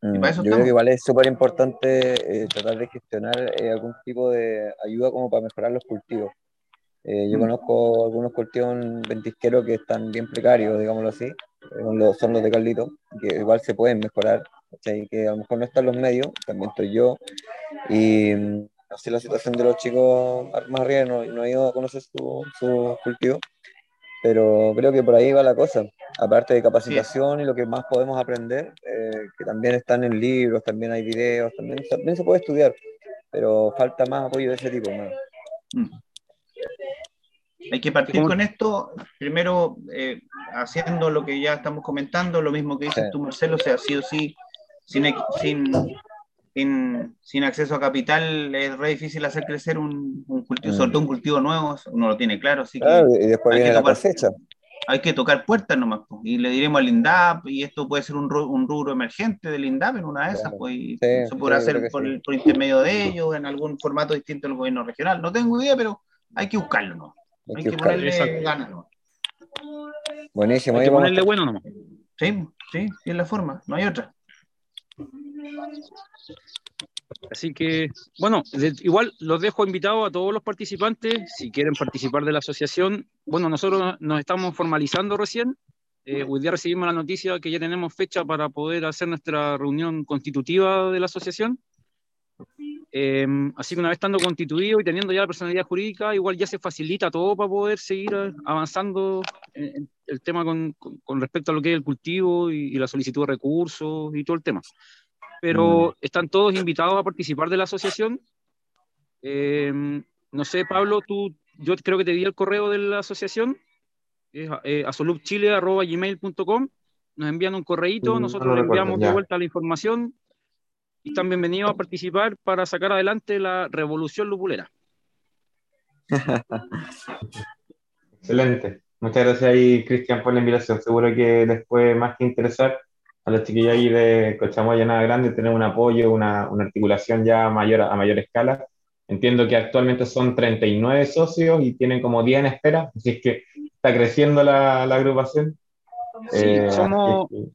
[SPEAKER 3] Mm, yo creo que igual es súper importante eh, tratar de gestionar eh, algún tipo de ayuda como para mejorar los cultivos. Eh, yo
[SPEAKER 1] Mm.
[SPEAKER 3] conozco algunos cultivos ventisqueros que están bien precarios, digámoslo así, son los, son los de Carlito, que igual se pueden mejorar, ¿cachai? que a lo mejor no están los medios, también estoy yo, y sé la situación de los chicos más arriba, no, no he ido a conocer su, su cultivo, pero creo que por ahí va la cosa. Aparte de capacitación y lo que más podemos aprender, eh, que también están en libros, también hay videos, también, también se puede estudiar, pero falta más apoyo de ese tipo. ¿no?
[SPEAKER 1] Mm. Hay que partir con esto, primero eh, haciendo lo que ya estamos comentando, lo mismo que dices
[SPEAKER 3] Sí.
[SPEAKER 1] tú, Marcelo, o sea, sí o sí, sin, sin, sin, sin acceso a capital es re difícil hacer crecer un, un cultivo,
[SPEAKER 3] Mm.
[SPEAKER 1] sobre todo un cultivo nuevo, uno lo tiene claro, así que
[SPEAKER 3] Claro, y después
[SPEAKER 1] hay que
[SPEAKER 3] viene la cosecha.
[SPEAKER 1] hay que tocar puertas nomás, po, y le diremos al INDAP, y esto puede ser un, ru- un rubro emergente del INDAP en una de esas,
[SPEAKER 3] Claro.
[SPEAKER 1] pues, y
[SPEAKER 3] Sí,
[SPEAKER 1] se podrá hacer por,
[SPEAKER 3] sí.
[SPEAKER 1] el- por intermedio de ellos, en algún formato distinto del gobierno regional, no tengo idea, pero hay que buscarlo, ¿no?
[SPEAKER 3] Hay
[SPEAKER 1] Hay
[SPEAKER 3] que
[SPEAKER 1] ponerle ganas, ¿no?
[SPEAKER 3] Buenísimo,
[SPEAKER 6] Hay que ponerle bueno nomás.
[SPEAKER 1] Sí, sí, sí es la forma, no hay otra.
[SPEAKER 6] Así que, bueno, igual los dejo invitados a todos los participantes, si quieren participar de la asociación. Bueno, nosotros nos estamos formalizando recién. Eh, hoy día recibimos la noticia que ya tenemos fecha para poder hacer nuestra reunión constitutiva de la asociación. Eh, así que una vez estando constituido y teniendo ya la personalidad jurídica, igual ya se facilita todo para poder seguir eh, avanzando en, en el tema con, con- con respecto a lo que es el cultivo y, y la solicitud de recursos y todo el tema pero están todos invitados a participar de la asociación. Eh, no sé, Pablo, tú, yo creo que te di el correo de la asociación, es eh, nos envían un correíto,
[SPEAKER 5] Mm,
[SPEAKER 6] nosotros
[SPEAKER 5] no
[SPEAKER 6] le
[SPEAKER 5] recuerdo,
[SPEAKER 6] enviamos de vuelta la información y están bienvenidos a participar para sacar adelante la revolución lupulera.
[SPEAKER 5] Excelente. Muchas gracias ahí, Cristian, por la invitación. Seguro que les puede más que interesar a los chiquillos ahí de Cochamoya Nada Grande tener un apoyo, una, una articulación ya mayor, a mayor escala. Entiendo que actualmente son 39 socios y tienen como 10 en espera, así es que está creciendo la, la agrupación.
[SPEAKER 6] Sí,
[SPEAKER 5] Eh,
[SPEAKER 6] somos,
[SPEAKER 5] es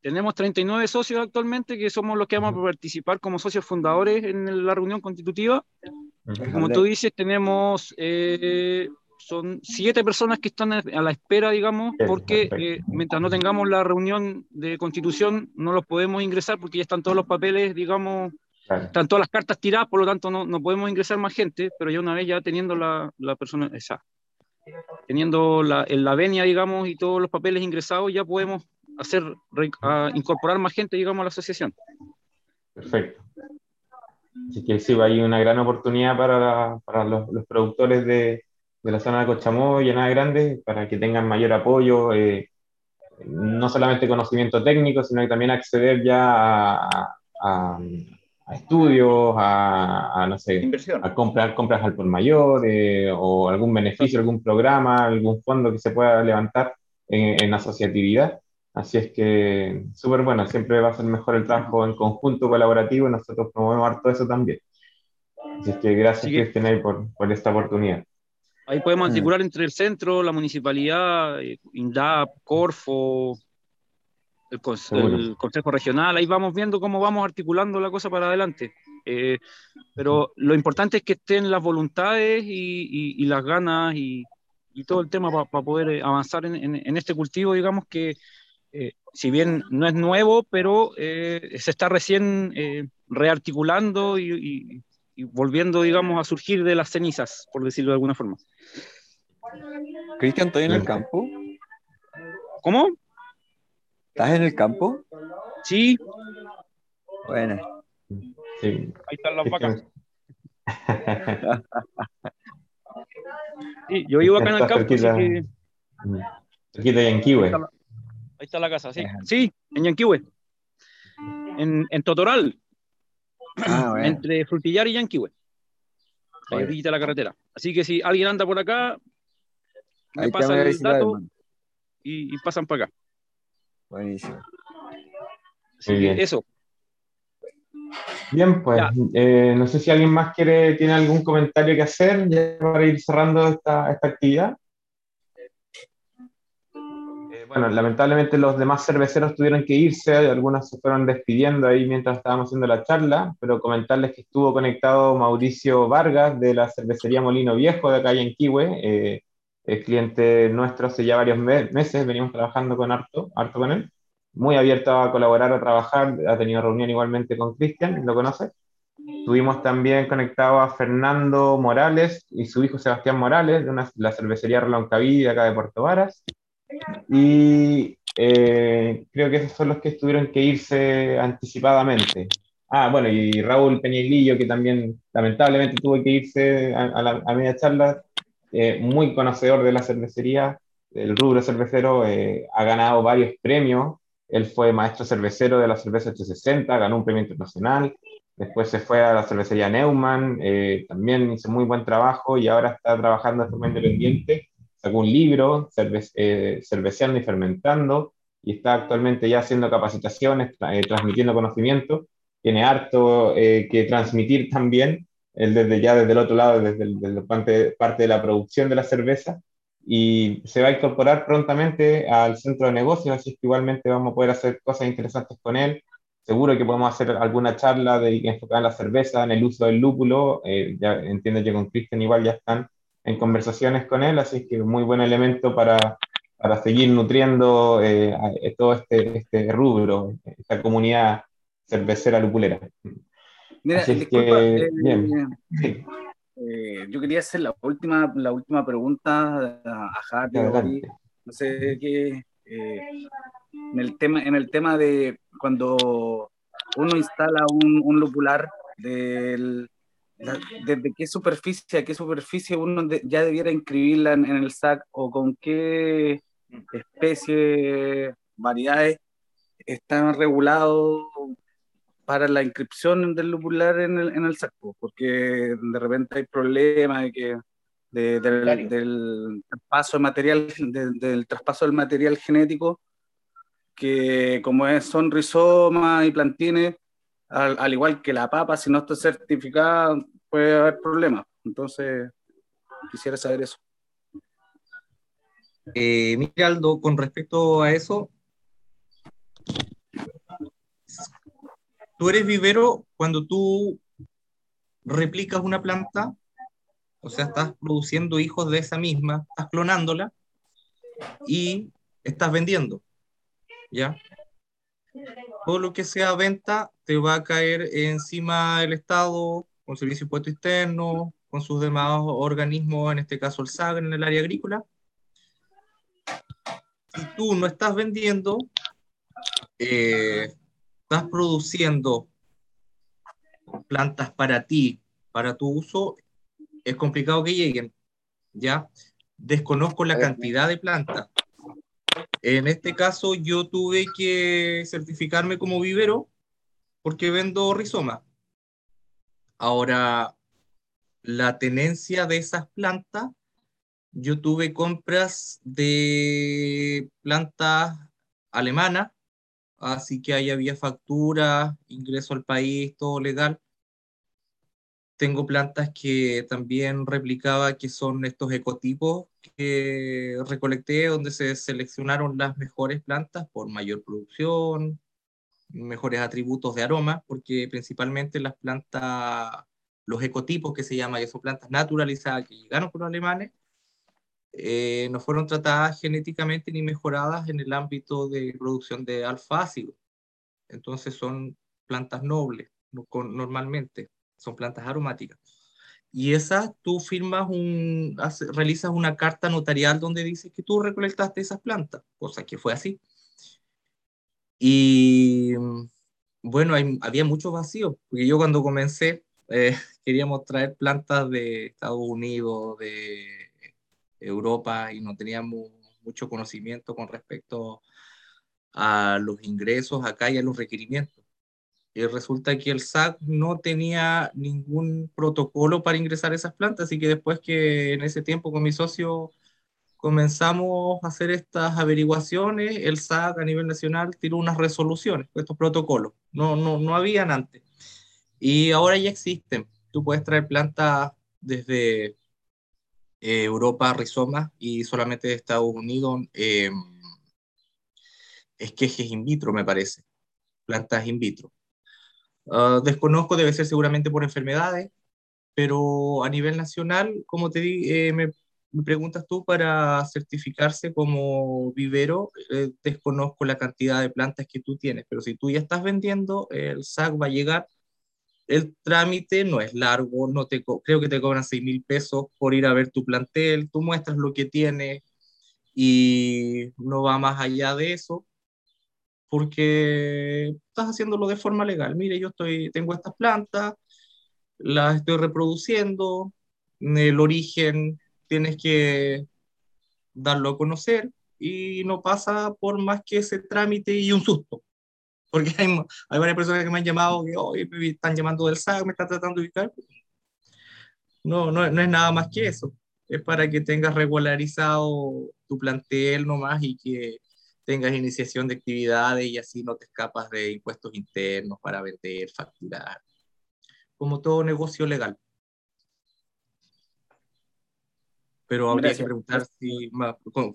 [SPEAKER 6] tenemos 39 socios actualmente que somos los que vamos a participar como socios fundadores en la reunión constitutiva.
[SPEAKER 5] que-
[SPEAKER 6] como tú dices, tenemos, eh, son siete personas que están a la espera, digamos, porque eh, mientras no tengamos la reunión de constitución, no los podemos ingresar porque ya están todos los papeles, digamos,
[SPEAKER 5] Claro.
[SPEAKER 6] están todas las cartas tiradas, por lo tanto no, no podemos ingresar más gente, pero ya una vez ya teniendo la, la persona, esa, teniendo la, en la venia, digamos, y todos los papeles ingresados, ya podemos hacer, re- a incorporar más gente, digamos, a la asociación.
[SPEAKER 5] Perfecto. Así que sí, hay una gran oportunidad para, la- para los, los productores de, de la zona de Cochamó y Nada Grande para que tengan mayor apoyo, eh, no solamente conocimiento técnico, sino que también acceder ya a, a- a estudios, a, a, no sé,
[SPEAKER 1] Inversión.
[SPEAKER 5] a comprar compras al por mayor eh, o algún beneficio, algún programa, algún fondo que se pueda levantar en, en asociatividad. Así es que súper bueno, siempre va a ser mejor el trabajo en conjunto, colaborativo, y nosotros promovemos harto eso también. Así es que gracias, Cristian, por, por esta oportunidad.
[SPEAKER 6] Ahí podemos
[SPEAKER 3] Mm.
[SPEAKER 6] articular entre el centro, la municipalidad, eh, INDAP, Corfo, el,
[SPEAKER 5] Seguro.
[SPEAKER 6] el Consejo Regional, ahí vamos viendo cómo vamos articulando la cosa para adelante. Eh, pero lo importante es que estén las voluntades y, y- y las ganas y, y todo el tema para poder eh, avanzar en, en- en este cultivo, digamos que eh, si bien no es nuevo, pero eh, se está recién eh, rearticulando y, y- volviendo, digamos, a surgir de las cenizas, por decirlo de alguna forma.
[SPEAKER 3] Cristian, ¿estás en el campo?
[SPEAKER 6] ¿Cómo?
[SPEAKER 3] ¿Estás en el campo?
[SPEAKER 6] Sí,
[SPEAKER 3] Bueno,
[SPEAKER 5] Sí,
[SPEAKER 6] ahí están las vacas. Sí, yo vivo acá en el campo, así
[SPEAKER 5] cerquita.
[SPEAKER 6] que
[SPEAKER 5] Cerquita de Yanquihue.
[SPEAKER 6] ahí está la casa, sí. Sí, en Yanquihue. En, en Totoral,
[SPEAKER 3] ah, bueno.
[SPEAKER 6] entre Frutillar y Yanquihue. Ahí de la carretera. Así que si alguien anda por acá, me
[SPEAKER 3] Ahí te
[SPEAKER 6] pasa
[SPEAKER 3] voy a
[SPEAKER 6] el dato y, y pasan para acá.
[SPEAKER 3] Buenísimo.
[SPEAKER 6] Así
[SPEAKER 5] Muy
[SPEAKER 6] que
[SPEAKER 5] bien.
[SPEAKER 6] eso.
[SPEAKER 5] Bien, pues eh, no sé si alguien más quiere, tiene algún comentario que hacer ya para ir cerrando esta, esta actividad. Bueno, lamentablemente los demás cerveceros tuvieron que irse, algunos se fueron despidiendo ahí mientras estábamos haciendo la charla, pero comentarles que estuvo conectado Mauricio Vargas de la cervecería Molino Viejo de acá en Kiwe, eh, el cliente nuestro hace ya varios meses, venimos trabajando con harto, harto con él muy abierto a colaborar, a trabajar, ha tenido reunión igualmente con Cristian, ¿lo conoce? Tuvimos también conectado a Fernando Morales y su hijo Sebastián Morales, de la cervecería Reloncaví de acá de Puerto Varas. Y eh, creo que esos son los que tuvieron que irse anticipadamente. Ah, bueno, y Raúl Peñilillo, que también lamentablemente tuvo que irse a, la, a media charla, eh, muy conocedor de la cervecería, el rubro cervecero, eh, ha ganado varios premios él fue maestro cervecero de la cerveza 860, ganó un premio internacional. Después se fue a la cervecería Neumann, eh, también hizo muy buen trabajo y ahora está trabajando de forma independiente. Sacó un libro, eh, Cerveceando y Fermentando, y está actualmente ya haciendo capacitaciones, eh, transmitiendo conocimiento. Tiene harto que transmitir también, él desde ya desde el otro lado, desde, el, parte, parte de la producción de la cerveza, y se va a incorporar prontamente al centro de negocios, así que igualmente vamos a poder hacer cosas interesantes con él. Seguro que podemos hacer alguna charla de, enfocada en la cerveza, en el uso del lúpulo. Eh, ya entiendo que con Cristian igual ya están en conversaciones con él, así que muy buen elemento para, para seguir nutriendo eh, todo este, este rubro, esta comunidad cervecera lupulera.
[SPEAKER 4] Mira, así que, eh, bien. Eh, yo quería hacer la última, la última pregunta a Javi. No sé qué. Eh, en, el tema, en el tema de cuando uno instala un, un lupular, del, ¿desde qué superficie a qué superficie uno ya debiera inscribirla en, el SAC o con qué especie, variedades están regulados para la inscripción del lupular en el, en el saco, porque de repente hay problemas de que del, traspaso de material, del traspaso del material genético, que como es, son rizomas y plantines, al, igual que la papa, si no está certificada, puede haber problemas. Entonces, quisiera saber eso.
[SPEAKER 7] Eh, mira, Aldo, con respecto a eso, tú eres vivero cuando tú replicas una planta, o sea, estás produciendo hijos de esa misma, estás clonándola y estás vendiendo, ¿ya? Todo lo que sea venta te va a caer encima del Estado, con el Servicio de Impuesto Externo, con sus demás organismos, en este caso el SAG en el área agrícola. Si tú no estás vendiendo, eh, estás produciendo plantas para ti, para tu uso, es complicado que lleguen, ¿ya? Desconozco la cantidad de plantas. En este caso, yo tuve que certificarme como vivero porque vendo rizoma. Ahora, la tenencia de esas plantas, yo tuve compras de plantas alemanas así que ahí había factura, ingreso al país, todo legal. Tengo plantas que también replicaba, que son estos ecotipos que recolecté, donde se seleccionaron las mejores plantas por mayor producción, mejores atributos de aroma, porque principalmente las plantas, los ecotipos que se llaman, que son plantas naturalizadas que llegaron por los alemanes, eh, no fueron tratadas genéticamente ni mejoradas en el ámbito de producción de alfa. Entonces son plantas nobles, normalmente, son plantas aromáticas. Y esas tú firmas un, realizas una carta notarial donde dice que tú recolectaste esas plantas, cosa que fue así. Y bueno, había mucho vacío, porque yo cuando comencé eh, queríamos traer plantas de Estados Unidos, de Europa y no teníamos mucho conocimiento con respecto a los ingresos acá y a los requerimientos. Y resulta que el SAC no tenía ningún protocolo para ingresar esas plantas, así que después que en ese tiempo con mi socio comenzamos a hacer estas averiguaciones, el SAC a nivel nacional tiró unas resoluciones, estos protocolos, no, no, no habían antes. Y ahora ya existen. Tú puedes traer plantas desde eh, Europa, rizoma, y solamente de Estados Unidos, eh, esquejes in vitro, me parece. Plantas in vitro. Ah, desconozco, debe ser seguramente por enfermedades, pero a nivel nacional, como te di, eh, me, preguntas tú para certificarse como vivero, eh, desconozco la cantidad de plantas que tú tienes, pero si tú ya estás vendiendo, el SAC va a llegar. El trámite no es largo, no te creo que te cobran 6 mil pesos por ir a ver tu plantel, tú muestras lo que tienes y no va más allá de eso porque estás haciéndolo de forma legal. Mire, yo estoy, tengo estas plantas, las estoy reproduciendo, el origen tienes que darlo a conocer y no pasa por más que ese trámite y un susto. Porque hay, hay varias personas que me han llamado que hoy me están llamando del SAC, me están tratando de ubicar. No, no, no es nada más que eso. Es para que tengas regularizado tu plantel nomás y que tengas iniciación de actividades y así no te escapas de impuestos internos para vender, facturar, como todo negocio legal. Pero habría que preguntar si, con,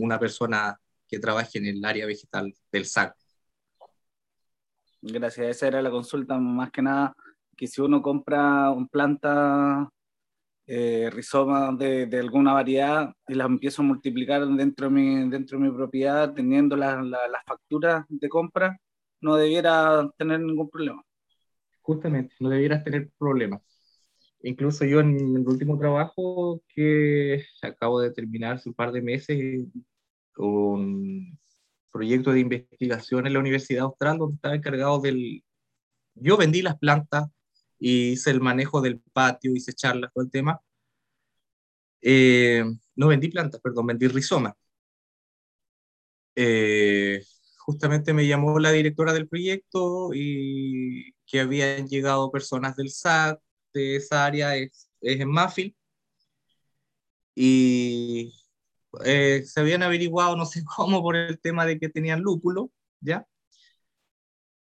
[SPEAKER 7] una persona que trabaje en el área vegetal del SAC.
[SPEAKER 4] Gracias, esa era la consulta, más que nada, que si uno compra un planta eh, rizomas de, de, alguna variedad y las empiezo a multiplicar dentro de mi, dentro de mi propiedad, teniendo las facturas de compra, no debiera tener ningún problema.
[SPEAKER 7] Justamente, no debieras tener problemas. Incluso yo en el último trabajo que acabo de terminar hace un par de meses, un proyecto de investigación en la Universidad Austral, donde estaba encargado del... Yo vendí las plantas hice el manejo del patio, hice charlas, todo el tema. Eh, no vendí plantas, perdón, vendí rizoma. Eh, justamente me llamó la directora del proyecto y que habían llegado personas del SAC, de esa área es, en Mafil, y eh, se habían averiguado, no sé cómo, por el tema de que tenían lúpulo, ¿ya?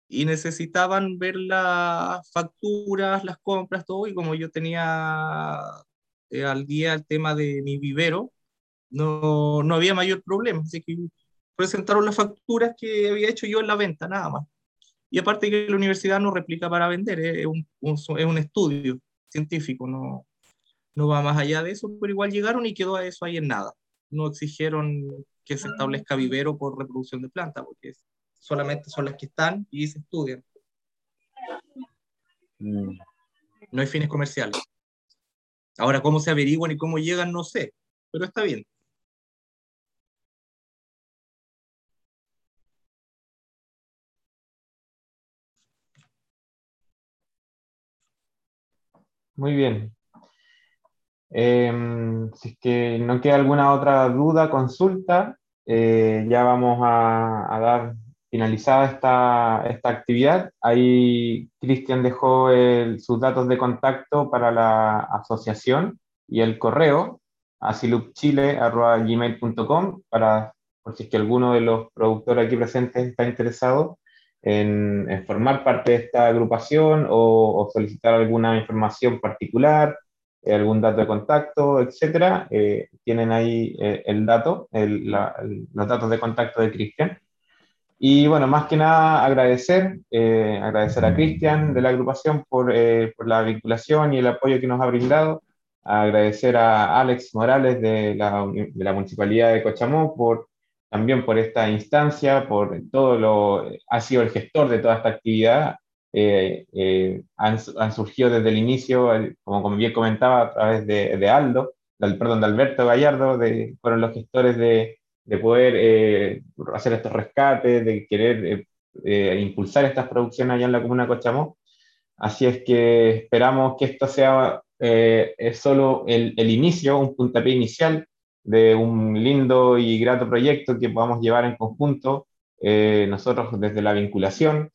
[SPEAKER 7] Y necesitaban ver las facturas, las compras, todo, y como yo tenía eh, al día el tema de mi vivero, no, no había mayor problema, así que presentaron las facturas que había hecho yo en la venta, nada más. Y aparte que la universidad no replica para vender, es un, es un estudio científico, no, no va más allá de eso, pero igual llegaron y quedó a eso ahí en nada. No exigieron que se establezca vivero por reproducción de planta, porque es solamente son las que están y se estudian. Mm. No hay fines comerciales. Ahora, cómo se averiguan y cómo llegan, no sé, pero está bien.
[SPEAKER 5] Muy bien. Em, si es que no queda alguna otra duda, consulta, eh, ya vamos a, a dar finalizada esta, esta actividad, ahí Cristian dejó sus datos de contacto para la asociación y el correo asilupchile.gmail.com para por si es que alguno de los productores aquí presentes está interesado en, formar parte de esta agrupación o, solicitar alguna información particular, eh, algún dato de contacto, etcétera, eh, tienen ahí eh, el dato, los datos de contacto de Cristian. Y bueno, más que nada agradecer, eh, agradecer a Cristian de la agrupación por, eh, por, la vinculación y el apoyo que nos ha brindado, agradecer a Alex Morales de la, de la Municipalidad de Cochamó por, también por esta instancia, por todo lo, ha sido el gestor de toda esta actividad. Eh, han, han, surgido desde el inicio, como, como bien comentaba, a través de, de Aldo, del, perdón, de Alberto Gallardo, de, fueron los gestores de, de poder eh, hacer estos rescates, de querer eh, eh, impulsar estas producciones allá en la comuna de Cochamó. Así es que esperamos que esto sea es solo el, el, inicio, un puntapié inicial de un lindo y grato proyecto que podamos llevar en conjunto, nosotros desde la vinculación,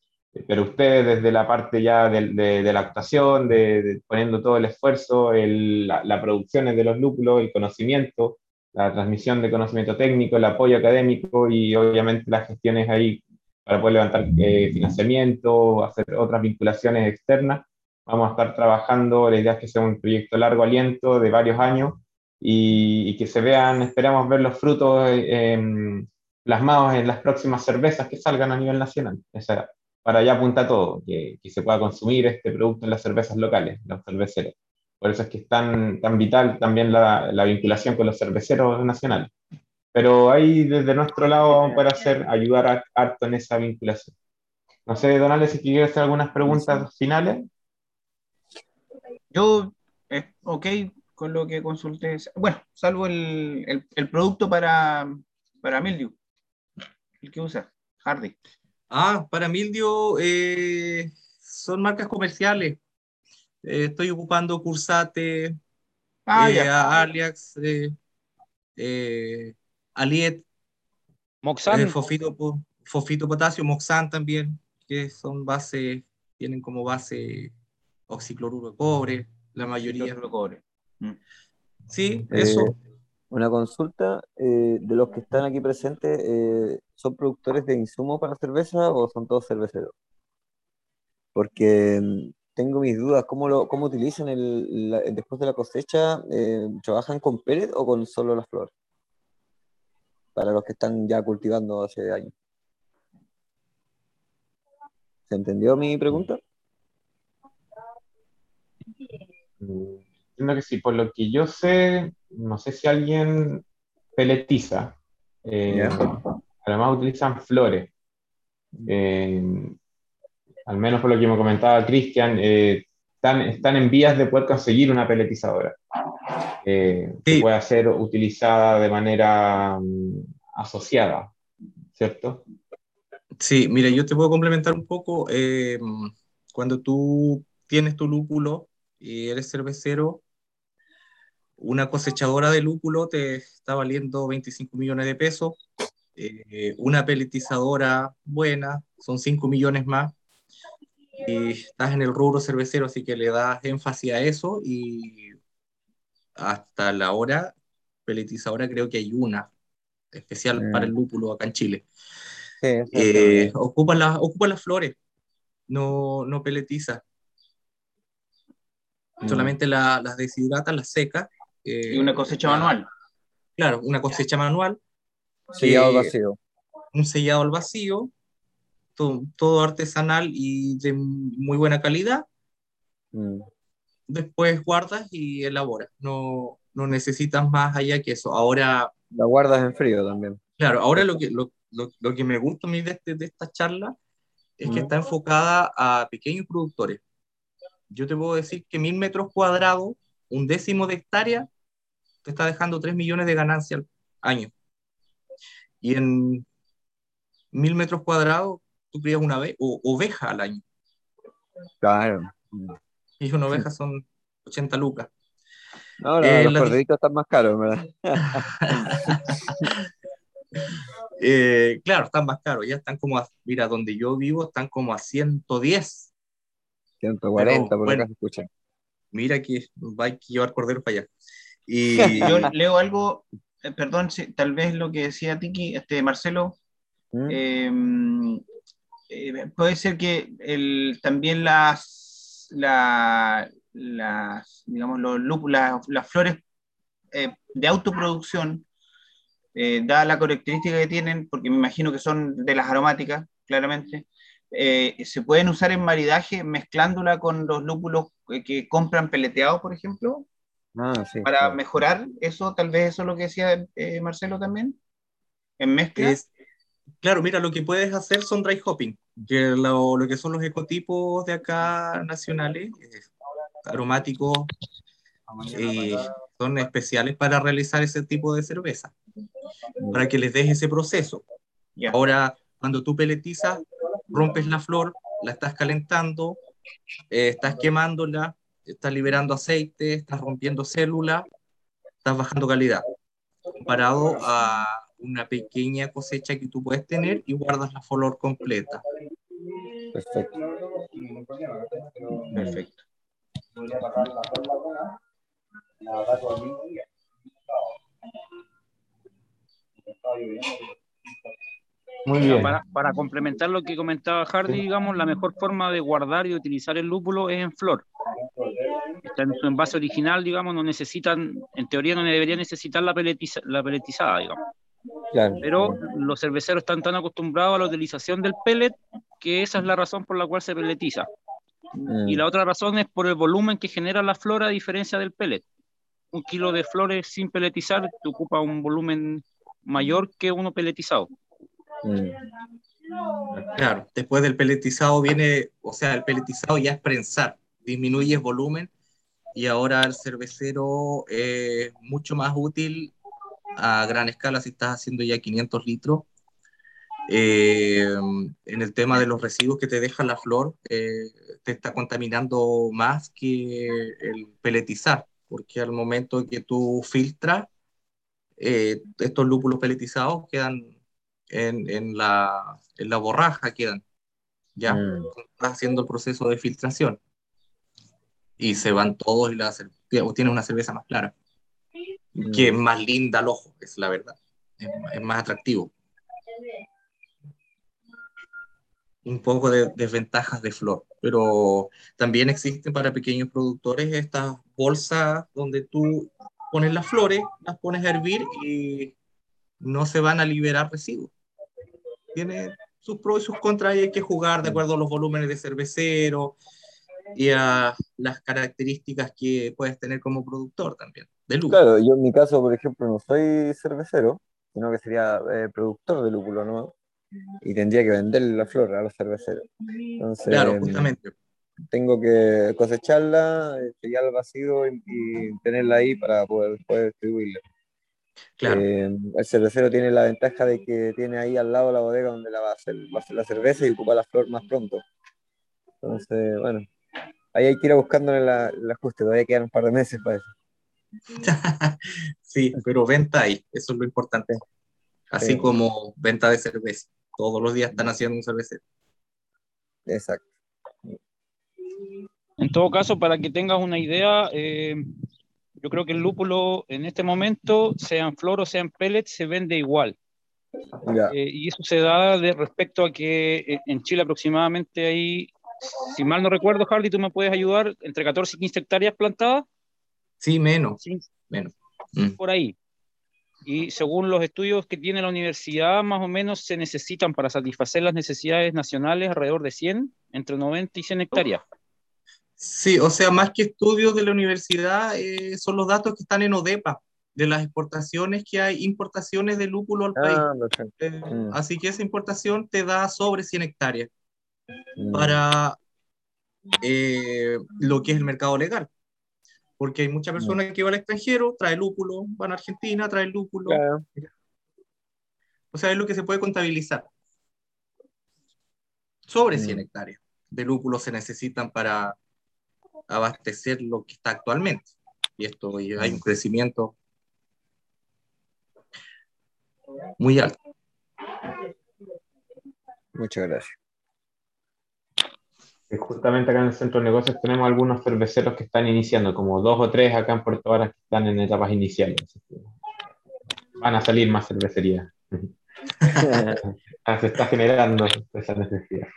[SPEAKER 5] pero ustedes desde la parte ya de, de, la actuación, de, poniendo todo el esfuerzo, el, la, la producción de los lúpulos, el conocimiento, la transmisión de conocimiento técnico, el apoyo académico y obviamente las gestiones ahí para poder levantar eh, financiamiento, hacer otras vinculaciones externas. Vamos a estar trabajando, la idea es que sea un proyecto largo aliento de varios años y, que se vean, esperamos ver los frutos eh, plasmados en las próximas cervezas que salgan a nivel nacional. Esa, para allá apunta todo, que, que, se pueda consumir este producto en las cervezas locales, los cerveceros. Por eso es que es tan, tan vital también la, la vinculación con los cerveceros nacionales. Pero ahí desde nuestro lado vamos a poder hacer, ayudar a, harto en esa vinculación. No sé, Donales, si quieres hacer algunas preguntas finales.
[SPEAKER 1] Yo, eh, ok, con lo que consulté. Bueno, salvo el, el, el producto para, para Mildew, el que usa, Hardy.
[SPEAKER 7] Ah, para Mildew eh, son marcas comerciales. Eh, estoy ocupando Cursate,
[SPEAKER 1] Ah,
[SPEAKER 7] eh,
[SPEAKER 1] ya.
[SPEAKER 7] Aliax, eh, eh, Aliet,
[SPEAKER 10] Moxan.
[SPEAKER 7] eh, fosfito potasio, Moxan también, que son bases, tienen como base oxicloruro de cobre, la mayoría.
[SPEAKER 1] De cobre. Mm.
[SPEAKER 7] Sí,
[SPEAKER 3] Eh,
[SPEAKER 7] eso.
[SPEAKER 3] Una consulta, eh, de los que están aquí presentes, eh, ¿son productores de insumos para cerveza o son todos cerveceros? Porque mm, tengo mis dudas, ¿cómo, lo, cómo utilizan el, la- después de la cosecha? eh, ¿trabajan con pellet o con solo las flores? Para los que están ya cultivando hace años. ¿Se entendió mi pregunta?
[SPEAKER 5] Entiendo que sí, por lo que yo sé, no sé si alguien peletiza. Eh, además utilizan flores. Eh, al menos por lo que me comentaba Cristian, eh, están, están en vías de poder conseguir una peletizadora. eh, que pueda ser utilizada de manera mm, asociada, ¿cierto?
[SPEAKER 7] Sí, mira, yo te puedo complementar un poco. eh, cuando tú tienes tu lúpulo y eres cervecero, una cosechadora de lúpulo te está valiendo 25 millones de pesos. eh, una peletizadora buena son 5 millones más. Y estás en el rubro cervecero, así que le das énfasis a eso. Y hasta la hora, peletizadora creo que hay una especial para el
[SPEAKER 3] Mm.
[SPEAKER 7] lúpulo acá en Chile.
[SPEAKER 3] Sí,
[SPEAKER 7] Eh, ocupa, la- ocupa las flores, no, no peletiza.
[SPEAKER 3] Mm.
[SPEAKER 7] Solamente la- las deshidrata, las seca. eh,
[SPEAKER 1] Y una cosecha
[SPEAKER 7] la-
[SPEAKER 1] manual.
[SPEAKER 7] Claro, una cosecha manual,
[SPEAKER 3] sellado al
[SPEAKER 7] que-
[SPEAKER 3] vacío.
[SPEAKER 7] un sellado al vacío, to- todo artesanal y de muy buena calidad.
[SPEAKER 3] Mm.
[SPEAKER 7] Después guardas y elaboras. No, no necesitas más allá que eso. Ahora,
[SPEAKER 3] La guardas en frío también.
[SPEAKER 7] Claro, ahora lo que, lo, lo- lo que me gusta a mí de, este- de esta charla es que
[SPEAKER 3] Mm.
[SPEAKER 7] está enfocada a pequeños productores. Yo te puedo decir que mil metros cuadrados, un décimo de hectárea, te está dejando 3 millones de ganancia al año. Y en mil metros cuadrados, tú crías una oveja al año.
[SPEAKER 3] Claro.
[SPEAKER 7] Y una oveja son 80 lucas.
[SPEAKER 3] Ahora
[SPEAKER 7] Eh,
[SPEAKER 3] los corderitos están más caros, ¿verdad?
[SPEAKER 7] Eh, claro, están más caros. Ya están como, a- mira, donde yo vivo, están como a 110.
[SPEAKER 3] 140
[SPEAKER 7] Pero,
[SPEAKER 3] por
[SPEAKER 7] bueno,
[SPEAKER 3] acá se escuchan.
[SPEAKER 7] mira que va a llevar corderos para allá. Y
[SPEAKER 1] Yo leo algo, eh, perdón, si- tal vez lo que decía Tiki, este Marcelo,
[SPEAKER 3] ¿Mm?
[SPEAKER 1] Eh, puede ser que el, también las, la- las, digamos, los las, las flores eh, de autoproducción, eh, dada la característica que tienen, porque me imagino que son de las aromáticas, claramente, eh, se pueden usar en maridaje mezclándola con los lúpulos que, que compran peleteados, por ejemplo,
[SPEAKER 3] Ah, sí,
[SPEAKER 1] para
[SPEAKER 3] claro.
[SPEAKER 1] mejorar eso, tal vez eso es lo que decía eh, Marcelo también, en mezcla.
[SPEAKER 7] es, claro, mira, lo que puedes hacer son dry hopping, que lo, lo que son los ecotipos de acá nacionales, eh, aromáticos, eh, son especiales para realizar ese tipo de cerveza, para que les des ese proceso.
[SPEAKER 1] Ya.
[SPEAKER 7] Ahora, cuando tú peletizas, rompes la flor, la estás calentando, eh, estás quemándola, estás liberando aceite, estás rompiendo células, estás bajando calidad. Comparado a una pequeña cosecha que tú puedes tener y guardas la flor completa.
[SPEAKER 3] Perfecto.
[SPEAKER 1] Perfecto.
[SPEAKER 5] Muy bien.
[SPEAKER 6] Para, para, complementar lo que comentaba Hardy, digamos, la mejor forma de guardar y utilizar el lúpulo es en flor. Está en su envase original, digamos, no necesitan, en teoría no debería necesitar la, peletiza, la peletizada, digamos. Claro. Pero los cerveceros están tan acostumbrados a la utilización del pellet que esa es la razón por la cual se peletiza. Mm. Y la otra razón es por el volumen que genera la flor a diferencia del pellet. Un kilo de flores sin peletizar te ocupa un volumen mayor que uno peletizado.
[SPEAKER 7] Mm. Claro, después del peletizado viene, o sea, el peletizado ya es prensar, disminuye el volumen y ahora el cervecero es mucho más útil a gran escala si estás haciendo ya 500 litros. Eh, en el tema de los residuos que te deja la flor, eh, te está contaminando más que el peletizar, porque al momento que tú filtras, eh, estos lúpulos peletizados quedan en, en, la, en la, borraja, quedan ya mm. haciendo el proceso de filtración y se van todos y la, tienes una cerveza más clara, que es más linda al ojo, es la verdad, es, más atractivo. Un poco de desventajas de flor, pero también existen para pequeños productores estas bolsas donde tú pones las flores, las pones a hervir y no se van a liberar residuos. Tiene sus pros y sus contras y hay que jugar de acuerdo a los volúmenes de cervecero, y a las características que puedes tener como productor también, de lúpulo.
[SPEAKER 3] Claro, yo en mi caso, por ejemplo, no soy cervecero, sino que sería eh, productor de lúpulo, ¿no? Y tendría que vender la flor a los cerveceros. Entonces,
[SPEAKER 7] claro, justamente.
[SPEAKER 3] Tengo que cosecharla, sellarla al vacío y, tenerla ahí para poder, poder distribuirla. Claro. Eh, el cervecero tiene la ventaja de que tiene ahí al lado la bodega donde la va a hacer, va a hacer la cerveza y ocupa la flor más pronto. Entonces, bueno, Ahí hay que ir buscándole la, el ajuste, todavía quedan un par de meses para eso.
[SPEAKER 7] sí, pero venta ahí, eso es lo importante. Así como venta de cerveza. Todos los días están haciendo un cervecero.
[SPEAKER 3] Exacto.
[SPEAKER 6] En todo caso, para que tengas una idea, eh, yo creo que el lúpulo en este momento, sea en flor o sea en pellet, se vende igual. Eh, y eso se da de respecto a que eh, en Chile aproximadamente hay si mal no recuerdo, Harley, ¿tú me puedes ayudar? ¿Entre 14 y 15 hectáreas plantadas?
[SPEAKER 7] Sí, menos. Sí. Menos.
[SPEAKER 6] Mm. Por ahí. Y según los estudios que tiene la universidad, más o menos se necesitan para satisfacer las necesidades nacionales alrededor de 100, entre 90 y 100 hectáreas.
[SPEAKER 7] Sí, o sea, más que estudios de la universidad, eh, son los datos que están en ODEPA, de las exportaciones que hay, importaciones de lúpulo al país. Ah, eh, mm. Así que esa importación te da sobre 100 hectáreas. Mm. para eh, lo que es el mercado legal. Porque hay muchas mm. personas que van al extranjero, trae lúpulo, van a Argentina, trae lúpulo. O sea, es lo que se puede contabilizar. Sobre 100 mm. hectáreas de lúpulo se necesitan para abastecer lo que está actualmente. Y esto hay un crecimiento muy alto.
[SPEAKER 3] Muchas gracias
[SPEAKER 5] justamente acá en el centro de negocios tenemos algunos cerveceros que están iniciando, como dos o tres acá en Puerto Varas que están en etapas iniciales. Van a salir más cervecerías. Se está generando esa necesidad.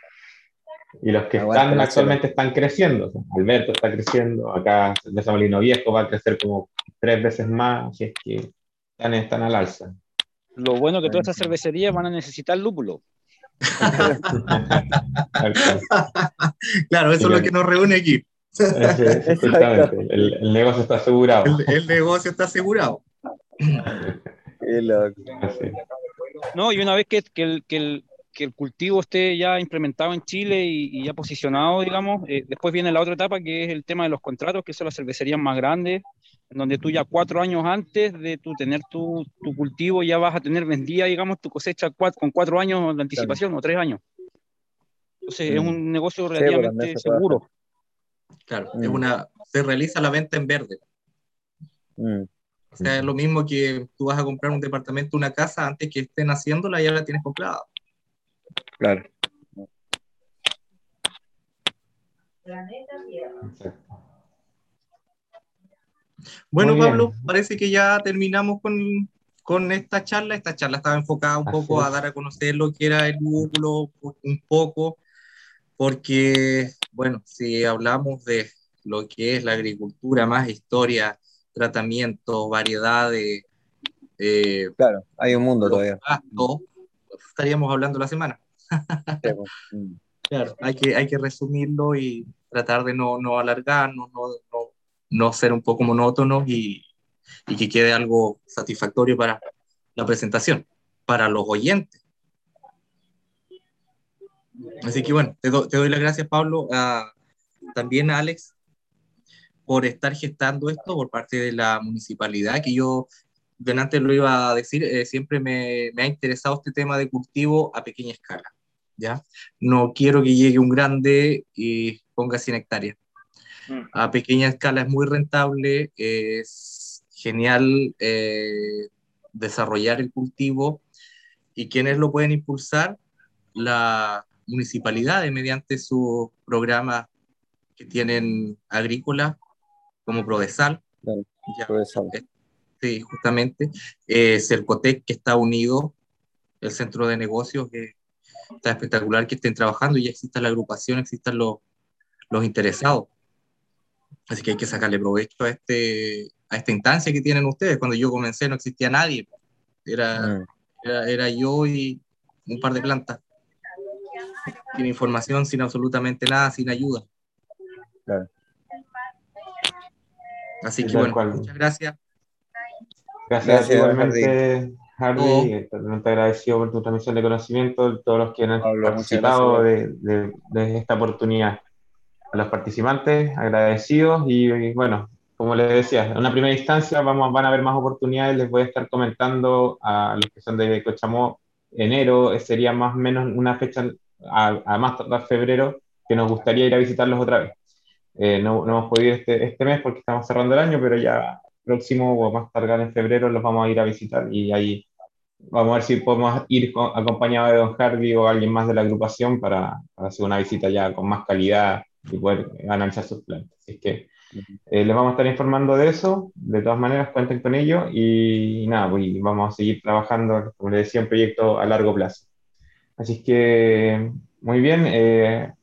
[SPEAKER 5] Y los que están actualmente están creciendo. Alberto está creciendo, acá Cerveza Molino Viejo va a crecer como tres veces más, así es que están, están al alza.
[SPEAKER 6] Lo bueno que todas estas cervecerías van a necesitar lúpulo.
[SPEAKER 7] claro, eso es lo que nos reúne aquí.
[SPEAKER 5] el, negocio está asegurado.
[SPEAKER 7] El, negocio está asegurado.
[SPEAKER 6] No, y una vez que, que, el, que, el, que, el, cultivo esté ya implementado en Chile y, ya posicionado, digamos, eh, después viene la otra etapa que es el tema de los contratos, que son las cervecerías más grandes, donde tú ya cuatro años antes de tu tener tu, tu cultivo ya vas a tener vendida, digamos, tu cosecha con cuatro años de anticipación o tres años. Entonces es mm. un negocio pues, relativamente seguro.
[SPEAKER 7] Claro, es mm. una, se realiza la venta en verde. Mm. O sea, es lo mismo que tú vas a comprar un departamento, una casa, antes que estén haciéndola, ya la tienes comprada.
[SPEAKER 3] Claro.
[SPEAKER 7] Bueno, Pablo, parece que ya terminamos con, con esta charla. Esta charla estaba enfocada un poco a dar a conocer lo que era el lúpulo, un poco, porque, bueno, si hablamos de lo que es la agricultura, más historia, tratamiento, variedades.
[SPEAKER 3] Eh, claro, hay un mundo todavía.
[SPEAKER 7] estaríamos hablando la semana. Pues, mm. claro, hay que, hay que resumirlo y tratar de no, no alargarnos, no, no, no ser un poco monótonos y, y que quede algo satisfactorio para la presentación, para los oyentes. Así que bueno, te, te doy las gracias, Pablo, también a Alex, por estar gestando esto por parte de la municipalidad, que yo antes lo iba a decir, eh, siempre me, me, ha interesado este tema de cultivo a pequeña escala. ¿ya? No quiero que llegue un grande y ponga 100 hectáreas. A pequeña escala es muy rentable, es genial eh, desarrollar el cultivo y quienes lo pueden impulsar, la municipalidad mediante sus programas que tienen agrícolas como Prodesal. Sí, justamente. Eh, Cercotec, que está unido, el centro de negocios, que está espectacular que estén trabajando y ya exista la agrupación, existan los, los interesados. Así que hay que sacarle provecho a, este, a esta instancia que tienen ustedes. Cuando yo comencé no existía nadie. Era, mm. era, era, yo y un par de plantas. Sin información, sin absolutamente nada, sin ayuda. Claro. Así que bueno, muchas gracias.
[SPEAKER 5] Gracias, igualmente, Harvey. Totalmente agradecido por tu transmisión de conocimiento, todos los que han participado de, de, esta oportunidad. A los participantes, agradecidos y, bueno, como les decía, en una primera instancia vamos, van a haber más oportunidades, les voy a estar comentando a los que son de Cochamó, enero sería más o menos una fecha, a, a más tardar febrero, que nos gustaría ir a visitarlos otra vez. Eh, no, no, hemos podido este, este mes porque estamos cerrando el año, pero ya próximo o más tardar en febrero los vamos a ir a visitar y ahí vamos a ver si podemos ir acompañados de don Harvey o alguien más de la agrupación para, hacer una visita ya con más calidad y poder analizar sus plantas. Así que eh, les vamos a estar informando de eso, de todas maneras cuenten con ello y, nada, pues, vamos a seguir trabajando, como les decía, un proyecto a largo plazo. Así que, muy bien, eh,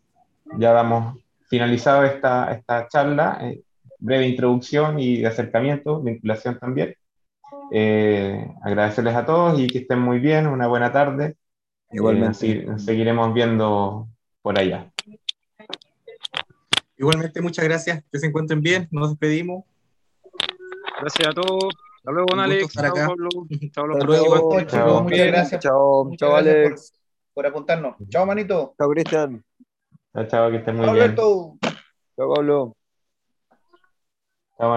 [SPEAKER 5] ya damos finalizado esta, esta charla, eh, breve introducción y de acercamiento, vinculación también. Eh, agradecerles a todos y que estén muy bien, una buena tarde. Igualmente. Eh, nos seguiremos viendo por allá.
[SPEAKER 7] Igualmente, muchas gracias. Que se encuentren bien. Nos despedimos.
[SPEAKER 6] Gracias a todos. Hasta luego, don Alex. Chao, Pablo.
[SPEAKER 1] Chao, Hasta luego. Chao. Muchas gracias.
[SPEAKER 3] Chao, chao Alex.
[SPEAKER 1] Por, apuntarnos. Chao, manito.
[SPEAKER 3] Chao, Cristian.
[SPEAKER 5] Chao, chao, que estén muy bien.
[SPEAKER 3] Chao, Pablo.